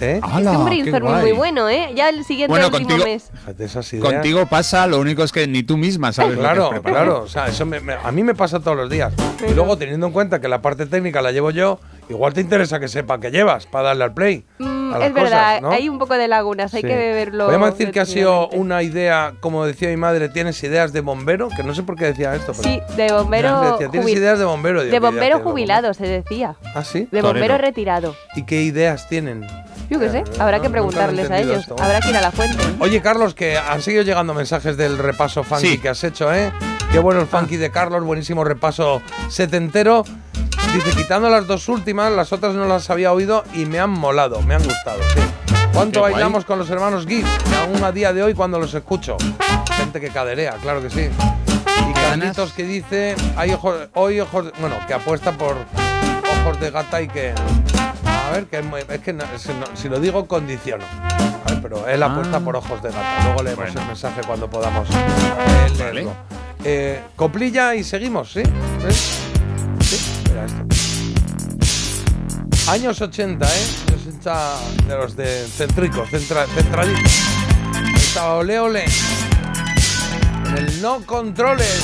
¿Eh?
es un brainstorming muy bueno, ¿eh? Ya el siguiente
Bueno,
último
contigo-
mes.
Fíjate esas ideas.
Contigo pasa, lo único es que ni tú misma sabes lo que
Claro, claro. O sea, eso me- me- a mí me pasa todos los días. Y luego, teniendo en cuenta que la parte técnica la llevo yo, igual te interesa que sepa que llevas para darle al play.
Mm,
a las
es verdad,
cosas, ¿no?
hay un poco de lagunas, hay
Sí.
que verlo.
Podemos decir que ha sido una idea, como decía mi madre, tienes ideas de bombero, que no sé por qué decía esto. Pero
Sí, de bombero.
Decía, tienes ideas de bombero. Digo,
de
¿qué ideas
bombero jubilado, se decía.
Ah, sí.
De bombero retirado.
¿Y qué ideas tienen?
Yo qué sé,
Eh,
habrá
no-
que preguntarles a ellos.
esto.
Habrá que ir a la fuente.
Oye, Carlos, que han seguido llegando mensajes del repaso funky
Sí.
que has hecho, ¿eh? Qué bueno el funky de Carlos, buenísimo repaso setentero. Dice, quitando las dos últimas, las otras no las había oído y me han molado, me han gustado, sí. ¿Cuánto
Qué guay.
bailamos con los hermanos Gibb? Aún a día de hoy cuando los escucho. Gente que caderea, claro que sí. Y Carlitos que dice, hay ojos, hoy ojos, bueno, que apuesta por ojos de gata y que... A
ver, que es, muy- es que no- si, no- si lo digo condiciono. A ver, pero es la apuesta por ojos de gato. Luego leemos
Bueno.
el mensaje cuando podamos eh, leerlo. Eh, coplilla y seguimos, ¿sí? ¿Sí? Sí, mira esto. Años 80, ¿eh? Años 80 de los de céntricos, centra, centraditos. Ahí Estaba ole ole. En el no controles.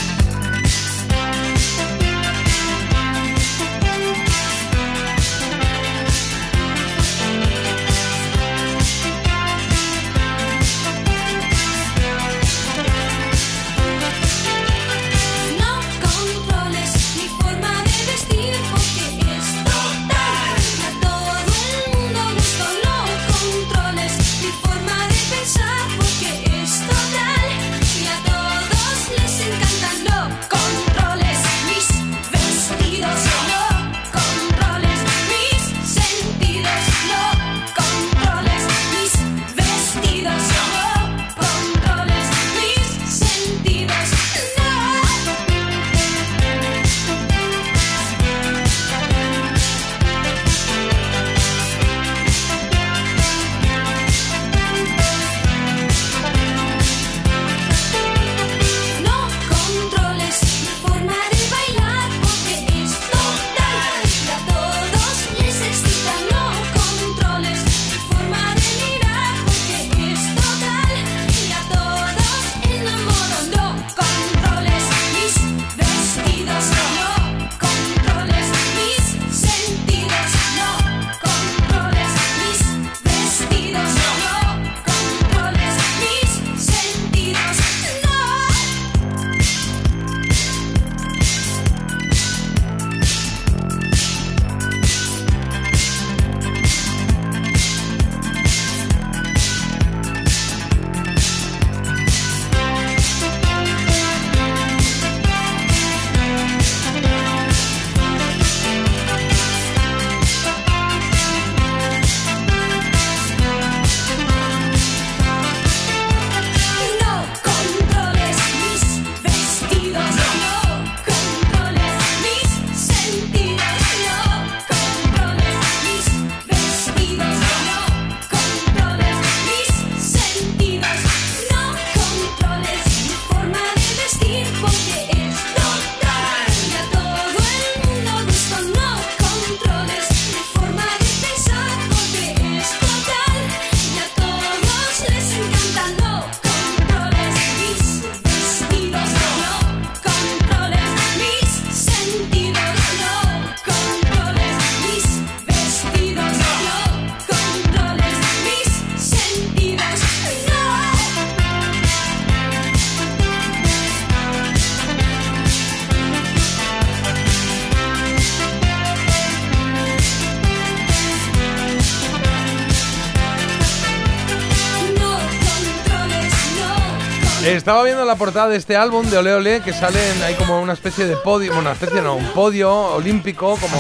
Estaba viendo la portada de este álbum de Ole Ole que salen ahí como una especie de podio, una especie no, un podio olímpico como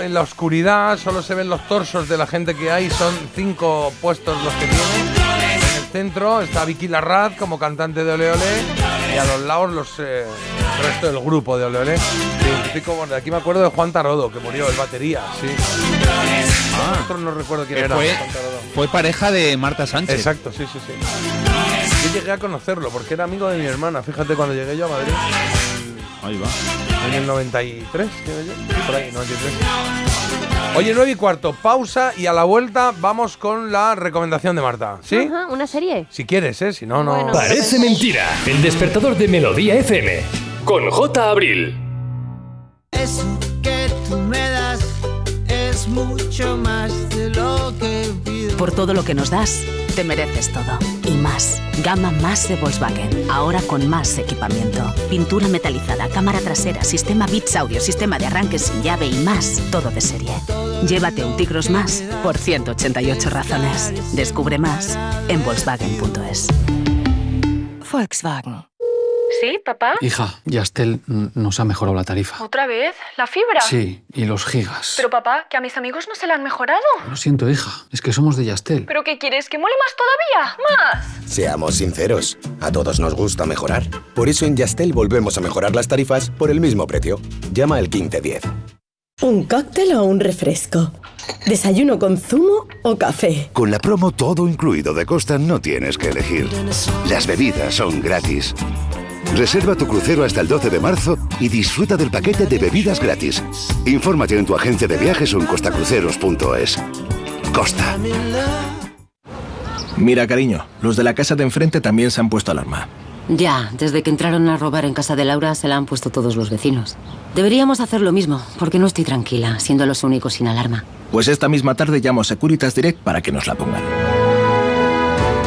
eh, en la oscuridad, solo se ven los torsos de la gente que hay, son cinco puestos los que tienen. En el centro está Vicky Larraz como cantante de Ole Ole y a los lados los eh, el resto del grupo de Ole Ole. Bueno, de aquí me acuerdo de Juan Tarodo, que murió, el batería, sí.
Ah.
Otro no recuerdo quién
Que
era.
fue,
Juan Tarodo.
fue pareja de Marta Sánchez.
Exacto, sí, sí, sí. Yo llegué a conocerlo porque era amigo de mi hermana. Fíjate cuando llegué yo a Madrid.
Ahí va.
En el 93, llegué yo. Sí, por ahí, 93. Oye, 9 y cuarto, pausa y a la vuelta vamos con la recomendación de Marta. ¿Sí?
Ajá, ¿Una serie?
Si quieres, ¿eh? Si no, no.
Parece mentira. El despertador de Melodía FM. Con J. Abril.
Eso
Por todo lo que nos das, te mereces todo. Y más. Gama más de Volkswagen. Ahora con más equipamiento. Pintura metalizada, cámara trasera, sistema Bits Audio, sistema de arranque sin llave y más. Todo de serie. Llévate un Tigros más por 188 razones. Descubre más en Volkswagen.es.
Volkswagen.
¿Sí, papá?
Hija, Yastel nos ha mejorado la tarifa.
¿Otra vez? ¿La fibra?
Sí, y los gigas.
Pero papá, que a mis amigos no se la han mejorado.
Lo siento, hija, es que somos de Yastel.
¿Pero qué quieres? ¿Que mole más todavía? ¡Más!
Seamos sinceros, a todos nos gusta mejorar. Por eso en Yastel volvemos a mejorar las tarifas por el mismo precio. Llama al 1510. ¿Un cóctel o un refresco? ¿Desayuno con zumo o café?
Con la promo todo incluido de Costa no tienes que elegir. Las bebidas son gratis. Reserva tu crucero hasta el 12 de marzo y disfruta del paquete de bebidas gratis. Infórmate en tu agencia de viajes o en costacruceros.es. Costa.
Mira, cariño, los de la casa de enfrente también se han puesto alarma.
Ya, desde que entraron a robar en casa de Laura se la han puesto todos los vecinos. Deberíamos hacer lo mismo, porque no estoy tranquila, siendo los únicos sin alarma.
Pues esta misma tarde llamo a Securitas Direct para que nos la pongan.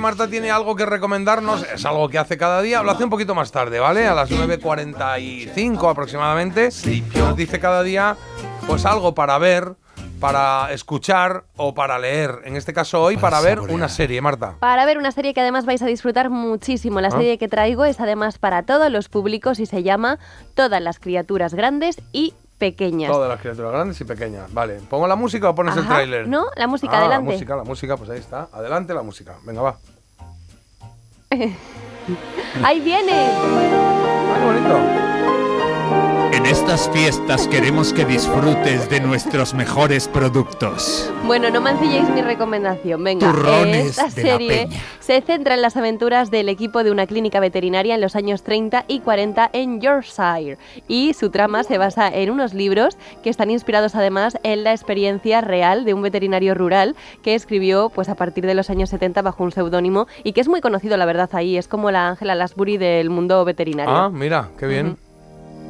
Marta tiene algo que recomendarnos. Es algo que hace cada día. Lo hace un poquito más tarde, ¿vale? A las 9.45 aproximadamente. Nos dice cada día, pues algo para ver, para escuchar o para leer. En este caso hoy, para, ver una serie, Marta.
Para ver una serie que además vais a disfrutar muchísimo. La
Ah.
serie que traigo es además para todos los públicos y se llama Todas las criaturas grandes y pequeñas.
Todas las criaturas grandes y pequeñas. Vale. ¿Pongo la música o pones el tráiler?
No, la música,
Ah,
adelante.
La música, la música, pues ahí está. Adelante la música. Venga, va. [laughs]
¡Ahí viene!
¡Qué bonito!
En estas fiestas queremos que disfrutes de nuestros mejores productos.
Bueno, no mancilléis mi recomendación. Venga,
Turrones
esta
de la
serie
Peña.
se centra en las aventuras del equipo de una clínica veterinaria en los años 30 y 40 en Yorkshire. Y su trama se basa en unos libros que están inspirados además en la experiencia real de un veterinario rural que escribió pues a partir de los años 70 bajo un seudónimo y que es muy conocido, la verdad, ahí. Es como la Ángela Lasbury del mundo veterinario.
Ah, mira, qué bien.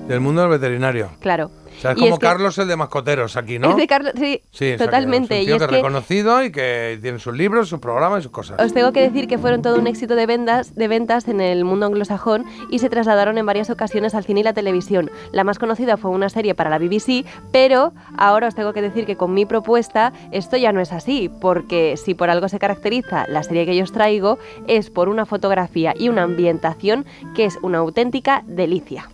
Del mundo del veterinario.
Claro.
O sea, es
Y
como
es que-
Carlos el de mascoteros aquí, ¿no?
Es de Carlos, sí,
Sí,
totalmente.
es un
y
tío
es
que reconocido y que tiene sus libros, sus programas y sus cosas.
Os tengo que decir que fueron todo un éxito de ventas, de ventas en el mundo anglosajón y se trasladaron en varias ocasiones al cine y la televisión. La más conocida fue una serie para la BBC, pero ahora os tengo que decir que con mi propuesta esto ya no es así, porque si por algo se caracteriza la serie que yo os traigo es por una fotografía y una ambientación que es una auténtica delicia.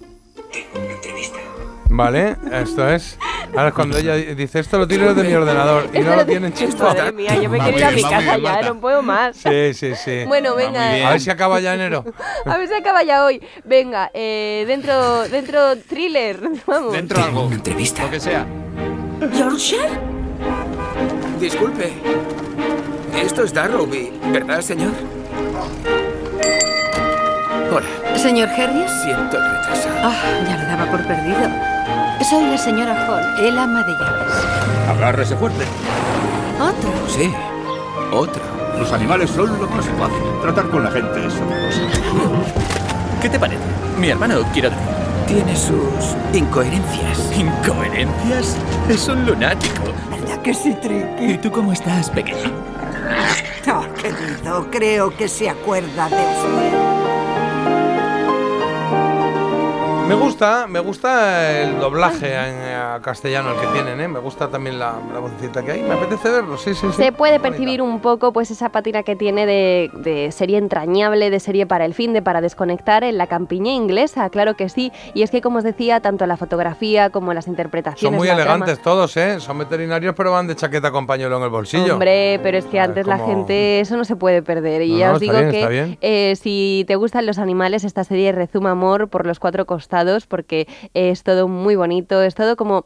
Vale, esto es.
Ahora cuando ella dice, esto lo tiro de mi ordenador y no lo tienen chipado.
Madre mía, yo me quiero ir a mi casa ya, no puedo más.
Sí, sí, sí.
Bueno, venga.
A ver si acaba ya enero. [laughs]
A ver si acaba ya hoy. Venga, eh, dentro, dentro thriller. [laughs] Vamos.
Dentro algo.
Una entrevista.
Lo que sea.
¿Yorkshire? Disculpe. Esto es Darrowby, ¿verdad, señor? Hola.
Señor Harris.
Siento el retraso.
Ah, ya lo daba por perdido. Soy la señora Hall, el ama de llaves.
Agárrese fuerte.
Otro.
Sí, otro. Los animales son lo más fácil. Tratar con la gente es otra cosa.
¿Qué te parece? Mi hermano, quiero decir. Tiene sus incoherencias. ¿Incoherencias? Es un lunático.
¿Verdad que sí, Tricky?
¿Y tú cómo estás, pequeño?
Oh, querido, creo que se acuerda de usted.
Me gusta, me gusta el doblaje en eh, castellano el que tienen, ¿eh? Me gusta también la, la vocecita que hay. Me apetece verlo, sí, sí, sí.
Se puede percibir un poco pues esa patina que tiene de, de serie entrañable, de serie para el fin, de para desconectar en la campiña inglesa, claro que sí. Y es que, como os decía, tanto la fotografía como las interpretaciones.
Son muy
trama-
elegantes todos, ¿eh? Son veterinarios, pero van de chaqueta con pañuelo en el bolsillo.
Hombre, pero es que antes la gente eso no se puede perder. Y
No,
ya os digo
bien,
que eh, si te gustan los animales, esta serie rezuma amor por los cuatro costados porque es todo muy bonito, es todo como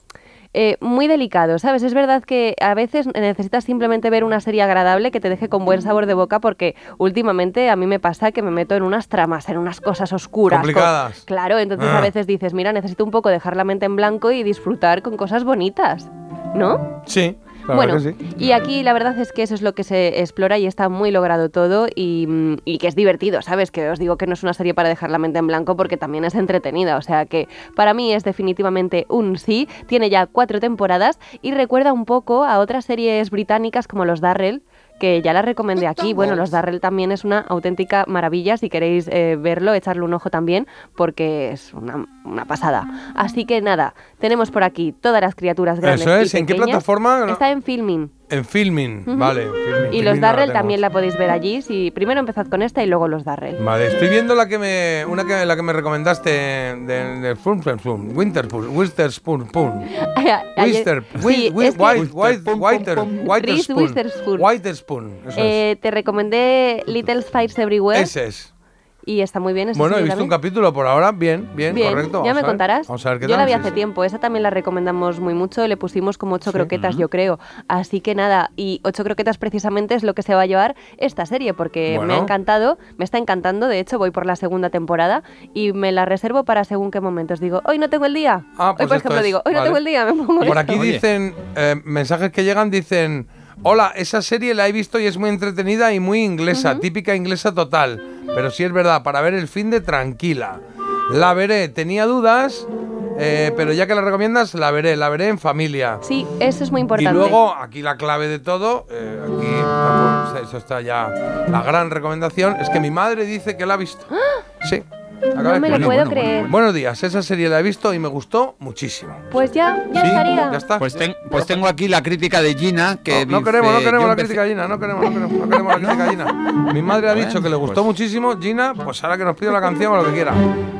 eh, muy delicado, ¿sabes? Es verdad que a veces necesitas simplemente ver una serie agradable que te deje con buen sabor de boca porque últimamente a mí me pasa que me meto en unas tramas, en unas cosas oscuras. con-
Complicadas.
Claro, entonces
Ah.
a veces dices, mira, necesito un poco dejar la mente en blanco y disfrutar con cosas bonitas, ¿no?
Sí,
bueno,
sí.
y aquí la verdad es que eso es lo que se explora y está muy logrado todo y, y que es divertido, ¿sabes? Que os digo que no es una serie para dejar la mente en blanco porque también es entretenida, o sea que para mí es definitivamente un sí, tiene ya cuatro temporadas y recuerda un poco a otras series británicas como los Darrell, que ya la recomendé aquí. Bueno, los Darrell también es una auténtica maravilla. Si queréis eh, verlo, echarle un ojo también, porque es una, una pasada. Así que nada, tenemos por aquí todas las criaturas grandes.
Eso es,
y
¿en qué plataforma?
Está en Filming.
En filming, vale. en filming,
Y
filming
los
no la
Darrell también la podéis ver allí. Si primero empezad con esta y luego los Darrell.
Vale, estoy viendo la que me, una que, la que me recomendaste de, de [laughs] Witherspoon, Winterspoon, Witherspoon, Poon. Witherspoon.
Witherspoon.
Witherspoon, eso es.
Eh, te recomendé Little Fires Everywhere.
Ese es.
Y está muy bien. esa
Bueno, he visto un capítulo por ahora, bien, bien,
Bien,
correcto.
ya
vamos
me
a ver.
contarás.
Vamos a ver qué
Yo
tal.
la vi
sí,
hace
sí.
tiempo, esa también la recomendamos muy mucho, le pusimos como ocho croquetas, yo creo. Así que nada, y ocho croquetas precisamente es lo que se va a llevar esta serie, porque me ha encantado, me está encantando, de hecho voy por la segunda temporada y me la reservo para según qué momentos. Digo, hoy no tengo el día.
Ah,
hoy,
pues
por
esto
ejemplo,
es,
digo, hoy no tengo el día, me pongo
Por
esto.
aquí dicen, eh, mensajes que llegan, dicen, hola, esa serie la he visto y es muy entretenida y muy inglesa, típica inglesa total. Pero sí es verdad, para ver el fin de tranquila. La veré, tenía dudas, eh, pero ya que la recomiendas, la veré, la veré en familia.
Sí, eso es muy
Y
importante.
luego, aquí la clave de todo, eh, aquí, eso está ya, la gran recomendación, es que mi madre dice que la ha visto. Sí. Acaba
No
de
me lo puedo creer.
Buenos días, esa serie la he visto y me gustó muchísimo.
Pues ya, ya
Sí,
estaría.
ya está.
Pues, ten- pues tengo aquí la crítica de Gina que
No,
dice,
queremos, no
"Yo
queremos la
empecé-
crítica Gina, no queremos, no queremos, no queremos la [laughs] crítica Gina. Mi madre ha
Bueno,
dicho que le gustó
pues-
muchísimo, Gina, pues ahora que nos pida la canción o lo que quiera.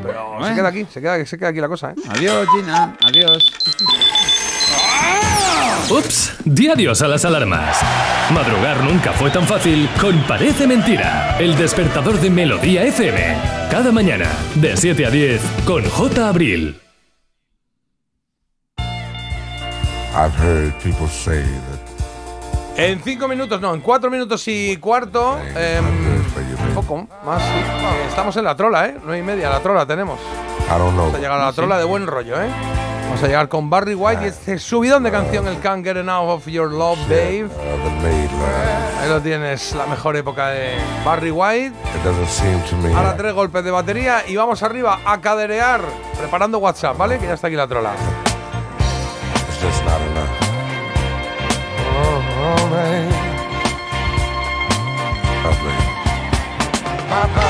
Pero se
Bueno.
queda aquí, se queda, se queda aquí la cosa, ¿eh?
Adiós, Gina, adiós.
Ups, di adiós a las alarmas. Madrugar nunca fue tan fácil con Parece Mentira, el despertador de Melodía FM. Cada mañana, de 7 a 10, con J. Abril.
I've heard people say that
En cinco minutos, no, en cuatro minutos y cuarto, em, un poco más, sí. Eh, Estamos en la trola, ¿eh? Nueve y media, la trola tenemos.
I don't know.
Vamos a llegar a la trola de buen rollo, ¿eh? Vamos a llegar con Barry White y este subidón de canción, el Can't Get Enough of Your Love, Babe. Ahí lo tienes, la mejor época de Barry White. Ahora tres golpes de batería y vamos arriba a caderear, preparando WhatsApp, ¿vale? Que ya está aquí la trola.
It's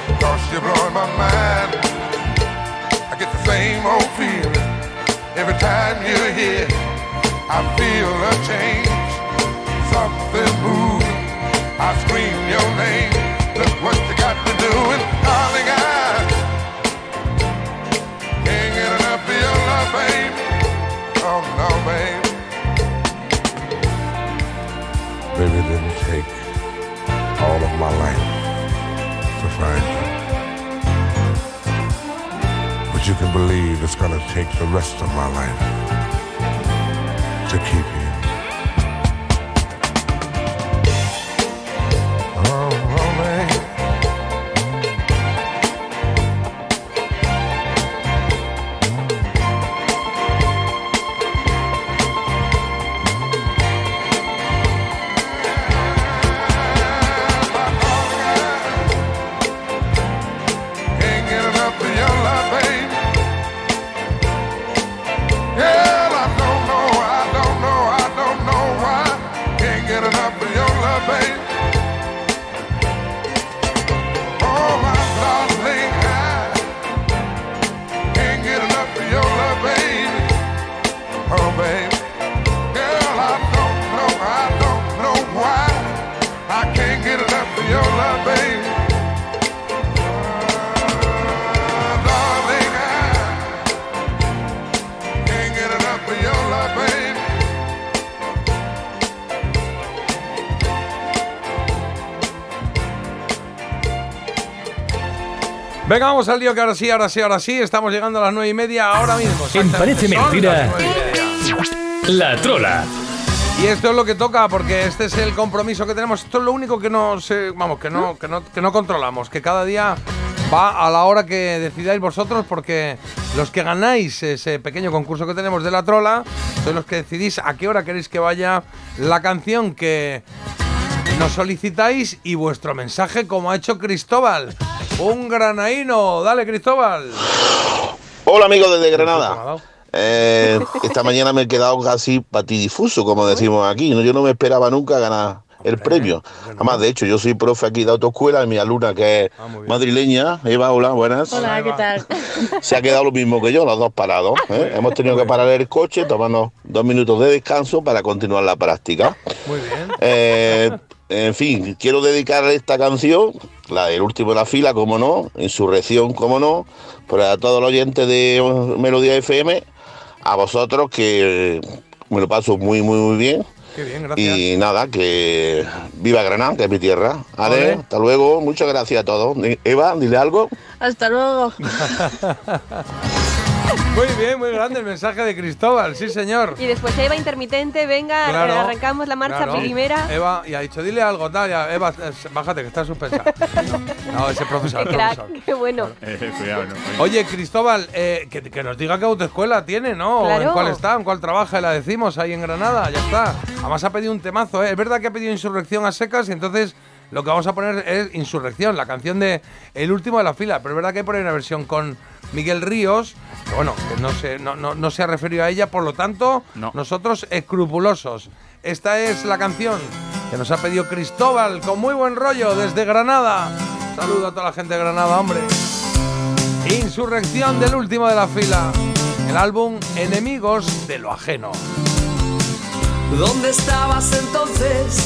You're blowing my mind. I get the same old feeling every time you're here. I feel a change, something moving. I scream your name. Look what you got to do, and darling, I can't get enough of your love, babe. Oh no, babe. Baby, didn't take all of my life to find you. Can believe it's gonna take the rest of my life to keep you.
Venga, vamos al lío que ahora sí, ahora sí, ahora sí. Estamos llegando a las nueve y media ahora mismo.
En Parece
Son
Mentira. La Trola.
Y esto es lo que toca, porque este es el compromiso que tenemos. Esto es lo único que no sé, vamos, que no, que no, que no controlamos, que cada día va a la hora que decidáis vosotros, porque los que ganáis ese pequeño concurso que tenemos de la trola, sois los que decidís a qué hora queréis que vaya la canción que nos solicitáis y vuestro mensaje, como ha hecho Cristóbal. Un granaíno. Dale, Cristóbal.
Hola amigos desde Granada. Eh, esta mañana me he quedado casi patidifuso, como decimos aquí. ¿no? Yo no me esperaba nunca ganar el premio. Además, de hecho, yo soy profe aquí de autoescuela y mi alumna, que es madrileña, Eva, hola, buenas.
Hola, ¿qué tal? [laughs]
Se ha quedado lo mismo que yo, los dos parados. ¿eh? Hemos tenido que parar el coche, tomarnos dos minutos de descanso para continuar la práctica.
Muy bien.
Eh, en fin, quiero dedicar esta canción, la del último de la fila, como no, Insurrección, como no, pero a todos los oyentes de Melodía FM, a vosotros que me lo paso muy, muy, muy bien.
Qué bien, gracias.
Y nada, que viva Granada, que es mi tierra. Ale, hasta luego, muchas gracias a todos. Eva, dile algo.
Hasta luego. [laughs]
Muy bien, muy grande el mensaje de Cristóbal, sí señor.
Y después Eva intermitente, venga,
Claro,
eh, arrancamos la marcha
claro.
primera.
Eva, y ha dicho, dile algo, tal, ya, Eva, eh, bájate, que está suspensa. [laughs] No, ese profesor,
Qué crack,
profesor.
qué bueno.
cuidado, no.
Oye, Cristóbal, eh, que, que nos diga qué autoescuela tiene, ¿no? O
Claro.
¿En cuál está? ¿En cuál trabaja? Y la decimos ahí en Granada, ya está. Además ha pedido un temazo, ¿eh? Es verdad que ha pedido insurrección a secas y entonces lo que vamos a poner es Insurrección, la canción de El último de la fila. Pero es verdad que hay por ahí una versión con Miguel Ríos, que bueno, que no se, no, no- no se ha referido a ella, por lo tanto, nosotros escrupulosos. Esta es la canción que nos ha pedido Cristóbal, con muy buen rollo, desde Granada. Saludo a toda la gente de Granada, hombre. Insurrección del último de la fila. El álbum Enemigos de lo ajeno.
¿Dónde estabas entonces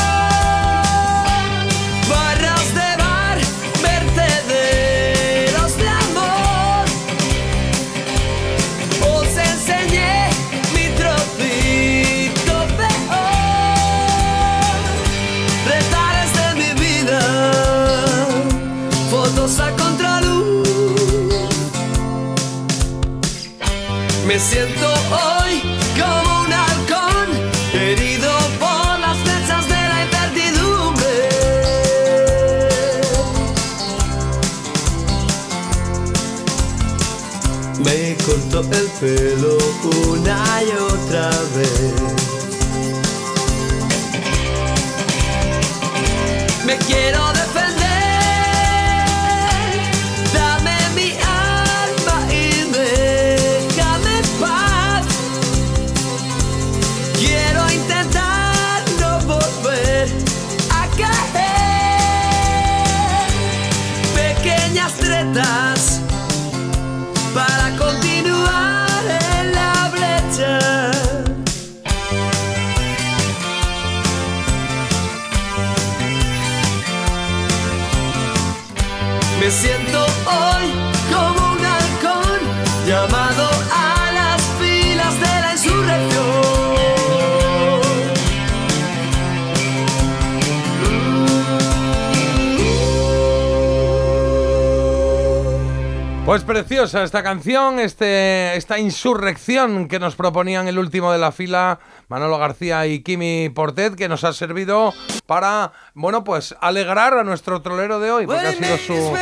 El pelo una y otra vez.
Pues preciosa esta canción, este, esta insurrección que nos proponían el último de la fila, Manolo García y Kimi Portet, que nos ha servido para, bueno, pues alegrar a nuestro trolero de hoy, porque ha sido su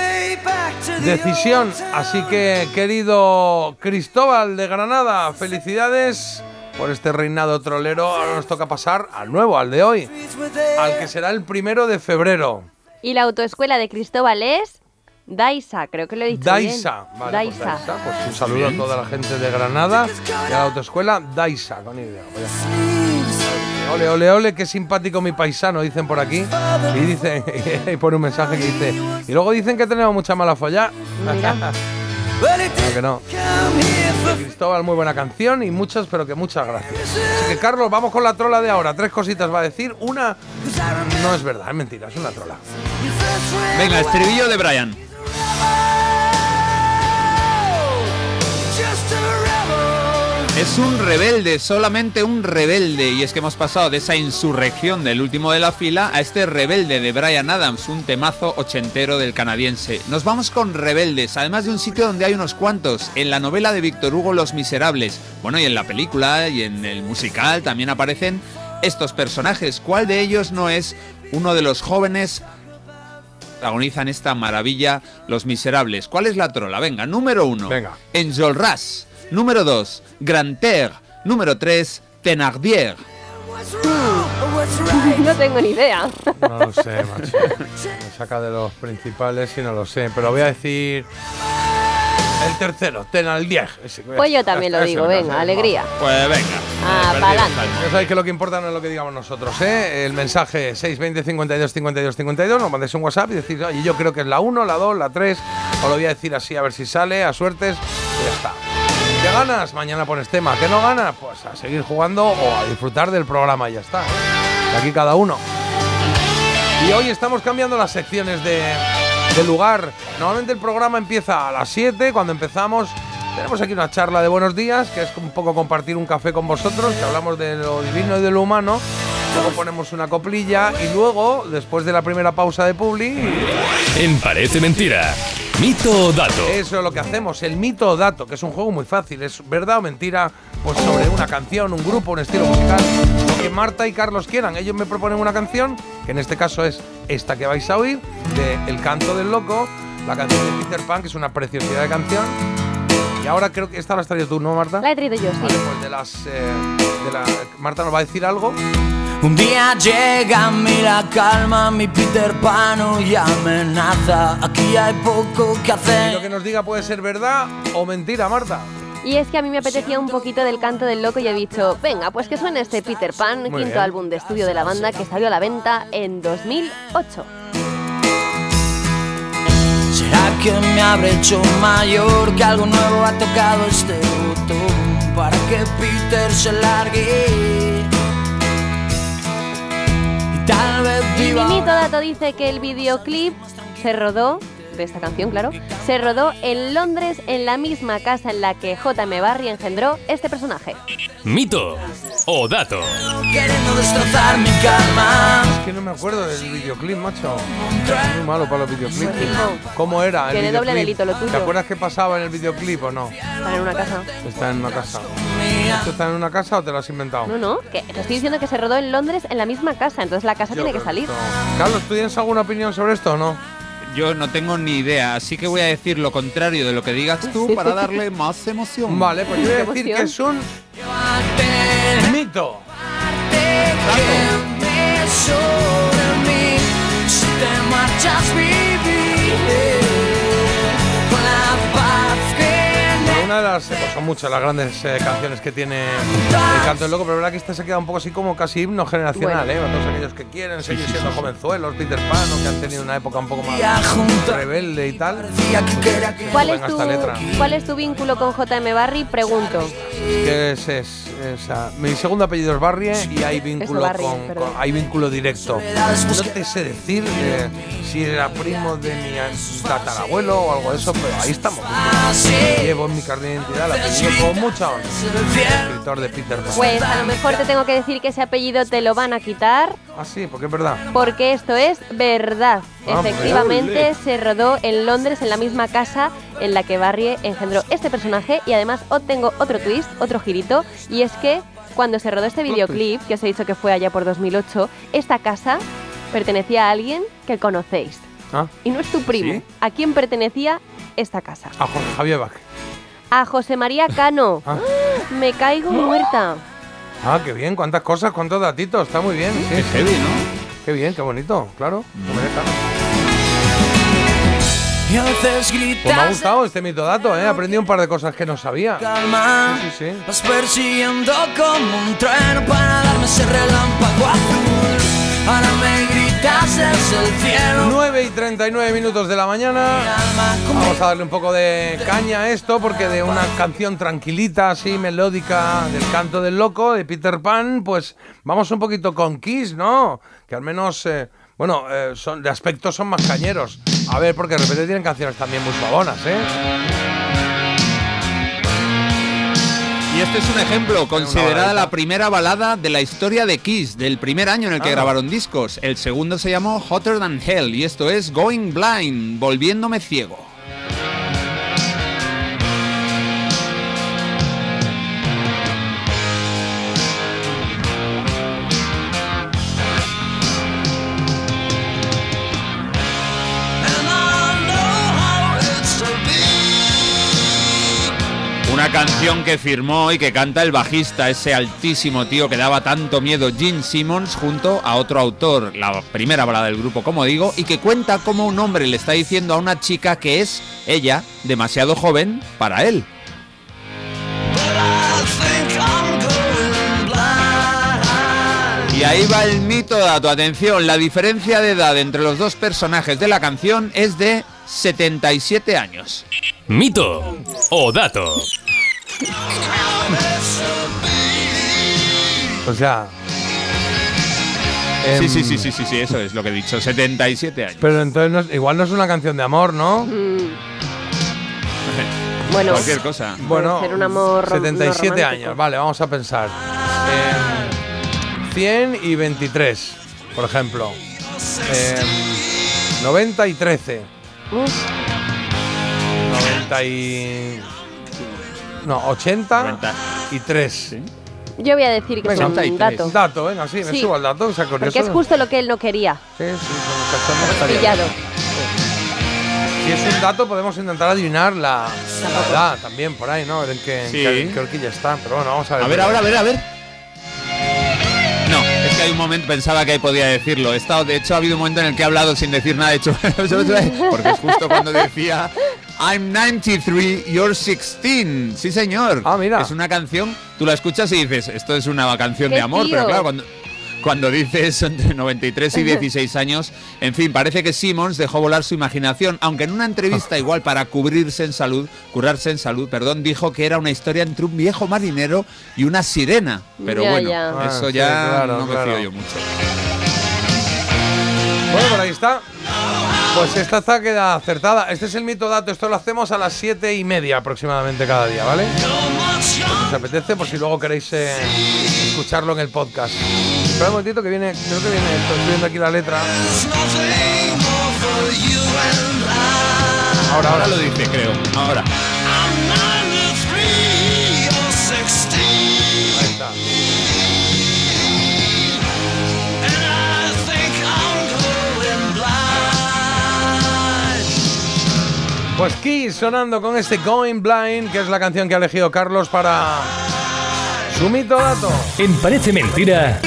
decisión. Así que, querido Cristóbal de Granada, felicidades por este reinado trolero. Ahora nos toca pasar al nuevo, al de hoy, al que será el primero de febrero.
Y la autoescuela de Cristóbal es Daisa, creo que lo he dicho
Daisa,
bien.
vale, pues
Daisa.
Pues un saludo a toda la gente de Granada y a la autoescuela Daisa, con idea. Ole, ole, ole, qué simpático mi paisano, dicen por aquí. Y dicen, [laughs] y pone un mensaje que dice, y luego dicen que tenemos mucha mala folla. No, [laughs] que no. Cristóbal, muy buena canción y muchas, pero que muchas gracias. Así que, Carlos, vamos con la trola de ahora. Tres cositas va a decir. Una, no es verdad, es mentira, es una trola.
Venga, estribillo de Brian. Es un rebelde, solamente un rebelde. Y es que hemos pasado de esa insurrección del último de la fila a este rebelde de Brian Adams, un temazo ochentero del canadiense. Nos vamos con rebeldes, además de un sitio donde hay unos cuantos. En la novela de Víctor Hugo Los Miserables. Bueno, y en la película y en el musical también aparecen estos personajes. ¿Cuál de ellos no es uno de los jóvenes protagonizan esta maravilla Los Miserables. ¿Cuál es la trola? Venga, número uno.
Venga.
Enjolras. Número dos. Grantaire. Número tres. Thenardier. [laughs]
no tengo ni idea.
No lo sé, macho. Me saca de los principales y no lo sé. Pero voy a decir. El tercero, Tenaldier. Ese,
Pues yo también lo digo, venga, alegría.
Pues venga.
Ah, pa'lante.
Ya sabéis que lo que importa no es lo que digamos nosotros, ¿eh? El mensaje 620 52 52 52, nos mandéis un WhatsApp y decís, oye, yo creo que es la 1, la 2, la 3, os lo voy a decir así a ver si sale, a suertes, y ya está. ¿Qué ganas? Mañana pones tema. ¿Qué no ganas? Pues a seguir jugando o a disfrutar del programa y ya está. ¿eh? De aquí cada uno. Y hoy estamos cambiando las secciones de, de lugar. Normalmente el programa empieza a las 7, cuando empezamos tenemos aquí una charla de buenos días, que es un poco compartir un café con vosotros, que hablamos de lo divino y de lo humano. Luego ponemos una coplilla y luego, después de la primera pausa de Publi,
En Parece Mentira. Mito o dato.
eso es lo que hacemos, el mito o dato, que es un juego muy fácil, es verdad o mentira, pues sobre una canción, un grupo, un estilo musical, lo que Marta y Carlos quieran. Ellos me proponen una canción, que en este caso es esta que vais a oír, de El canto del loco, la canción de Peter Pan, que es una preciosidad de canción. Y ahora creo que esta la has traído tú, ¿no, Marta?
La he traído yo, sí.
Vale, pues de las. eh, de la, Marta nos va a decir algo.
Un día llega a mí la calma, mi Peter Pan y amenaza. Aquí hay poco que
Y
hacer.
lo que nos diga puede ser verdad o mentira, Marta.
Y es que a mí me apetecía un poquito del canto del loco y he dicho, venga, pues que suene este Peter Pan,
Muy
quinto
bien.
álbum de estudio de la banda que salió a la venta en 2008.
¿Será que me habré hecho mayor? Que algo nuevo ha tocado este botón para que Peter se largue. Y tal vez
Y
viva.
Dice que el videoclip se rodó, de esta canción, claro, se rodó en Londres en la misma casa en la que J.M. Barry engendró este personaje.
Mito o dato.
Queriendo destrozar mi calma.
Es que no me acuerdo del videoclip, macho. Soy muy malo para los videoclips. ¿Cómo era el
tiene doble
videoclip?
delito lo tuyo.
¿Te acuerdas qué pasaba en el videoclip o no?
Están en una casa.
Está en una casa. ¿Esto está en una casa o te lo has inventado?
No, no, que te estoy diciendo que se rodó en Londres en la misma casa, entonces la casa
Yo
tiene que salir.
esto- Carlos, ¿tú tienes alguna opinión sobre esto o no?
Yo no tengo ni idea, así que voy a decir lo contrario de lo que digas tú para darle más emoción.
Vale, pues yo voy a decir que es un mito.
Déjame
de las, eh, pues son muchas las grandes eh, canciones que tiene el canto del loco, pero es verdad que esta se queda un poco así como casi himno generacional,
Bueno.
¿eh? Para todos aquellos que quieren seguir siendo jovenzuelos, Peter Pan, o que han tenido una época un poco más rebelde y tal.
¿Cuál es, tu. ¿Cuál es tu vínculo con J.M. Barry? Pregunto.
Que es, es, es, ah, mi segundo apellido es Barrie y hay vínculo
Barrie,
con, con- hay vínculo directo. No te sé decir eh, si era primo de mi tatarabuelo o algo de eso, pero ahí estamos. Llevo en mi carnet de identidad el apellido con mucha honra. Escritor de Peter Pan.
Pues a lo mejor te tengo que decir que ese apellido te lo van a quitar
Ah, sí, porque es verdad.
porque esto es verdad.
Ah,
Efectivamente se rodó en Londres en la misma casa en la que Barry engendró este personaje y además o- tengo otro twist, otro girito y es que cuando se rodó este videoclip, que os he dicho que fue allá por 2008, esta casa pertenecía a alguien que conocéis.
Ah,
Y no es tu primo.
¿Sí?
¿A quién pertenecía esta casa?
a Jorge Javier Bach.
A José María Cano. [laughs]
Ah. [gasps]
Me caigo muerta.
Ah, qué bien, cuántas cosas, cuántos datitos, está muy bien. Sí,
Qué heavy, ¿no?
Qué bien, qué bonito, claro. Pues me ha gustado este mito dato, ¿eh? He aprendido un par de cosas que no sabía.
calma.
Sí, sí.
Vas persiguiendo como un trueno para darme ese relámpago azul. Ahora me gritas desde el cielo.
9 y 39 minutos de la mañana. Vamos a darle un poco de caña a esto porque de una canción tranquilita, así melódica, del canto del loco, de Peter Pan, pues vamos un poquito con Kiss, ¿no? Que al menos, eh, bueno, eh, son, de aspecto son más cañeros. A ver, porque de repente tienen canciones también muy suabonas, ¿eh?
Y este es un ejemplo, considerada la primera balada de la historia de Kiss, del primer año en el que
Ah.
grabaron discos. El segundo se llamó Hotter Than Hell y esto es Going Blind, volviéndome ciego. Una canción que firmó y que canta el bajista, ese altísimo tío que daba tanto miedo, Gene Simmons, junto a otro autor, la primera balada del grupo, como digo, y que cuenta cómo un hombre le está diciendo a una chica que es ella demasiado joven para él. Y ahí va el mito dato, atención, la diferencia de edad entre los dos personajes de la canción es de 77 años.
Mito o dato. [laughs]
O sea.
Sí,
em,
sí, sí, sí, sí, sí, eso es lo que he dicho, 77 años.
Pero entonces no es- igual no es una canción de amor, ¿no?
Mm, [laughs] Bueno,
Cualquier cosa.
Bueno,
ser un amor rom- no
77
romántico.
años, vale, vamos a pensar. Em, 100 y 23, por ejemplo. Em, 90 y 13.
uf,
90 y... No, 80
90.
y 3.
yo voy a decir que
Venga,
es un dato.
Dato, venga, sí, me
Sí.
subo al dato, o sea, curioso.
Porque es justo lo que él no quería.
Sí, sí, son.
Pillado.
Si es un dato, podemos intentar adivinar la, la edad también por ahí, ¿no? A ver en qué, en
Sí.
qué- en qué horquilla está. Pero bueno, vamos a ver.
A ver, ahora, a ver, a ver. No, es que hay un momento, pensaba que ahí podía decirlo. He estado, de hecho, ha habido un momento en el que he hablado sin decir nada, he hecho, [laughs] porque es justo cuando decía I'm 93, you're 16. Sí, señor. Ah, mira. Es una canción, tú la escuchas y dices, esto es una canción
¡Qué
de amor, pero claro, cuando, cuando dice eso entre 93 y 16 [laughs] años, en fin, parece que Simmons dejó volar su imaginación, aunque en una entrevista [laughs] igual para cubrirse en salud, curarse en salud, perdón, dijo que era una historia entre un viejo marinero y una sirena. Pero
Ya,
bueno,
ya.
eso
Ah, sí,
ya
claro,
no me
claro.
fío yo mucho.
Bueno, por ahí está. Pues esta está queda acertada. Este es el mito dato. Esto lo hacemos a las siete y media aproximadamente cada día, ¿vale? Si os apetece, por si luego queréis eh, escucharlo en el podcast. Espera un momentito que viene, creo que viene esto. Estoy viendo aquí la letra. Ahora, ahora
lo dice, creo. Ahora.
Pues Kiss sonando con este Going Blind, que es la canción que ha elegido Carlos para su mito dato.
En Parece Mentira,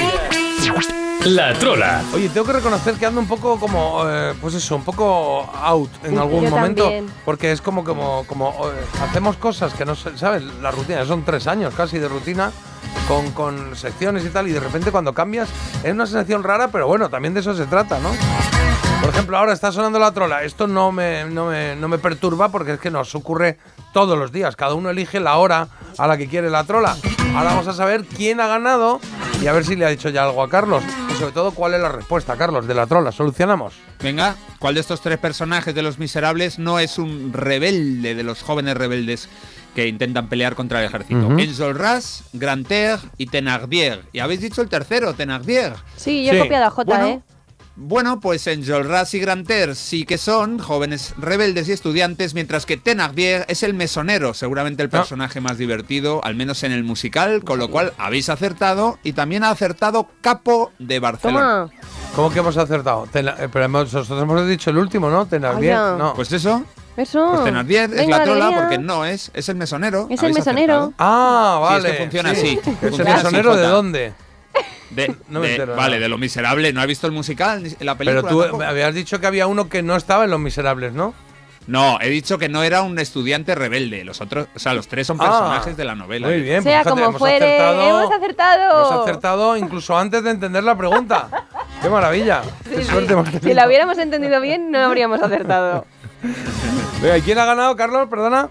La Trola.
Oye, tengo que reconocer que ando un poco como, eh, pues eso, un poco out en algún
Yo
momento.
también.
Porque es como, como, como eh, hacemos cosas que no sé, ¿sabes? La rutina, son tres años casi de rutina. Con, con secciones y tal, y de repente cuando cambias es una sensación rara, pero bueno, también de eso se trata, ¿no? Por ejemplo, ahora está sonando la trola. Esto no me, no me, no me perturba porque es que nos ocurre todos los días. Cada uno elige la hora a la que quiere la trola. Ahora vamos a saber quién ha ganado y a ver si le ha dicho ya algo a Carlos. Y sobre todo, cuál es la respuesta, Carlos, de la trola. ¿Solucionamos?
Venga, ¿cuál de estos tres personajes de Los Miserables no es un rebelde de los jóvenes rebeldes que intentan pelear contra el ejército?
Ujú.
Enjolras, Grantaire y Thenardier. Y habéis dicho el tercero, Thenardier.
Sí, yo he copiado a J,
bueno,
¿eh?
Bueno, pues Enjolras y Grantaire sí que son jóvenes rebeldes y estudiantes, mientras que Thenardier es el mesonero, seguramente el personaje más divertido, al menos en el musical, con lo cual habéis acertado y también ha acertado Capo de Barcelona.
¿Cómo que hemos acertado? Tena- eh, pero hemos- nosotros hemos dicho el último, ¿no? No.
Pues eso,
Eso.
pues Thenardier es la trola
alegría.
porque no es, es el mesonero.
Es el mesonero.
acertado.
Ah,
Sí,
vale.
es que funciona
sí.
así.
¿Es el mesonero de dónde?
De, [laughs]
No me
de-
entero,
vale,
no.
de Lo Miserable. ¿No has visto el musical? ni La película
Pero tú
tampoco?
habías dicho que había uno que no estaba en Los Miserables, ¿no?
No, he dicho que no era un estudiante rebelde. Los otros, o sea, los tres son
Ah,
personajes de la novela.
Muy bien,
Sea
pues fíjate,
como
hemos
fuere,
acertado-
hemos acertado.
Hemos acertado incluso antes de entender la pregunta. ¡Qué maravilla! [laughs] ¡Qué suerte hemos
Si
tenido!
la hubiéramos entendido bien, no habríamos acertado. [laughs]
Venga, ¿y quién ha ganado, Carlos? Perdona.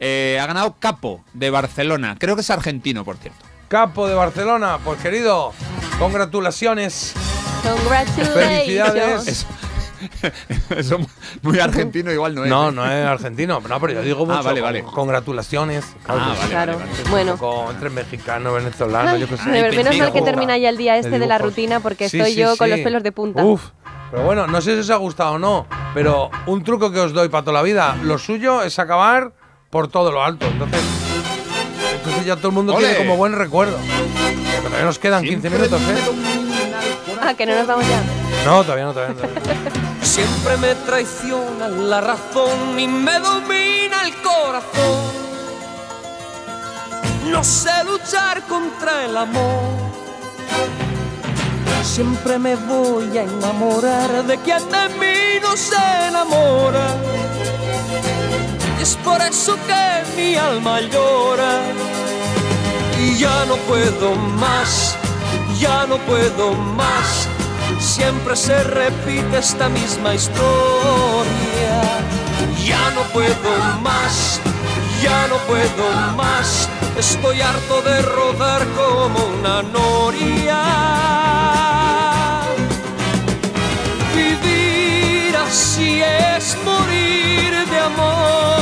Eh, ha ganado Capo de Barcelona. Creo que es argentino, por cierto.
Capo de Barcelona. Pues querido, congratulaciones.
Congratulations.
Felicidades. [laughs]
Eso, muy argentino igual no es.
No,
¿eh?
no es argentino. No, pero yo digo mucho.
Ah, vale, vale.
Congratulaciones.
Ah, vale,
Claro.
vale, vale.
Bueno.
Entre mexicano, venezolano, yo qué sé.
Menos mal que termina ya el día este de la rutina porque
Sí,
estoy
sí,
yo con
sí.
los pelos de punta.
Uf. Pero bueno, no sé si os ha gustado o no, pero un truco que os doy para toda la vida, lo suyo es acabar por todo lo alto. Entonces, entonces ya todo el mundo
¡Ole!
tiene como buen recuerdo. Pero todavía nos quedan 15 minutos, ¿eh?
Ah, que no nos vamos ya.
No, todavía no, todavía no. todavía no. [laughs]
Siempre me traiciona la razón y me domina el corazón. No sé luchar contra el amor. Siempre me voy a enamorar de quien de mí no se enamora. Es por eso que mi alma llora. Y ya no puedo más, ya no puedo más. Siempre se repite esta misma historia. Ya no puedo más, ya no puedo más. Estoy harto de rodar como una noria. Vivir así es morir de amor.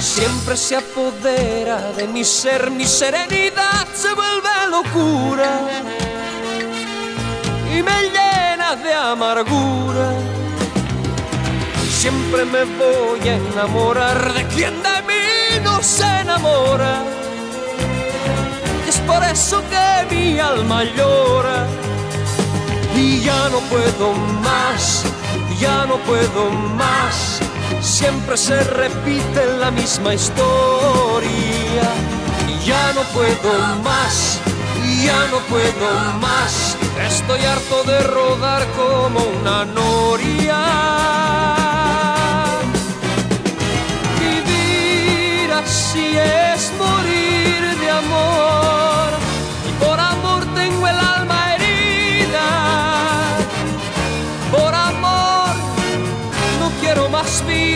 siempre se apodera de mi ser, mi serenidad se vuelve locura y me llena de amargura. Siempre me voy a enamorar de quien de mí no se enamora. Y es por eso que mi alma llora. Y ya no puedo más, ya no puedo más. Siempre se repite la misma historia. Ya no puedo más, ya no puedo más. Estoy harto de rodar como una noria. Vivir así es morir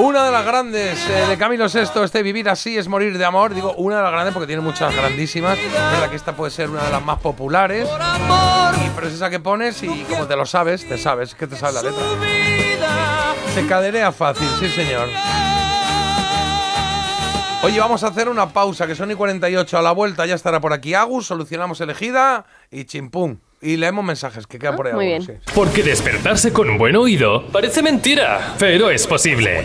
Una de las grandes eh, de Camilo VI, este Vivir así es morir de amor. Digo, una de las grandes porque tiene muchas grandísimas. Es verdad que esta puede ser una de las más populares. Y, pero es esa que pones y como te lo sabes, te sabes, que te sabe la letra. Se caderea fácil, sí señor. Oye, vamos a hacer una pausa, que son y 48 a la vuelta, ya estará por aquí Agus, solucionamos elegida y chimpum. Y leemos mensajes que quedan por ahí.
muy bien.
sí.
Porque despertarse con un buen oído parece mentira, pero es posible.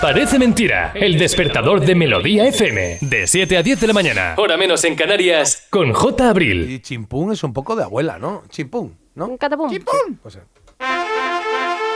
Parece mentira. El despertador de Melodía FM. De 7 a 10 de la mañana. Hora menos en Canarias. Con J. Abril.
Y chimpún es un poco de abuela, ¿no? Chimpún, ¿no?
Catapum.
Pues, eh,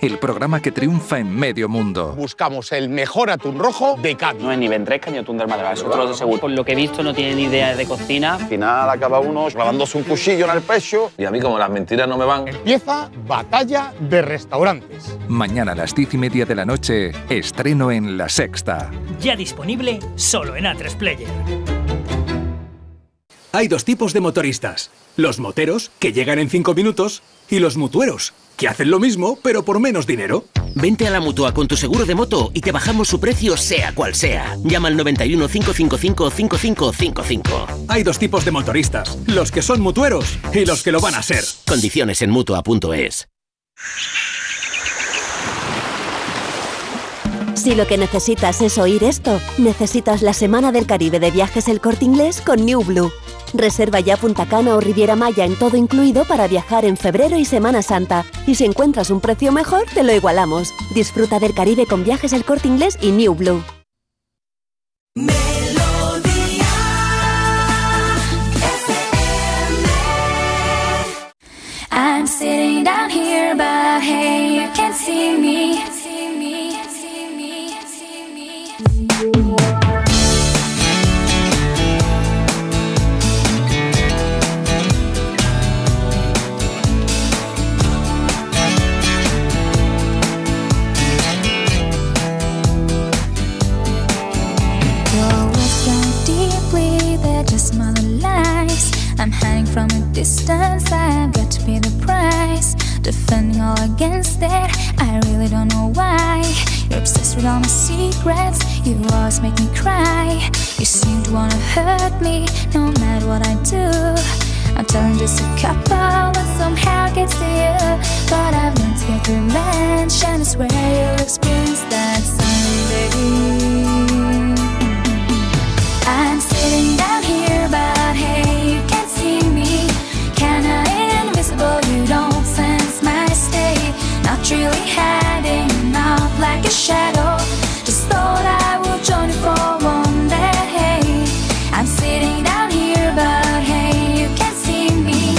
El programa que triunfa en medio mundo.
Buscamos el mejor atún rojo de Cádiz.
No es ni Ventresca ni atún del Madrid, eso te lo aseguro. Por lo que he visto no tiene ni idea de cocina.
Al final acaba uno clavándose un cuchillo en el pecho y a mí como las mentiras no me van.
Empieza Batalla de Restaurantes.
Mañana a las diez y media de la noche, estreno en La Sexta.
Ya disponible solo en A3 Player.
Hay dos tipos de motoristas. Los moteros, que llegan en 5 minutos, y los mutueros, que hacen lo mismo, pero por menos dinero.
Vente a la mutua con tu seguro de moto y te bajamos su precio sea cual sea. Llama al 91 555 5555.
Hay dos tipos de motoristas. Los que son mutueros y los que lo van a ser.
Condiciones en mutua.es.
Si lo que necesitas es oír esto, necesitas la Semana del Caribe de Viajes El Corte Inglés con New Blue. Reserva ya Punta Cana o Riviera Maya en todo incluido para viajar en febrero y Semana Santa. Y si encuentras un precio mejor, te lo igualamos. Disfruta del Caribe con Viajes El Corte Inglés y New Blue.
I'm sitting down here, but you see me. Distance, I've got to pay the price. Defending all against it, I really don't know why. You're obsessed with all my secrets, you always make me cry. You seem to wanna hurt me, no matter what I do. I'm telling just a couple, but somehow gets to you. But I've learned to get revenge, and it's where you'll experience that someday. I'm sitting down really hanging enough, like a shadow. Just thought I would join you for one day. I'm sitting down here but hey, you can see me.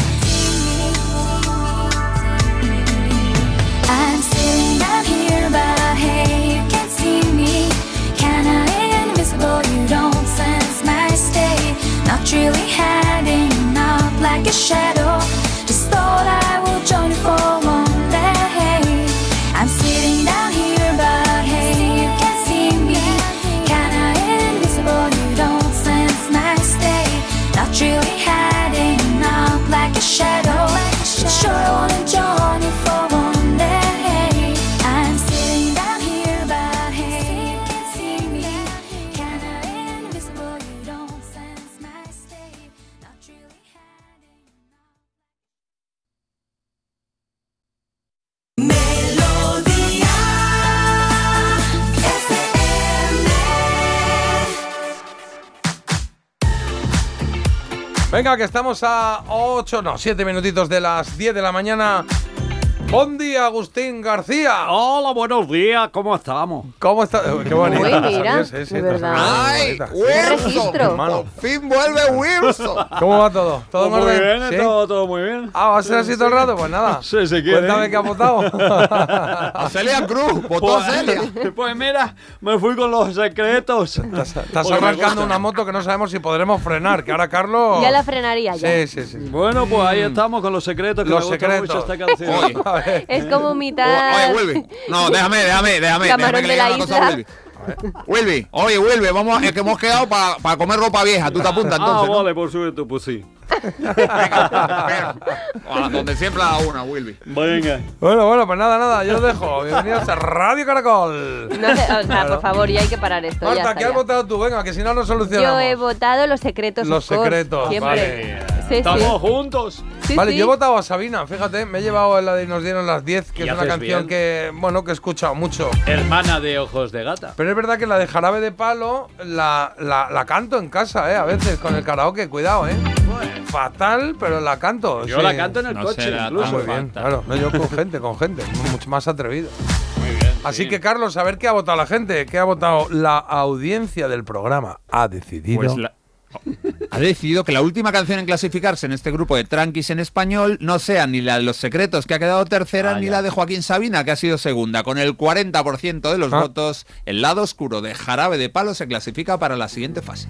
I'm sitting down here but hey, you can see me. Kinda invisible, you don't sense my state. Not really hanging enough, like a shadow.
Venga, que estamos a 8, no, 7 minutitos de las 10 de la mañana. Buen día, Agustín García.
Hola, buenos días, ¿cómo estamos?
¿Cómo está? Qué bonita.
Uy, mira,
sí, te
verdad. Ay. Wilson.
Por fin vuelve Wilson.
¿Cómo va todo? ¿Todo en
Pues muy
orden?
bien,
¿Sí?
todo, todo muy bien.
Ah, ¿va a ser así todo el rato? Pues nada.
Sí, si quiere.
Cuéntame qué ha votado. [laughs]
A Celia Cruz, votó a Celia.
Pues, [laughs] pues mira, me fui con los secretos.
Estás
me
arrancando una moto que no sabemos si podremos frenar, que ahora Carlos...
Ya la frenaría ya.
Sí, sí, sí.
Bueno, pues ahí estamos con los secretos, que
Los
me gusta
secretos.
mucho esta canción. [laughs]
A. [laughs]
Es como mitad.
Oye, Wilby. No, [laughs] déjame, déjame, déjame.
Camarón
déjame que
de
le diga
la
una cosa a
isla.
Wilby. Wilby, oye, Wilby, vamos, es que hemos quedado para comer ropa vieja. ¿Tú te apuntas
Ah,
entonces? ¿no?
vale, por supuesto, pues sí.
A donde siempre la una, Wilby.
Venga.
Bueno, bueno, pues nada, nada, yo os dejo. Bienvenidos a Radio Caracol.
No sé, o sea,
Claro.
por favor, ya hay que parar esto. ya
Marta, ¿qué has
ya.
votado tú? Venga, que si no, no solucionamos.
Yo he votado los secretos.
Los secretos,
Siempre.
vale.
Sí,
Estamos
sí.
juntos.
Sí,
vale,
sí.
yo he votado a Sabina, fíjate, me he llevado la de Nos dieron las 10, que
Y
es una canción
bien.
que, bueno, que he escuchado mucho.
Hermana de ojos de gata.
Pero es verdad que la de Jarabe de Palo la, la, la canto en casa, ¿eh? A veces con el karaoke, cuidado, ¿eh? Fatal, pero la canto.
Yo
sí.
la canto en el
No
coche,
será
Ah,
incluso.
muy bien, claro. No, yo con gente, con gente, mucho más atrevido.
Muy bien.
Así
sí.
que, Carlos, a ver qué ha votado la gente, qué ha votado la audiencia del programa. Ha decidido.
Pues la- ha decidido que la última canción en clasificarse en este grupo de tranquis en español no sea ni la de Los Secretos, que ha quedado tercera,
Ah,
ni
ya.
la de Joaquín Sabina, que ha sido segunda. Con el 40% de los
Ah.
votos, el lado oscuro de Jarabe de Palo se clasifica para la siguiente fase.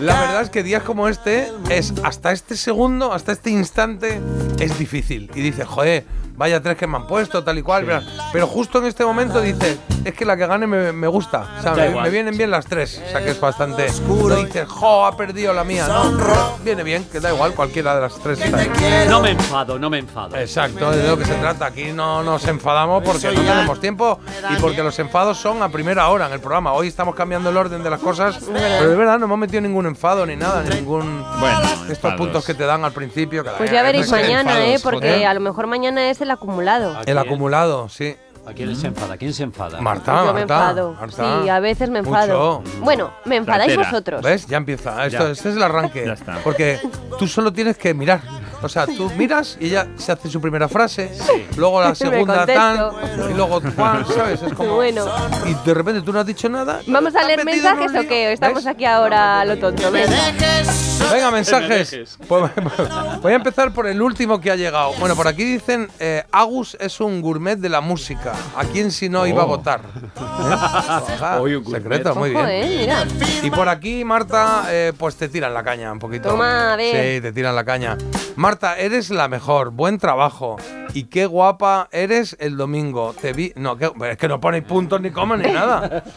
La
verdad es que días como este es hasta este segundo, hasta este instante, es difícil. Y dices, joder, vaya tres que me han puesto, tal y cual. Pero, pero justo en este momento dices, es que la que gane me, me gusta. O sea, me, me vienen bien las tres. O sea, que es bastante. No dices, jo, ha perdido la mía. No, viene bien, que da igual, cualquiera de las tres.
No me enfado, no me enfado.
Exacto, de lo que se trata. Aquí no nos enfadamos porque no tenemos tiempo y porque los enfados son a primera hora en el programa. Hoy estamos cambiando el orden de las cosas, pero de verdad no hemos metido ningún enfado ni nada, ni ningún
Bueno,
estos
enfados.
puntos que te dan al principio. cada
Pues ya veréis mañana, ¿eh?
enfados,
Porque
joder.
a lo mejor mañana es el acumulado.
el acumulado, sí.
¿A quién se enfada? ¿Quién se enfada?
Marta,
Yo me
Marta,
enfado.
Marta.
Sí, a veces me enfado.
Mucho.
Bueno, me enfadáis
Ratera.
vosotros.
¿Ves? Ya empieza. Esto,
Ya.
Este es el arranque.
Ya está.
Porque tú solo tienes que mirar. O sea, tú miras y ella se hace su primera frase, luego la [laughs] segunda tan, y luego Juan, ¿sabes? Es como.
Bueno.
Y de repente tú no has dicho nada.
¿Vamos a leer mensajes o qué? Estamos
¿Ves?
aquí ahora a lo tonto. Venga.
Venga, mensajes.
dejes. [laughs]
Pues, voy a empezar por el último que ha llegado. Bueno, por aquí dicen, eh, Agus es un gourmet de la música. ¿A quién si no iba a
Oh.
votar? [laughs] ¿Eh?
Un gourmet.
secreto, muy
Ojo,
bien.
eh, mira.
Y por aquí, Marta, eh, pues te tiran la caña un poquito.
Toma, a ver.
Sí, te tiran la caña. Marta, eres la mejor. Buen trabajo. Y qué guapa eres el domingo. Te vi. No, que- es que no ponéis puntos ni comas ni nada. [laughs]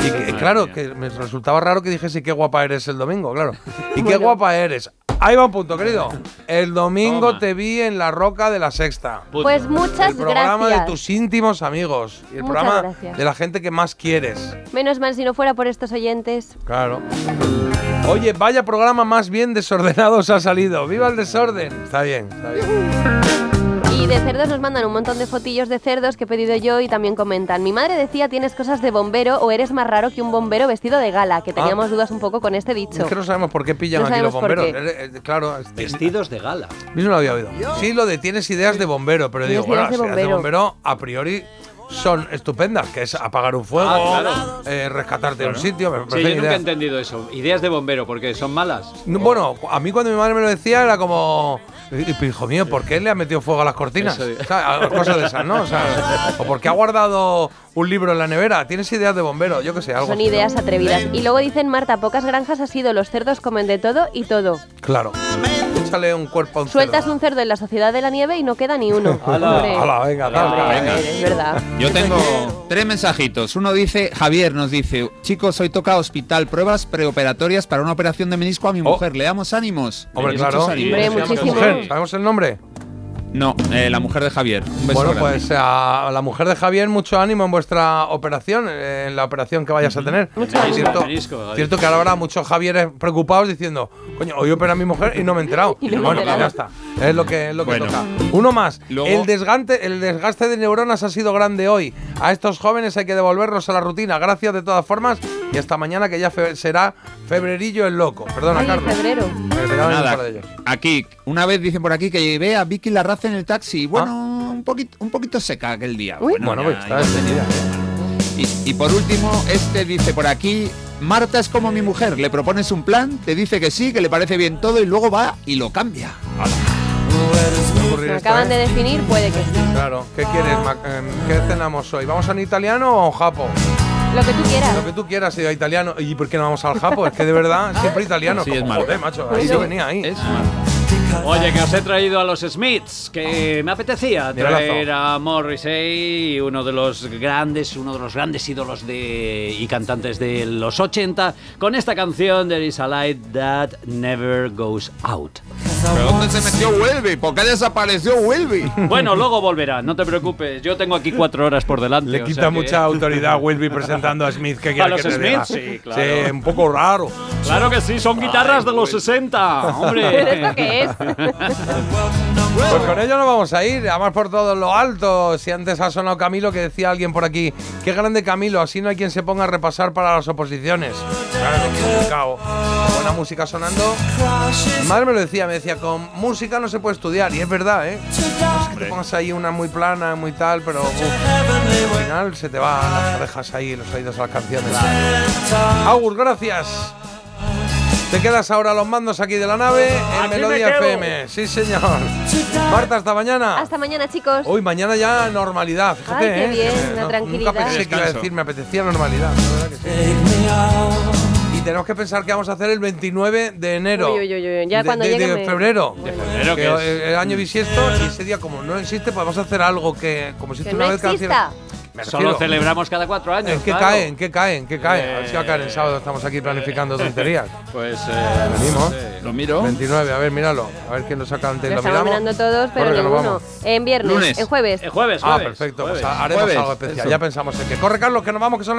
Y que, claro, que me resultaba raro que dijese qué guapa eres el domingo, claro. Y qué guapa eres. Ahí va un punto, querido. El domingo
Toma.
te vi en la roca de la sexta.
Pues muchas
El programa
gracias.
de tus íntimos amigos. Y el
Muchas
programa
gracias.
de la gente que más quieres.
Menos mal si no fuera por estos oyentes.
Claro. Oye, vaya programa más bien desordenado os ha salido. ¡Viva el desorden! Está bien, está bien.
De cerdos nos mandan un montón de fotillos de cerdos que he pedido yo y también comentan. Mi madre decía tienes cosas de bombero o eres más raro que un bombero vestido de gala, que teníamos dudas un poco con este dicho.
Es que no sabemos por qué pillan
No
aquí los bomberos.
qué.
Eh, eh, claro, es-
Vestidos de gala.
Yo no lo había oído. Sí, lo de tienes ideas de bombero, pero digo, bueno,
ideas de
las ideas de
bombero.
bombero a priori son estupendas, que es apagar un fuego,
Ah, claro.
eh, rescatarte de un sitio. Me
Sí, yo nunca he entendido eso. Ideas de bombero, porque son malas.
No, Bueno, a mí cuando mi madre me lo decía era como, "Y- hijo mío, ¿por qué le ha metido fuego a las cortinas?
Eso-
O sea, a- cosas de esas, ¿no? O, sea, o por qué ha guardado un libro en la nevera. Tienes ideas de bombero, yo qué sé, algo.
Son
así, ¿no?
ideas atrevidas. Y luego dicen, Marta, pocas granjas ha sido los cerdos comen de todo y todo.
Claro. Échale un cuerpo a un
Sueltas un cerdo en la sociedad de la nieve y no queda ni uno. [laughs]
Hala, venga, venga,
Es verdad.
Yo tengo tres mensajitos. Uno dice, Javier nos dice, chicos, hoy toca hospital, pruebas preoperatorias para una operación de menisco a mi mujer. ¿Le damos ánimos?
Oh. Hombre, claro.
ánimos.
Hombre, muchísimo.
¿Sabemos el nombre?
No, eh, la mujer de Javier. Un beso
Bueno,
grande.
pues a la mujer de Javier, mucho ánimo en vuestra operación, eh, en la operación que vayas a tener.
Mucho ánimo.
Cierto,
Menisco,
cierto que ahora habrá muchos Javieres preocupados diciendo, coño, hoy opera a mi mujer y no me he enterado. [laughs]
Y no me he
bueno,
enterado.
ya está. Es lo que, es lo que
Bueno.
toca. Uno más.
Luego-
el, desgaste, el desgaste de neuronas ha sido grande hoy. A estos jóvenes hay que devolverlos a la rutina. Gracias de todas formas. Y hasta mañana que ya fe- será febrerillo el loco. Perdona,
Ay,
Carlos.
febrero.
Nada,
de ellos.
aquí, una vez dicen por aquí que llevé a Vicky En el taxi. Bueno,
Ah.
un, poquito, un poquito seca aquel día.
Uy.
Bueno,
ya-
pues está detenida.
Y, y por último, este dice por aquí, Marta es como mi mujer, le propones un plan, te dice que sí, que le parece bien todo y luego va y lo cambia.
Me acaban de definir, puede que sí.
Claro. ¿Qué quieres? em, ¿Qué cenamos hoy? ¿Vamos a un italiano o a un japo?
Lo que tú quieras.
Lo que tú quieras, si a italiano. ¿Y por qué no vamos al japo? Es que de verdad, siempre italiano.
Sí,
como,
es Marta.
joder, macho. Ahí yo venía ahí.
Es
Oye, que os he traído a los Smiths, que me apetecía traer a Morrissey, uno de los grandes, uno de los grandes ídolos de y cantantes de los 80, con esta canción There is a light that never goes out.
¿Pero dónde se metió Welby? ¿Por qué desapareció Welby?
Bueno, luego volverá, no te preocupes. Yo tengo aquí cuatro horas por delante.
Le
o
quita
sea que-
mucha [laughs] autoridad a Wilby presentando a Smith. ¿Qué
¿A
quiere
los
que diga?
Sí, claro.
Sí, un poco raro.
Claro que sí, son guitarras de los 60,
¿Pero
hombre.
esto qué es?
Pues con ello nos vamos a ir, además por todo lo alto. Si antes ha sonado Camilo, que decía alguien por aquí, qué grande Camilo, así no hay quien se ponga a repasar para las oposiciones. Claro. Buena música sonando. Mi madre me lo decía, me decía, con música no se puede estudiar, y es verdad, ¿eh? No que te pongas ahí una muy plana, muy tal, pero al final se te van las orejas ahí, los oídos a las canciones. Augur, gracias. Te quedas ahora a los mandos aquí de la nave en
Aquí me
Melodía. FM. Sí, señor. Marta, hasta mañana.
Hasta mañana, chicos.
Hoy, mañana ya normalidad, fíjate,
Ay, qué
¿eh?
bien, la
no-
tranquilidad.
Nunca pensé que iba a decir, me apetecía normalidad. la verdad que sí. Y tenemos que pensar que vamos a hacer el 29 de enero.
Uy, uy, uy, uy, ya
de,
cuando
de-
llegue
de
me-
febrero.
Bueno.
febrero,
Que
que es-
el año bisiesto y ese día como no existe, pues vamos a hacer algo que como si
Que
una
no
vez cada
exista.
cien- Me
Solo celebramos cada cuatro años.
¿En qué
claro.
cae? ¿En qué cae? ¿En qué cae? A ver si va a caer el
Eh,
sábado. Estamos aquí planificando tonterías.
Pues eh,
Venimos.
Lo miro.
29, a ver, míralo. A ver quién lo saca antes.
Lo
¿Lo miramos?
mirando todos, pero
Corre,
ninguno.
vamos.
En viernes,
Lunes.
en jueves.
eh, jueves,
Ah,
jueves,
perfecto.
jueves.
Pues haremos
Jueves,
algo especial.
eso.
Ya pensamos en que. Corre, Carlos, que nos vamos, que son las